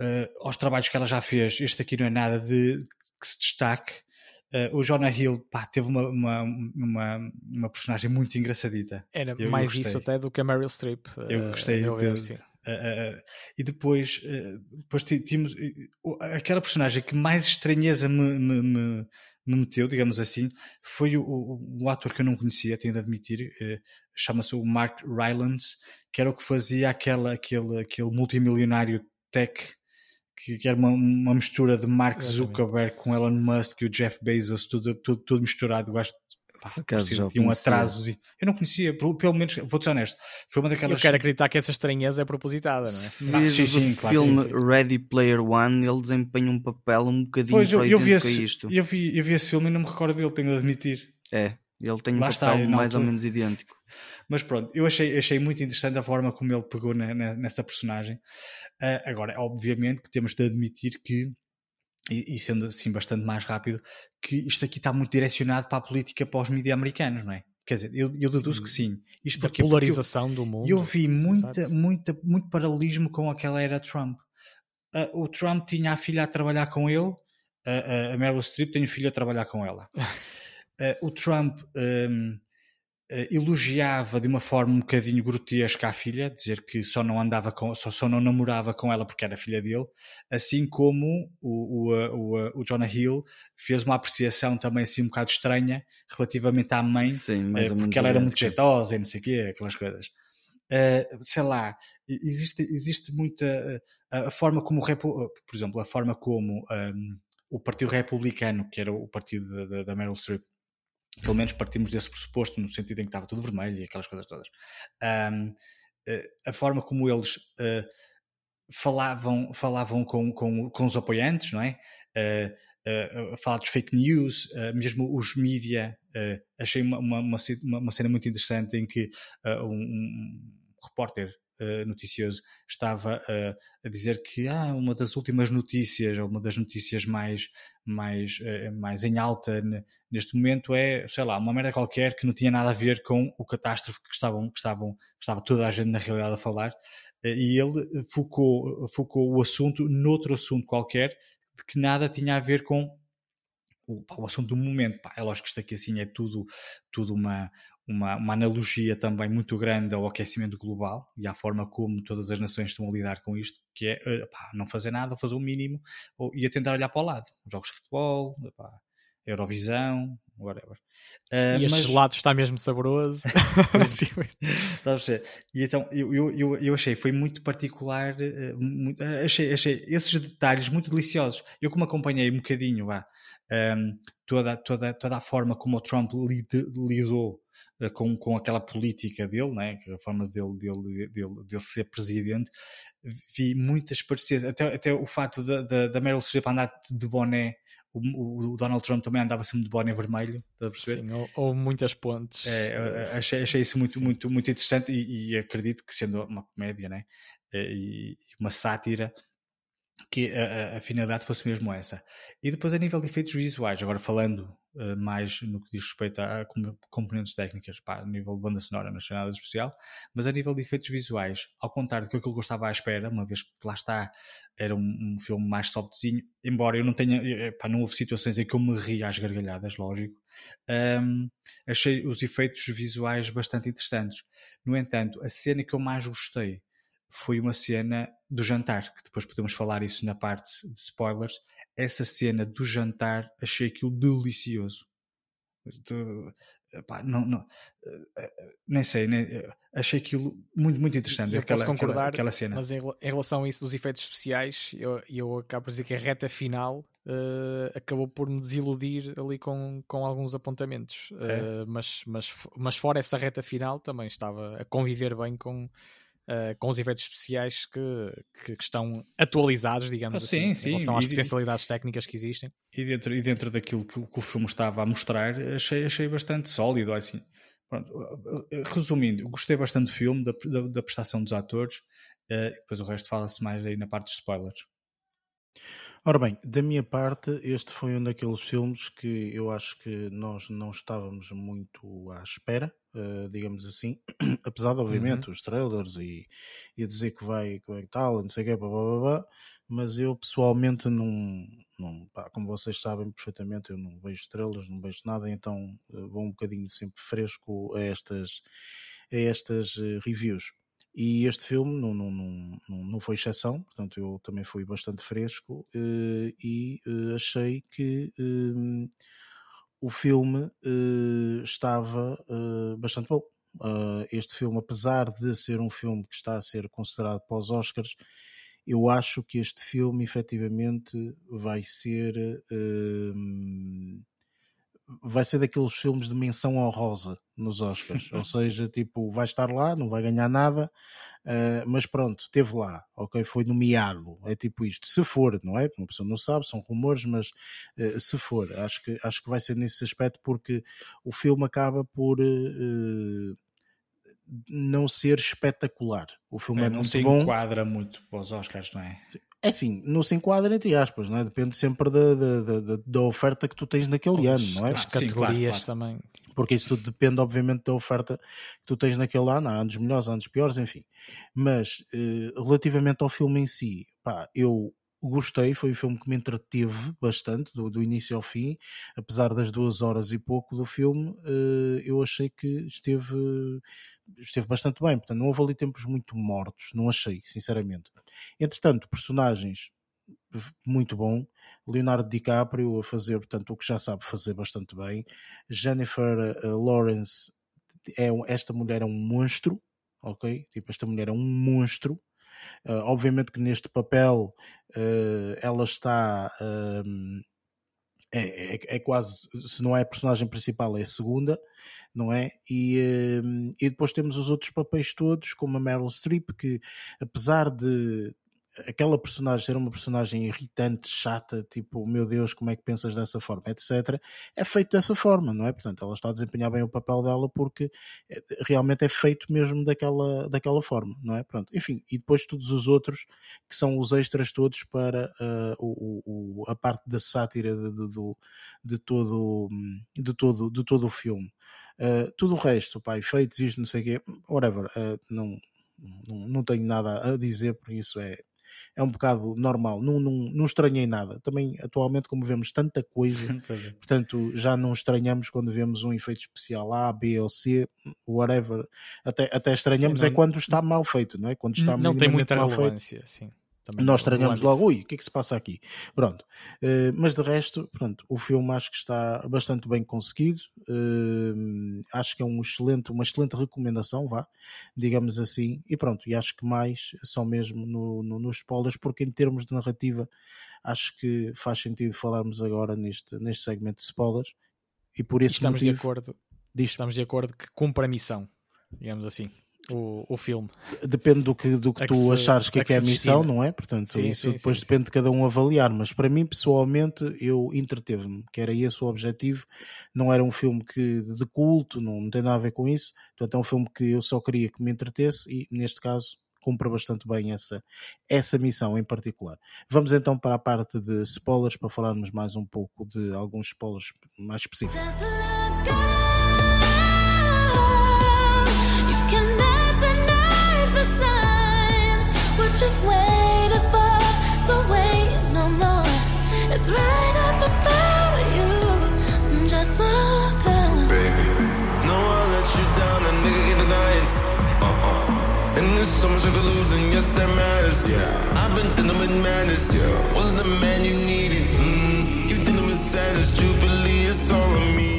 uh, aos trabalhos que ela já fez, este aqui não é nada de que se destaque. Uh, o Jonah Hill pá, teve uma, uma, uma, uma, personagem muito engraçadita. Era eu, mais eu isso até do que a Meryl Streep. Eu gostei. Uh, de, de, uh, e depois, depois tínhamos aquela personagem que mais estranheza me, me, me, me meteu, digamos assim, foi o, o, o, ator que eu não conhecia, tenho de admitir, eh, chama-se o Mark Rylance, que era o que fazia aquela, aquele, aquele multimilionário tech, que, que era uma, uma mistura de Mark Zuckerberg com Elon Musk e o Jeff Bezos, tudo, tudo, tudo misturado. Gosto pá, tinha um atraso. Eu não conhecia, pelo, pelo menos, vou ser honesto, foi uma daquelas. Eu quero acreditar que essa estranheza é propositada, não é? Ah, sim, sim, claro, filme sim, sim. Ready Player One, ele desempenha um papel um bocadinho pois, eu, eu vi esse, isto. Eu vi, eu vi esse filme e não me recordo dele, tenho de admitir. É, Ele tem um Lá papel está, mais ou menos idêntico. Mas pronto, eu achei, achei muito interessante a forma como ele pegou na, na, nessa personagem. Uh, agora, obviamente que temos de admitir que, e, e, sendo assim bastante mais rápido, que isto aqui está muito direcionado para a política para os mídias americanos, não é? Quer dizer, eu, eu deduzo que sim. Isto porque, polarização porque eu, do mundo. Eu vi muita, muita, muito paralelismo com aquela era Trump. Uh, o Trump tinha a filha a trabalhar com ele, uh, a Meryl Streep tem o filho a trabalhar com ela. o Trump um, Uh, elogiava de uma forma um bocadinho grotesca a filha, dizer que só não andava com, só, só não namorava com ela porque era filha dele, assim como o, o, o, o Jonah Hill fez uma apreciação também assim um bocado estranha relativamente à mãe, Sim, uh, porque ela era muito jeitosa e não sei o quê, aquelas coisas. Uh, sei lá, existe, existe muita a forma como, por exemplo, a forma como um, o Partido Republicano, que era o partido da, da Meryl Streep, pelo menos partimos desse pressuposto, no sentido em que estava tudo vermelho e aquelas coisas todas. Um, eh, a forma como eles uh, falavam, falavam com, com, com os apoiantes, não é? Uh, uh, falar fake news, mesmo os mídia, achei uma, uma, uma, uma, cena muito interessante em que um, um repórter uh, noticioso estava uh, a dizer que ah, uma das últimas notícias, ou uma das notícias mais, mais, uh, mais em alta neste momento é, sei lá, uma merda qualquer que não tinha nada a ver com o catástrofe que, estavam, que, estavam, que estava toda a gente na realidade a falar. e ele focou, focou o assunto noutro assunto qualquer de que nada tinha a ver com o, o, assunto do momento. Pá, é lógico que isto aqui assim é tudo, tudo uma, uma, uma, analogia também muito grande ao aquecimento global e à forma como todas as nações estão a lidar com isto, que é eh, pá, não fazer nada, fazer o mínimo ou, e a tentar olhar para o lado. Jogos de futebol, pá, Eurovisão, whatever. Uh, e este lado está mesmo saboroso. e então eu, eu, eu achei, foi muito particular, uh, muito, achei, achei esses detalhes muito deliciosos. Eu como acompanhei um bocadinho um, ehm, toda, toda, toda a forma como o Trump lid, lidou eh, com, com aquela política dele, né? a forma dele, dele, dele, dele ser presidente, vi muitas parecidas, até, até o facto da, da, da Meryl Streep andar de boné o, o, Donald Trump também andava sempre de boné vermelho, estás a perceber? Sim, houve muitas pontes. É, achei, achei isso muito, muito, muito interessante e, e, acredito que sendo uma comédia né? e uma sátira, que a, a, finalidade fosse mesmo essa. E depois a nível de efeitos visuais, agora falando uh, mais no que diz respeito a, a componentes técnicas, pá, a nível de banda sonora não achei nada especial, mas a nível de efeitos visuais, ao contrário do que eu estava à espera, uma vez que lá está, era um, um filme mais softzinho, embora eu não tenha, pá, não houve situações em que eu me ri às gargalhadas, lógico, um, achei os efeitos visuais bastante interessantes. No entanto, a cena que eu mais gostei foi uma cena do jantar, que depois podemos falar isso na parte de spoilers. Essa cena do jantar achei aquilo delicioso. Epá, não, não, eh, eh, nem sei, nem, eh, achei aquilo muito, muito interessante. Eu aquela, posso concordar, aquela, aquela, cena. mas em, em, relação a isso dos efeitos especiais, eu, eu acabo por dizer que a reta final uh, acabou por me desiludir ali com, com alguns apontamentos. É. Uh, mas, mas, mas fora essa reta final, também estava a conviver bem com, uh, com os efeitos especiais que, que, que estão atualizados, digamos ah, assim, sim, em relação às e, potencialidades técnicas que existem. E dentro, e dentro daquilo que, que, o filme estava a mostrar, achei, achei bastante sólido, assim. Pronto, resumindo, gostei bastante do filme, da, da, da prestação dos atores, uh, depois o resto fala-se mais aí na parte dos spoilers. Ora bem, da minha parte, este foi um daqueles filmes que eu acho que nós não estávamos muito à espera, uh, digamos assim, apesar de, obviamente, uhum. os trailers e, e dizer que vai, que vai tal, não sei o que, blá, blá, blá, mas eu pessoalmente não, não pá, como vocês sabem perfeitamente, eu não vejo trailers, não vejo nada, então uh, vou um bocadinho sempre fresco a estas, a estas uh, reviews. E este filme não, não, não, não foi exceção, portanto eu também fui bastante fresco e achei que o filme estava bastante bom. este filme, apesar de ser um filme que está a ser considerado para os Oscars, eu acho que este filme efetivamente vai ser vai ser daqueles filmes de menção honrosa nos Oscars, ou seja, tipo, vai estar lá, não vai ganhar nada, Uh, mas pronto, teve lá, ok? Foi nomeado, é tipo isto. Se for, não é? Uma pessoa não sabe, são rumores, mas uh, se for, acho que, acho que vai ser nesse aspecto porque o filme acaba por uh, não ser espetacular. O filme é, é não muito se bom. enquadra muito para os Oscars, não é? É assim, não se enquadra entre aspas, não é? Depende sempre da, da, da, da oferta que tu tens naquele ano, não é? As categorias Sim, claro, claro. também. Porque isso tudo depende, obviamente, da oferta que tu tens naquele ano. Há anos melhores, há anos piores, enfim. Mas, eh, relativamente ao filme em si, pá, eu gostei, foi um filme que me entreteve bastante, do, do, início ao fim, apesar das duas horas e pouco do filme, eh, eu achei que esteve, esteve bastante bem, portanto não houve ali tempos muito mortos, não achei, sinceramente. Entretanto, personagens muito bom, Leonardo DiCaprio a fazer, portanto, o que já sabe fazer bastante bem, Jennifer uh, Lawrence, é, esta mulher é um monstro, ok? Tipo, esta mulher é um monstro, Uh, obviamente que neste papel uh, ela está. Uh, é, é, é, quase, se não é a personagem principal, é a segunda, não é? E, e depois temos os outros papéis todos, como a Meryl Streep, que apesar de aquela personagem ser uma personagem irritante, chata, tipo, meu Deus, como é que pensas dessa forma, etc., é feito dessa forma, não é? Portanto, ela está a desempenhar bem o papel dela porque é, realmente é feito mesmo daquela, daquela forma, não é? Pronto, enfim, e depois todos os outros que são os extras todos para uh, o, o, a parte da sátira de, de, de, de, todo, de, todo, de todo o filme. Uh, tudo o resto, pá, efeitos, isto, não sei o quê, whatever, uh, não, não, não tenho nada a dizer, por isso é, é um bocado normal, não, não, não estranhei nada. Também, atualmente, como vemos tanta coisa, é. portanto, já não estranhamos quando vemos um efeito especial A, B ou C, whatever. Até, até estranhamos sim, não, é quando está mal feito, não é? Quando está não tem muita relevância, sim. Também Nós estranhamos logo, ui, o que é que se passa aqui? Pronto. Uh, mas de resto, pronto, o filme acho que está bastante bem conseguido. Uh, acho que é um excelente, uma excelente recomendação, vá, digamos assim. E pronto, e acho que mais são mesmo no, no, nos spoilers, porque em termos de narrativa, acho que faz sentido falarmos agora neste, neste segmento de spoilers. E por isso estamos motivo, de acordo. Estamos de acordo que cumpre a missão, digamos assim o, o filme. Depende do que, do que tu se, achares que é, que é a missão, não é? Portanto, sim, isso sim, depois sim, depende de cada um avaliar. Mas para mim, pessoalmente, eu entreteve-me, que era esse o objetivo. Não era um filme que, de culto, não, não tem nada a ver com isso. Portanto, é um filme que eu só queria que me entretesse e, neste caso, cumpre bastante bem essa, essa missão em particular. Vamos então para a parte de spoilers para falarmos mais um pouco de alguns spoilers mais específicos. You've waited for. Don't wait no more. It's right up above you. Just look up. Baby. No, I'll let you down, a nigga get denying. Uh-uh. And there's so much of losing, yes, that matters. Yeah. I've been dealing with madness. Yeah. Wasn't the man you needed. Mm. You dealing with sadness, truthfully, it's all on me.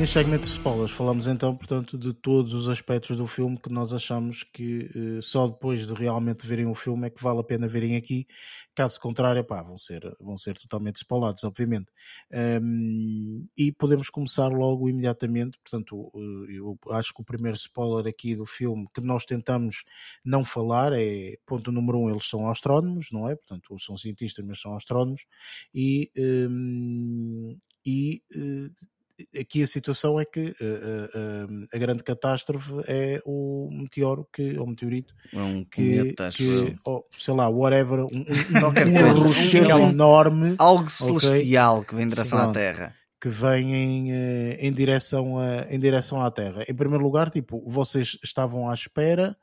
Neste segmento de spoilers falamos então, portanto, de todos os aspectos do filme que nós achamos que uh, só depois de realmente verem o filme é que vale a pena verem aqui. Caso contrário, pá, vão ser, vão ser totalmente spoilados, obviamente. Um, e podemos começar logo imediatamente. Portanto, uh, eu acho que o primeiro spoiler aqui do filme que nós tentamos não falar é, ponto número um, eles são astrónomos, não é? Portanto, são cientistas, mas são astrónomos. E, um, e uh, aqui a situação é que uh, uh, a grande catástrofe é o meteoro que, ou meteorito é um que, que sei lá, whatever, um, um, um rochedo enorme, algo celestial okay, que vem em direção à Terra que vem em, em, direção a, em direção à Terra. Em primeiro lugar, tipo, vocês estavam à espera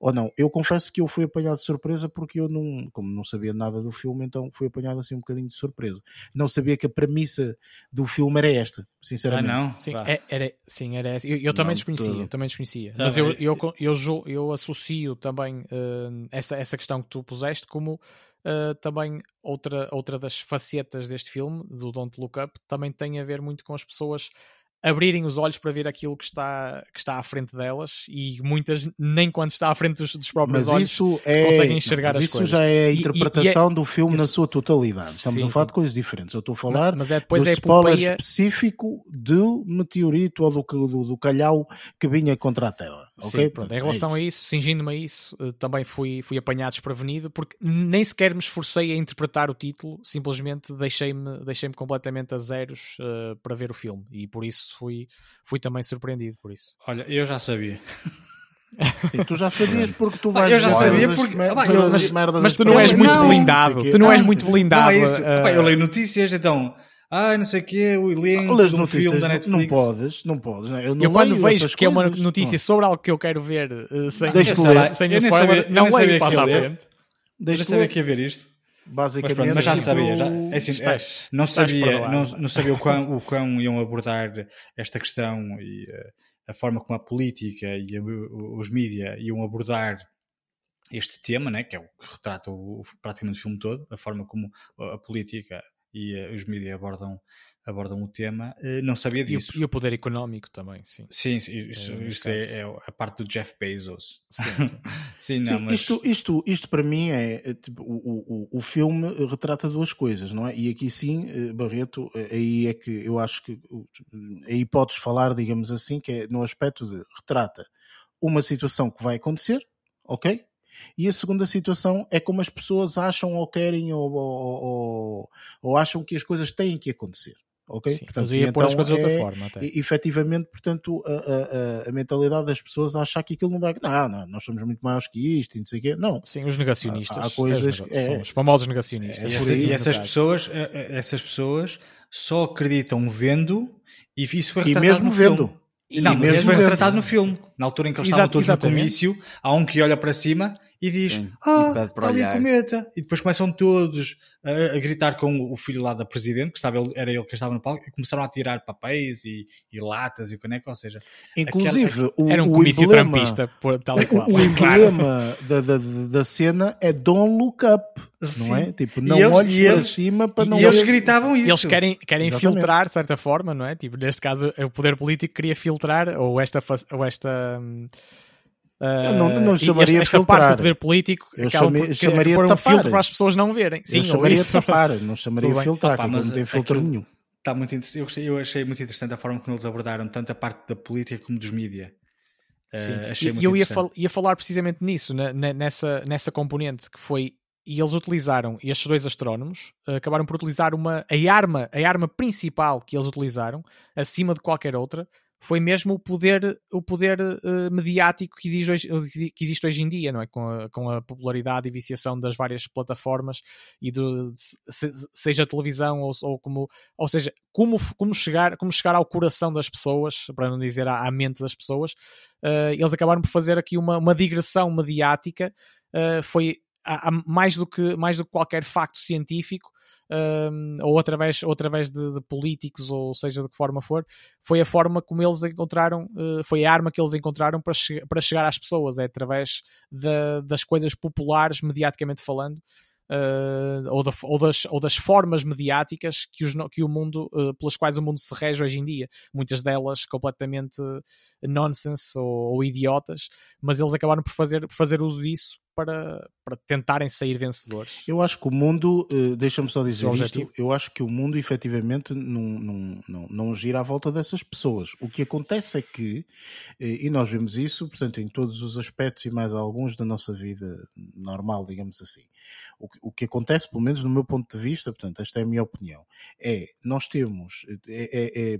ou não. Eu confesso que eu fui apanhado de surpresa porque eu não, como não sabia nada do filme, então fui apanhado assim um bocadinho de surpresa. Não sabia que a premissa do filme era esta, sinceramente. Ah, não? Sim, é, era, sim, era essa. Eu, eu também desconhecia, também desconhecia. Mas eu, eu, eu, eu, eu associo também uh, essa, essa questão que tu puseste como Uh, também outra, outra das facetas deste filme, do Don't Look Up, também tem a ver muito com as pessoas abrirem os olhos para ver aquilo que está, que está à frente delas e muitas nem quando está à frente dos, dos próprios mas olhos isso é, conseguem enxergar as isso coisas. Isso já é a interpretação e, e é, do filme isso, na sua totalidade. Estamos sim, a falar sim. de coisas diferentes. Eu estou a falar mas, mas é depois do é spoiler epopeia... específico do meteorito ou do, do, do calhau que vinha contra a Terra. Okay? Sim, pronto. Em é relação é a isso, cingindo-me a isso, eh, também fui, fui apanhado desprevenido, porque nem sequer me esforcei a interpretar o título, simplesmente deixei-me deixei completamente a zeros uh, para ver o filme, e por isso fui, fui também surpreendido por isso. Olha, eu já sabia. Sim, tu já sabias porque tu vais eu já sabia porque mas, mas, tu não és muito não, blindado tu não és muito blindado não, é isso. Uh... eu leio notícias então ah, não sei o que, o elenco de um filme da Netflix. Não podes, não podes. Não. Eu, não eu quando vejo que coisas, é uma notícia não. sobre algo que eu quero ver uh, sem, sem, sem spoiler, não leio, passa à frente. Deixa eu saber aqui a ver isto. Basicamente, mas, pronto, mas já tipo, sabia, já, é assim, estás, é, não sabia, não, não, sabia o quão, o quão iam abordar esta questão e uh, a forma como a política e a, os mídias iam abordar este tema, né, que é o que retrata o, praticamente o filme todo, a forma como a política e uh, os mídias abordam, abordam o tema, uh, não sabia disso. E o, e o, poder económico também, sim. Sim, isso, é, isso é, é, a parte do Jeff Bezos. Sim, sim. sim, não, sim mas... isto, isto, isto para mim é, é tipo, o, o, o filme retrata duas coisas, não é? E aqui sim, eh, Barreto, aí é que eu acho que aí podes falar, digamos assim, que é no aspecto de retrata uma situação que vai acontecer, ok? E a segunda situação é como as pessoas acham ou querem ou, ou, ou, ou acham que as coisas têm que acontecer. Ok? Sim, portanto, ia pôr as coisas de outra é, forma. Até. Efetivamente, portanto, a, a, a, mentalidade das pessoas achar que aquilo não vai. Não, não, nós somos muito maiores que isto e não sei o quê. Não. Sim, os negacionistas. Há, há coisas. É, é, os famosos negacionistas. É, e, essas pessoas, essas pessoas só acreditam vendo e isso foi e mesmo vendo. Filme. E não, mas isso foi retratado no filme. Na altura em que eles estavam todos exatamente. no comício, há um que olha para cima e diz: Sim, Ah, e está ali o cometa. E depois começam todos a, a, gritar com o filho lá da presidente, que estava, era ele que estava no palco, e começaram a tirar papéis e, e latas e o caneco, ou seja, inclusive aquela, o, era um comício emblema, trampista, tal e qual. O, o emblema da, da, da cena é Don't Look Up. Sim. Não é? Tipo, não eles, olhes para eles, cima para não. E eles gritavam isso. Eles querem, querem filtrar, de certa forma, não é? Tipo, neste caso, o poder político queria filtrar, ou esta. Ou esta hum, eu não, não chamaria esta, esta parte do poder político eu chame, chamaria de um tapar. filtro para as pessoas não verem. Sim, eu chamaria de tapar, não chamaria de filtrar, Opa, mas não tem filtro aquilo, nenhum. Está muito, eu, gostei, eu achei muito interessante a forma como eles abordaram tanto a parte da política como dos mídias. Sim. Uh, e eu ia, fal ia, falar precisamente nisso, na, nessa, nessa componente que foi e eles utilizaram estes dois astrónomos uh, acabaram por utilizar uma a arma a arma principal que eles utilizaram acima de qualquer outra foi mesmo o poder, o poder uh, mediático que existe, hoje, que existe hoje em dia, não é? Com a, com a popularidade e viciação das várias plataformas e de, se, seja televisão ou, ou, como, ou seja, como, como, chegar, como chegar ao coração das pessoas, para não dizer à, à mente das pessoas, uh, eles acabaram por fazer aqui uma, uma digressão mediática, uh, foi a, a, mais, do que, mais do que qualquer facto científico, ou através, ou através de, de, políticos, ou seja, de que forma for, foi a forma como eles encontraram, uh, foi a arma que eles encontraram para, che para chegar às pessoas, é através de, das coisas populares, mediaticamente falando, uh, ou, da, ou, das, ou das formas mediáticas que, os, que o mundo, uh, pelas quais o mundo se rege hoje em dia. Muitas delas completamente nonsense ou, ou idiotas, mas eles acabaram por fazer, por fazer uso disso para, para tentarem sair vencedores. Eu acho que o mundo, uh, deixa-me só dizer isto, eu acho que o mundo efetivamente não, não, não, não gira à volta dessas pessoas. O que acontece é que, uh, e nós vemos isso, portanto, em todos os aspectos e mais alguns da nossa vida normal, digamos assim. O que, o que acontece, pelo menos no meu ponto de vista, portanto, esta é a minha opinião, é, nós temos, é, é, é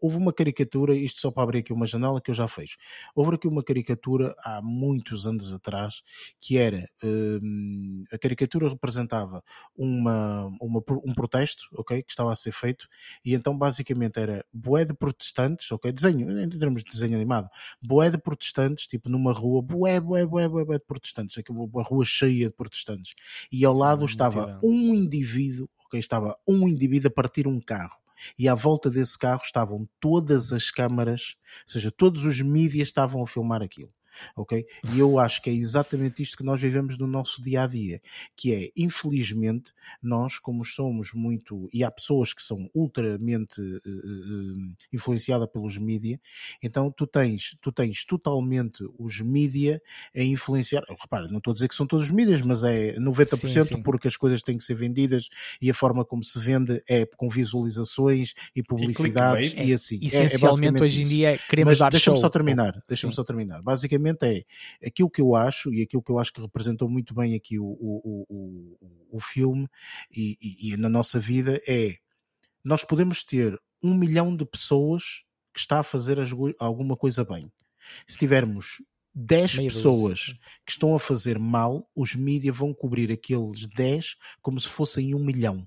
houve uma caricatura, isto só para abrir aqui uma janela que eu já fiz. Houve aqui uma caricatura há muitos anos atrás que era um, a caricatura representava uma, uma, um protesto, ok, que estava a ser feito e então basicamente era boé de protestantes, ok, desenho, em termos de desenho animado, boé de protestantes, tipo numa rua, boé, boé, boé, boé, de protestantes, uma rua cheia de protestantes e ao Sim, lado estava um indivíduo, ok, estava um indivíduo a partir um carro e à volta desse carro estavam todas as câmaras, ou seja, todos os mídias estavam a filmar aquilo ok? E eu acho que é exatamente isto que nós vivemos no nosso dia a dia, que é, infelizmente, nós, como somos muito, e há pessoas que são ultramente uh, uh, influenciadas pelos mídias, então tu tens, tu tens totalmente os mídias a influenciar, repara, não estou a dizer que são todos os mídias, mas é 90% sim, sim. porque as coisas têm que ser vendidas e a forma como se vende é com visualizações e publicidades e, e assim. Essencialmente é, é hoje em dia queremos mas dar deixa-me só terminar, deixa-me só terminar. Basicamente basicamente é aquilo que eu acho e aquilo que eu acho que representou muito bem aqui o, o, o, o filme e, e, e na nossa vida é nós podemos ter um milhão de pessoas que está a fazer alguma coisa bem. Se tivermos 10 Meio pessoas que estão a fazer mal, os mídias vão cobrir aqueles 10 como se fossem um milhão.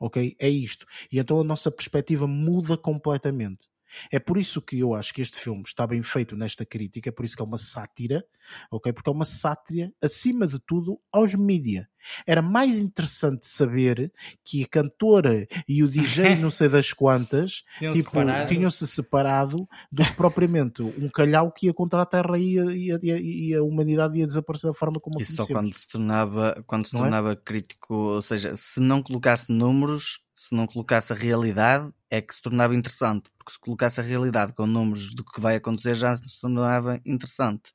Ok? É isto. E então a nossa perspectiva muda completamente. É por isso que eu acho que este filme está bem feito nesta crítica, é por isso que é uma sátira, ok? Porque é uma sátira, acima de tudo, aos mídia. Era mais interessante saber que a cantora e o DJ não sei das quantas tinham-se tipo, separado. Tinham -se separado do que propriamente um calhau que ia contra a Terra e a, e a, e a humanidade ia desaparecer da forma como Isso só quando se tornava, quando se é? tornava é? crítico, ou seja, se não colocasse números, se não colocasse a realidade, é que se tornava interessante, porque se colocasse a realidade com números do que vai acontecer já se tornava interessante.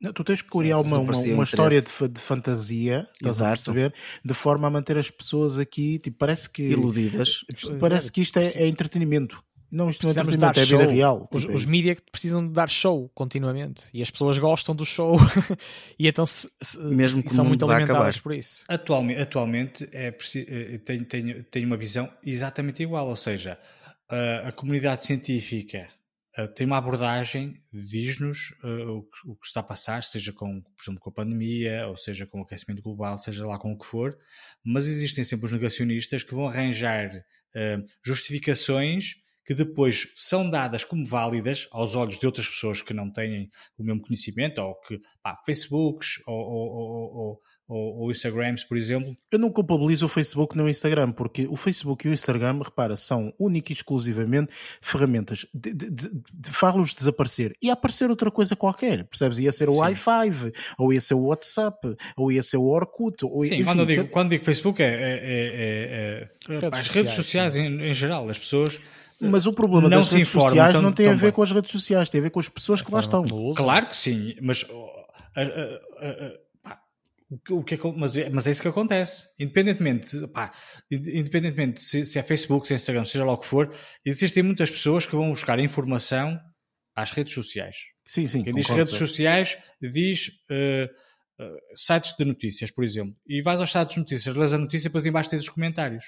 Não, tu tens que criar uma, uma, uma história de, de, fantasia, estás a perceber? De forma a manter as pessoas aqui, tipo, parece que. Iludidas. Parece que isto é, é entretenimento. Não, isto não é é vida real. Os, tipo, os mídias precisam de dar show continuamente. E as pessoas gostam do show. E então se, se, Mesmo que são muito alimentadas por isso. Atualmente, atualmente é, eh, tenho, tenho, tenho uma visão exatamente igual, ou seja, a, a comunidade científica uh, tem uma abordagem, diz-nos uh, o, o, que está a passar, seja com, por exemplo, com a pandemia, ou seja com o aquecimento global, seja lá com o que for, mas existem sempre os negacionistas que vão arranjar uh, justificações que depois são dadas como válidas aos olhos de outras pessoas que não têm o mesmo conhecimento, ou que, pá, Facebooks ou, ou, ou, ou, Instagrams, por exemplo. Eu não culpabilizo o Facebook nem o Instagram, porque o Facebook e o Instagram, repara, são única e exclusivamente ferramentas de, de, de, de fá-los desaparecer e aparecer outra coisa qualquer, percebes? Ia ser o i5, ou ia ser o WhatsApp, ou ia ser o Orkut. Ou, Sim, enfim, quando, eu digo, quando digo Facebook é, é, é, é, é as redes sociais, em, em geral, as pessoas mas o problema não das redes sociais tão, não tem a ver bem. com as redes sociais, tem a ver com as pessoas que lá estão. Claro que sim, mas o que é, mas, é, mas é isso que acontece. Independentemente, pá, independentemente se, se é Facebook, se é Instagram, seja lá o que for, existem muitas pessoas que vão buscar informação às redes sociais. Sim, sim. Quem diz redes sociais diz uh, uh, sites de notícias, por exemplo. E vais aos sites de notícias, lês a notícia e depois embaixo tens os comentários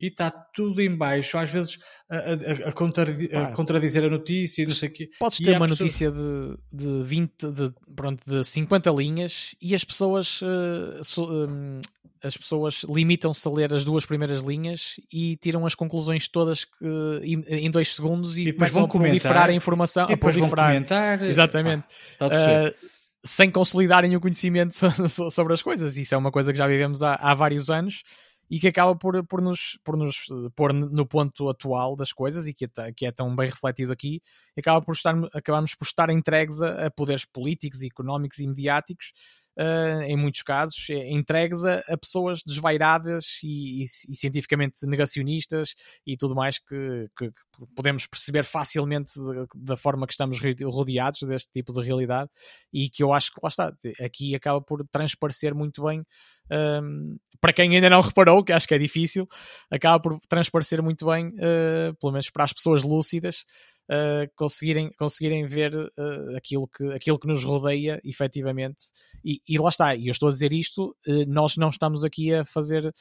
e está tudo em baixo, às vezes a, a, a, contradizer, a contradizer a notícia e não sei o quê. Podes ter uma pessoa... notícia de, de 20, de, pronto, de 50 linhas e as pessoas, uh, so, um, as pessoas limitam-se a ler as duas primeiras linhas e tiram as conclusões todas que, em, em dois segundos e, e começam a proliferar a informação. E depois vão comentar. Exatamente. Ah, uh, sem consolidarem o conhecimento sobre as coisas. Isso é uma coisa que já vivemos há, há vários anos e que acaba por, por, nos, por nos pôr no ponto atual das coisas e que é, que é tão bem refletido aqui, acaba por estar, acabamos por estar entregues a, a poderes políticos, económicos e mediáticos uh, em muitos casos, é entregues a, a pessoas desvairadas e, e, e, cientificamente negacionistas e tudo mais que, que, que podemos perceber facilmente da forma que estamos rodeados deste tipo de realidade e que eu acho que lá está, aqui acaba por transparecer muito bem. Um, para quem ainda não reparou, que acho que é difícil, acaba por transparecer muito bem, uh, pelo menos para as pessoas lúcidas, uh, conseguirem, conseguirem ver uh, aquilo, que, aquilo que nos rodeia efetivamente. E, e lá está, e eu estou a dizer isto, uh, nós não estamos aqui a fazer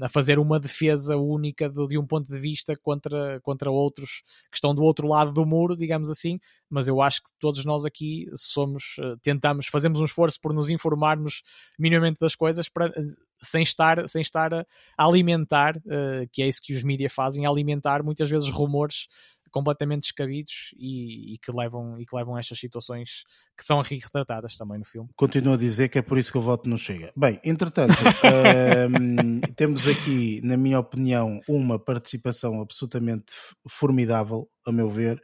a fazer uma defesa única de, de, um ponto de vista contra, contra outros que estão do outro lado do muro, digamos assim, mas eu acho que todos nós aqui somos, tentamos, fazemos um esforço por nos informarmos minimamente das coisas para, sem estar, sem estar a alimentar, uh, que é isso que os mídias fazem, alimentar muitas vezes rumores completamente descabidos e, e, que levam, e que levam a estas situações que são retratadas também no filme. Continuo a dizer que é por isso que o voto não chega. Bem, entretanto, um, temos aqui, na minha opinião, uma participação absolutamente formidável, a meu ver,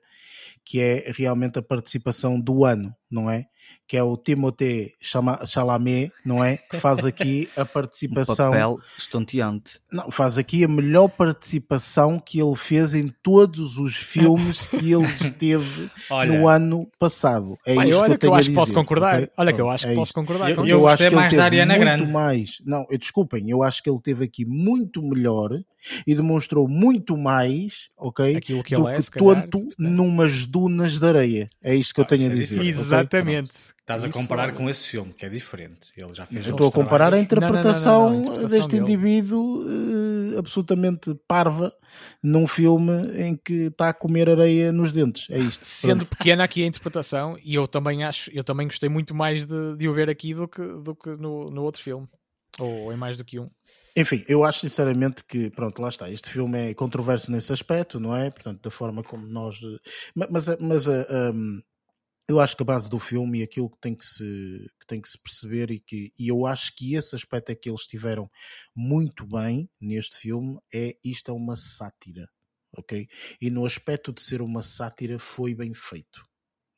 que é realmente a participação do ano, não é? Que é o Timothée Chalamet, não é? Que faz aqui a participação. Um papel estonteante. Não, faz aqui a melhor participação que ele fez em todos os filmes que ele esteve olha, no ano passado. É olha que eu, que eu acho que posso concordar. Okay? Olha que eu acho é que posso concordar. Eu, eu, eu acho que mais da Ariana muito Grande. mais. Não, desculpem, eu acho que ele teve aqui muito melhor e demonstrou muito mais, ok? Aquilo que do ele é, que todos ponto numas dunas de areia. É isto que eu tenho a é dizer. Exatamente. Estás a comparar com esse filme, que é diferente. Ele já fez eu estou a comparar a interpretação, não, não, não, a interpretação deste dele. indivíduo uh, absolutamente parva num filme em que está a comer areia nos dentes. É isto. Sendo Pronto. pequena aqui a interpretação, e eu também acho, eu também gostei muito mais de, de o ver aqui do que, do que no, no outro filme. Ou em mais do que um. Enfim, eu acho sinceramente que, pronto, lá está. Este filme é controverso nesse aspecto, não é? Portanto, da forma como nós. Mas, mas um, eh, eu acho que a base do filme e aquilo que tem que se, que tem que se perceber e que e eu acho que esse aspecto é que eles tiveram muito bem neste filme é isto é uma sátira, ok? E no aspecto de ser uma sátira foi bem feito.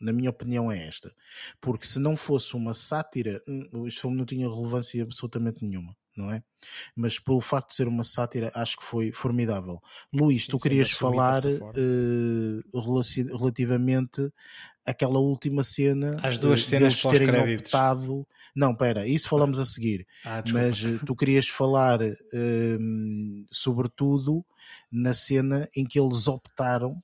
Na minha opinião é esta. Porque se não fosse uma sátira, hum, este filme não tinha relevância absolutamente nenhuma não é? Mas pelo facto de ser uma sátira, acho que foi formidável. Luís, tu querias falar uh, relativamente aquela última cena as duas cenas pós-créditos optado... não, pera, isso falamos a seguir ah, mas eh, tu querias falar um, sobretudo na cena em que eles optaram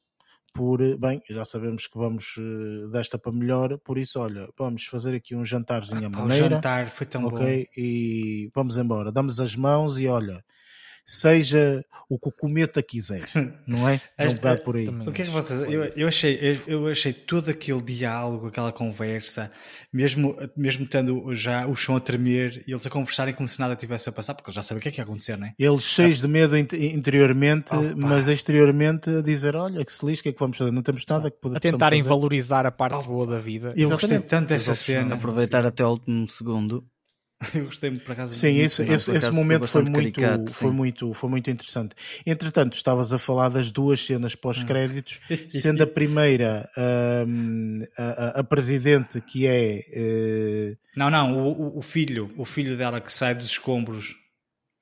por, bem, já sabemos que vamos uh, desta para melhor, por isso, olha, vamos fazer aqui um jantarzinho à maneira. O jantar foi tão okay? bom. E vamos embora, damos as mãos e olha, seja o que o cometa quiser, não é? Não vai por aí. O que é que vocês. Eu, eu, achei, eu, achei todo aquele diálogo, aquela conversa, mesmo, mesmo tendo já o chão a tremer e eles a conversarem como se nada tivesse a passar, porque eles já sabem o que é que ia acontecer, não é? Eles cheios de medo interiormente, oh, mas exteriormente a dizer: olha, que se lixe, o que é que vamos fazer? Não temos nada que A tentarem valorizar a parte oh, boa da vida. Eu gostei tanto dessa cena. Aproveitar até o último segundo Eu gostei muito por acaso. Sim, esse, esse, esse momento foi muito, caricato, foi, muito, foi muito interessante. Entretanto, estavas a falar das duas cenas pós-créditos, sendo a primeira um, a, a, presidente que é. Uh... Não, não, o, o filho, o filho dela que sai dos escombros.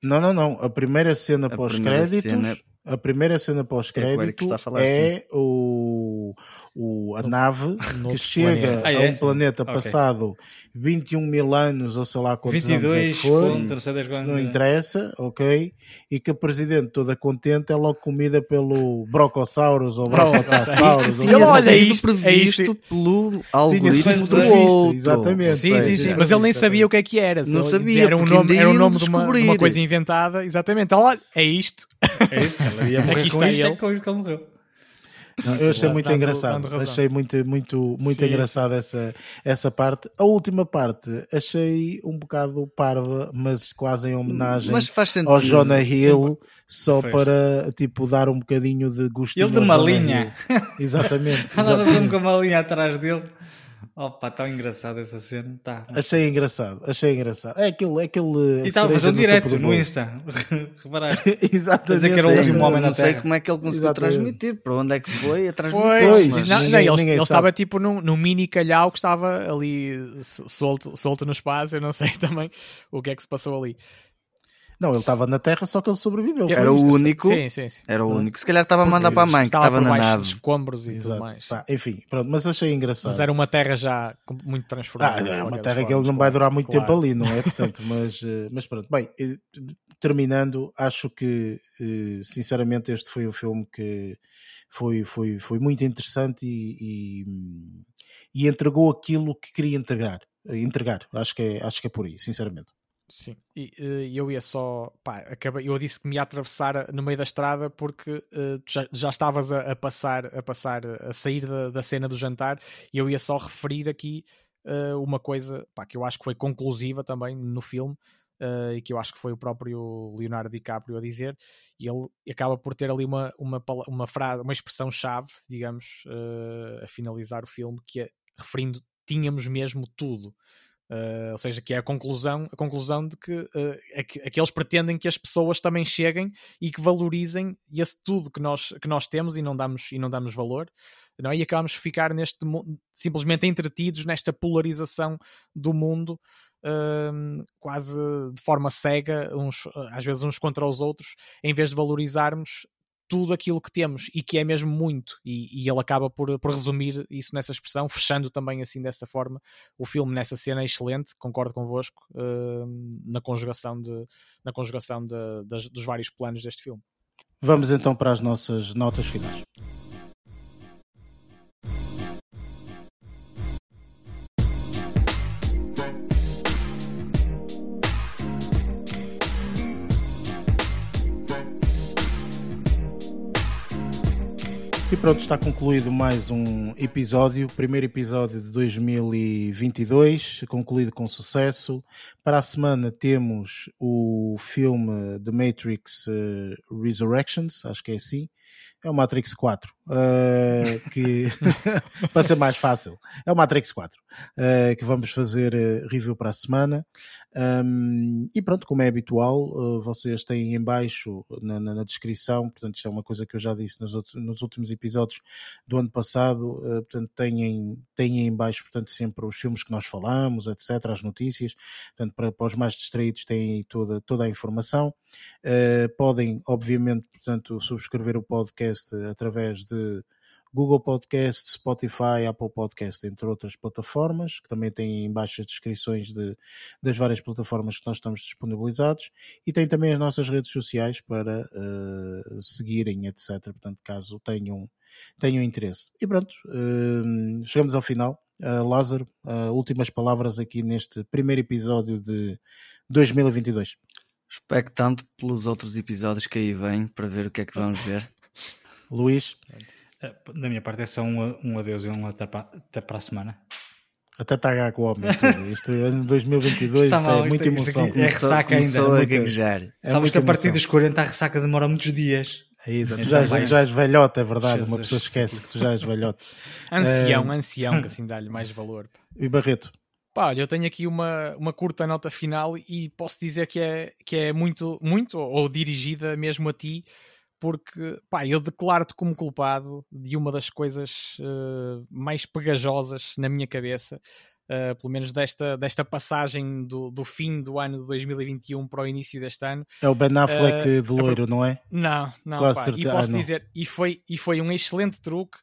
Não, não, não. A primeira cena pós-créditos. Cena... A primeira cena pós-crédito é, é o, o, a nave que chega ah, é? a um planeta okay. passado 21 mil anos, ou sei lá quantos 22, anos é não interessa, ok? E que a presidente toda contente é logo comida pelo Brocosaurus ou Brocotasaurus. e ele olha isto, previsto é isto. pelo algoritmo do outro. Exatamente. Sim, sim, sim, mas ele nem sabia o que é que era. Não sabia, era um nome, era um nome de uma, de uma, coisa inventada. Exatamente. Olha, é isto. É isso, cara. Aqui está ele. É com isto que ele morreu. Não, eu achei muito engraçado. Achei muito, muito, muito engraçado essa, essa parte. A última parte achei um bocado parva, mas quase em homenagem ao Jonah Hill, só para tipo dar um bocadinho de gosto. Ele de uma linha. Exatamente. Andava sempre com uma linha atrás dele. Opa, tão engraçado essa cena. Tá. Achei engraçado, achei engraçado. É aquele. É aquele e estava fazendo direto no Insta. Reparaste? Exatamente. Dizer que era o último homem na Terra. Não sei como é que ele conseguiu Exatamente. transmitir, para onde é que foi a transmissão. Pois, mas... não, não, ele, ele estava tipo num, num mini calhau que estava ali solto, solto no espaço. Eu não sei também o que é que se passou ali. Não, ele estava na Terra, só que ele sobreviveu. Era o único. Sim, sim, sim. Era o único. Se calhar estava a mandar para a mãe, que estava na nave. escombros e Exato. tudo mais. Pá, enfim, pronto, mas achei engraçado. Mas era uma Terra já muito transformada. Ah, é uma Terra que ele não vai durar muito claro. tempo ali, não é? Portanto, mas, eh, mas pronto. Bem, eh, terminando, acho que, eh, sinceramente, este foi um filme que foi, foi, foi muito interessante e, e, e entregou aquilo que queria entregar. Entregar, acho que é, acho que é por aí, sinceramente. Sim, e uh, eu ia só. Pá, acabei, eu disse que me ia atravessar no meio da estrada porque uh, já, já estavas a, a, passar, a passar, a sair da, da, cena do jantar e eu ia só referir aqui uh, uma coisa pá, que eu acho que foi conclusiva também no filme e que eu acho que foi o próprio Leonardo DiCaprio a dizer. E ele acaba por ter ali uma, uma, uma, frase, uma expressão-chave, digamos, a finalizar o filme, que é referindo tínhamos mesmo tudo. Uh, ou seja, que é a conclusão, a conclusão de que, uh, é que, é que, eles pretendem que as pessoas também cheguem e que valorizem esse tudo que nós, que nós temos e não damos, e não damos valor. Não é? E acabamos de ficar neste simplesmente entretidos nesta polarização do mundo, uh, quase de forma cega, uns, às vezes uns contra os outros, em vez de valorizarmos tudo aquilo que temos e que é mesmo muito, e, e, ele acaba por, por resumir isso nessa expressão, fechando também assim dessa forma. O filme nessa cena é excelente, concordo convosco, uh, na conjugação, de, na conjugação de, das, dos vários planos deste filme. Vamos então para as nossas notas finais. E pronto, está concluído mais um episódio, primeiro episódio de 2022, concluído com sucesso. Para a semana temos o filme The Matrix uh, Resurrections, acho que é assim. É o Matrix 4, uh, eh, que para ser mais fácil, é o Matrix 4, uh, que vamos fazer review para a semana. Um, e pronto, como é habitual, vocês têm em baixo na, na, na, descrição, portanto, isto é uma coisa que eu já disse nos, outros, nos últimos episódios do ano passado, portanto, têm, têm em baixo, portanto, sempre os filmes que nós falamos, etc., as notícias, portanto, para, para os mais distraídos têm toda, toda a informação. podem, obviamente, portanto, subscrever o podcast através de Google Podcast, Spotify, Apple Podcast, entre outras plataformas, que também têm em baixo as descrições de, das várias plataformas que nós estamos disponibilizados, e tem também as nossas redes sociais para uh, seguirem, etc. Portanto, caso tenham, tenham interesse. E pronto, uh, chegamos ao final. Uh, Lázaro, últimas palavras aqui neste primeiro episódio de 2022. Expectante pelos outros episódios que aí vêm para ver o que é que vamos ver. Luís? Eh, da minha parte é só um, um adeus e um até para, até para a semana. Até está a com o homem. Isto ano 2022 está mal, é muita emoção. é ressaca ainda. a gaguejar. É Sabes que a partir dos 40 a ressaca demora muitos dias. É isso, tu já, já és velhote, é verdade. Jesus. Uma pessoa esquece que tu já és velhote. ancião, é... ancião, que assim dá-lhe mais valor. E Barreto? Pá, olha, eu tenho aqui uma, uma curta nota final e posso dizer que é, que é muito, muito, ou dirigida mesmo a ti, porque pá, eu declaro-te como culpado de uma das coisas uh, mais pegajosas na minha cabeça, uh, pelo menos desta, desta passagem do, do fim do ano de 2021 para o início deste ano. É o Ben Affleck uh, de loiro, é, não é? Não, não, pá, e posso ah, dizer, e foi, e foi um excelente truque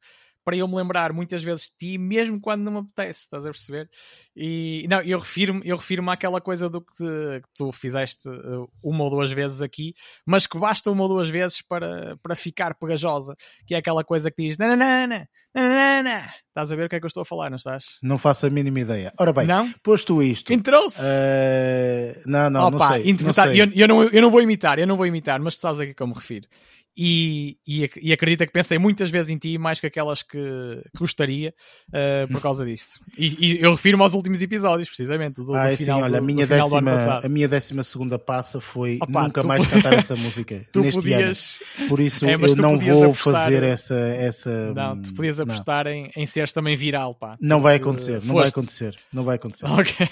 para eu me lembrar muitas vezes de ti, mesmo quando não me apetece, estás a perceber? E não, eu refiro-me eu refiro àquela coisa do que, te, que, tu fizeste uh, uma ou duas vezes aqui, mas que basta uma ou duas vezes para, para ficar pegajosa, que é aquela coisa que diz nananana, nananana. Estás a ver o que é que eu estou a falar, não estás? Não faço a mínima ideia. Ora bem, não? posto isto. Entrou-se! Uh, não, não, Opa, não sei. Não sei. Eu, eu, não, eu não vou imitar, eu não vou imitar, mas tu sabes a que eu me refiro e, e, e, acredita que pensei muitas vezes em ti mais que aquelas que, que gostaria uh, por causa disso. E, e, eu refiro-me aos últimos episódios, precisamente. Do, ah, do final, sim, olha, do, a, minha décima, a minha décima segunda passa foi Opa, nunca mais cantar essa música neste podias... ano. Por isso é, eu não vou apostar... fazer essa, essa. Não, tu podias apostar em, em seres também viral, pá. Não vai acontecer, não vai acontecer, não vai acontecer. Ok.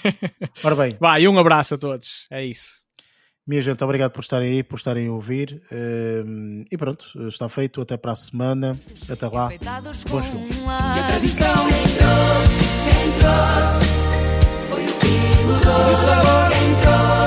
Ora bem. Vai, um abraço a todos. É isso. Minha gente, obrigado por estarem aí, por estarem a ouvir. Ehm, e pronto, está feito. Até para a semana. Até lá. Bons filmes. E a tradição entrou, entrou. Foi o que mudou. E o sabor entrou.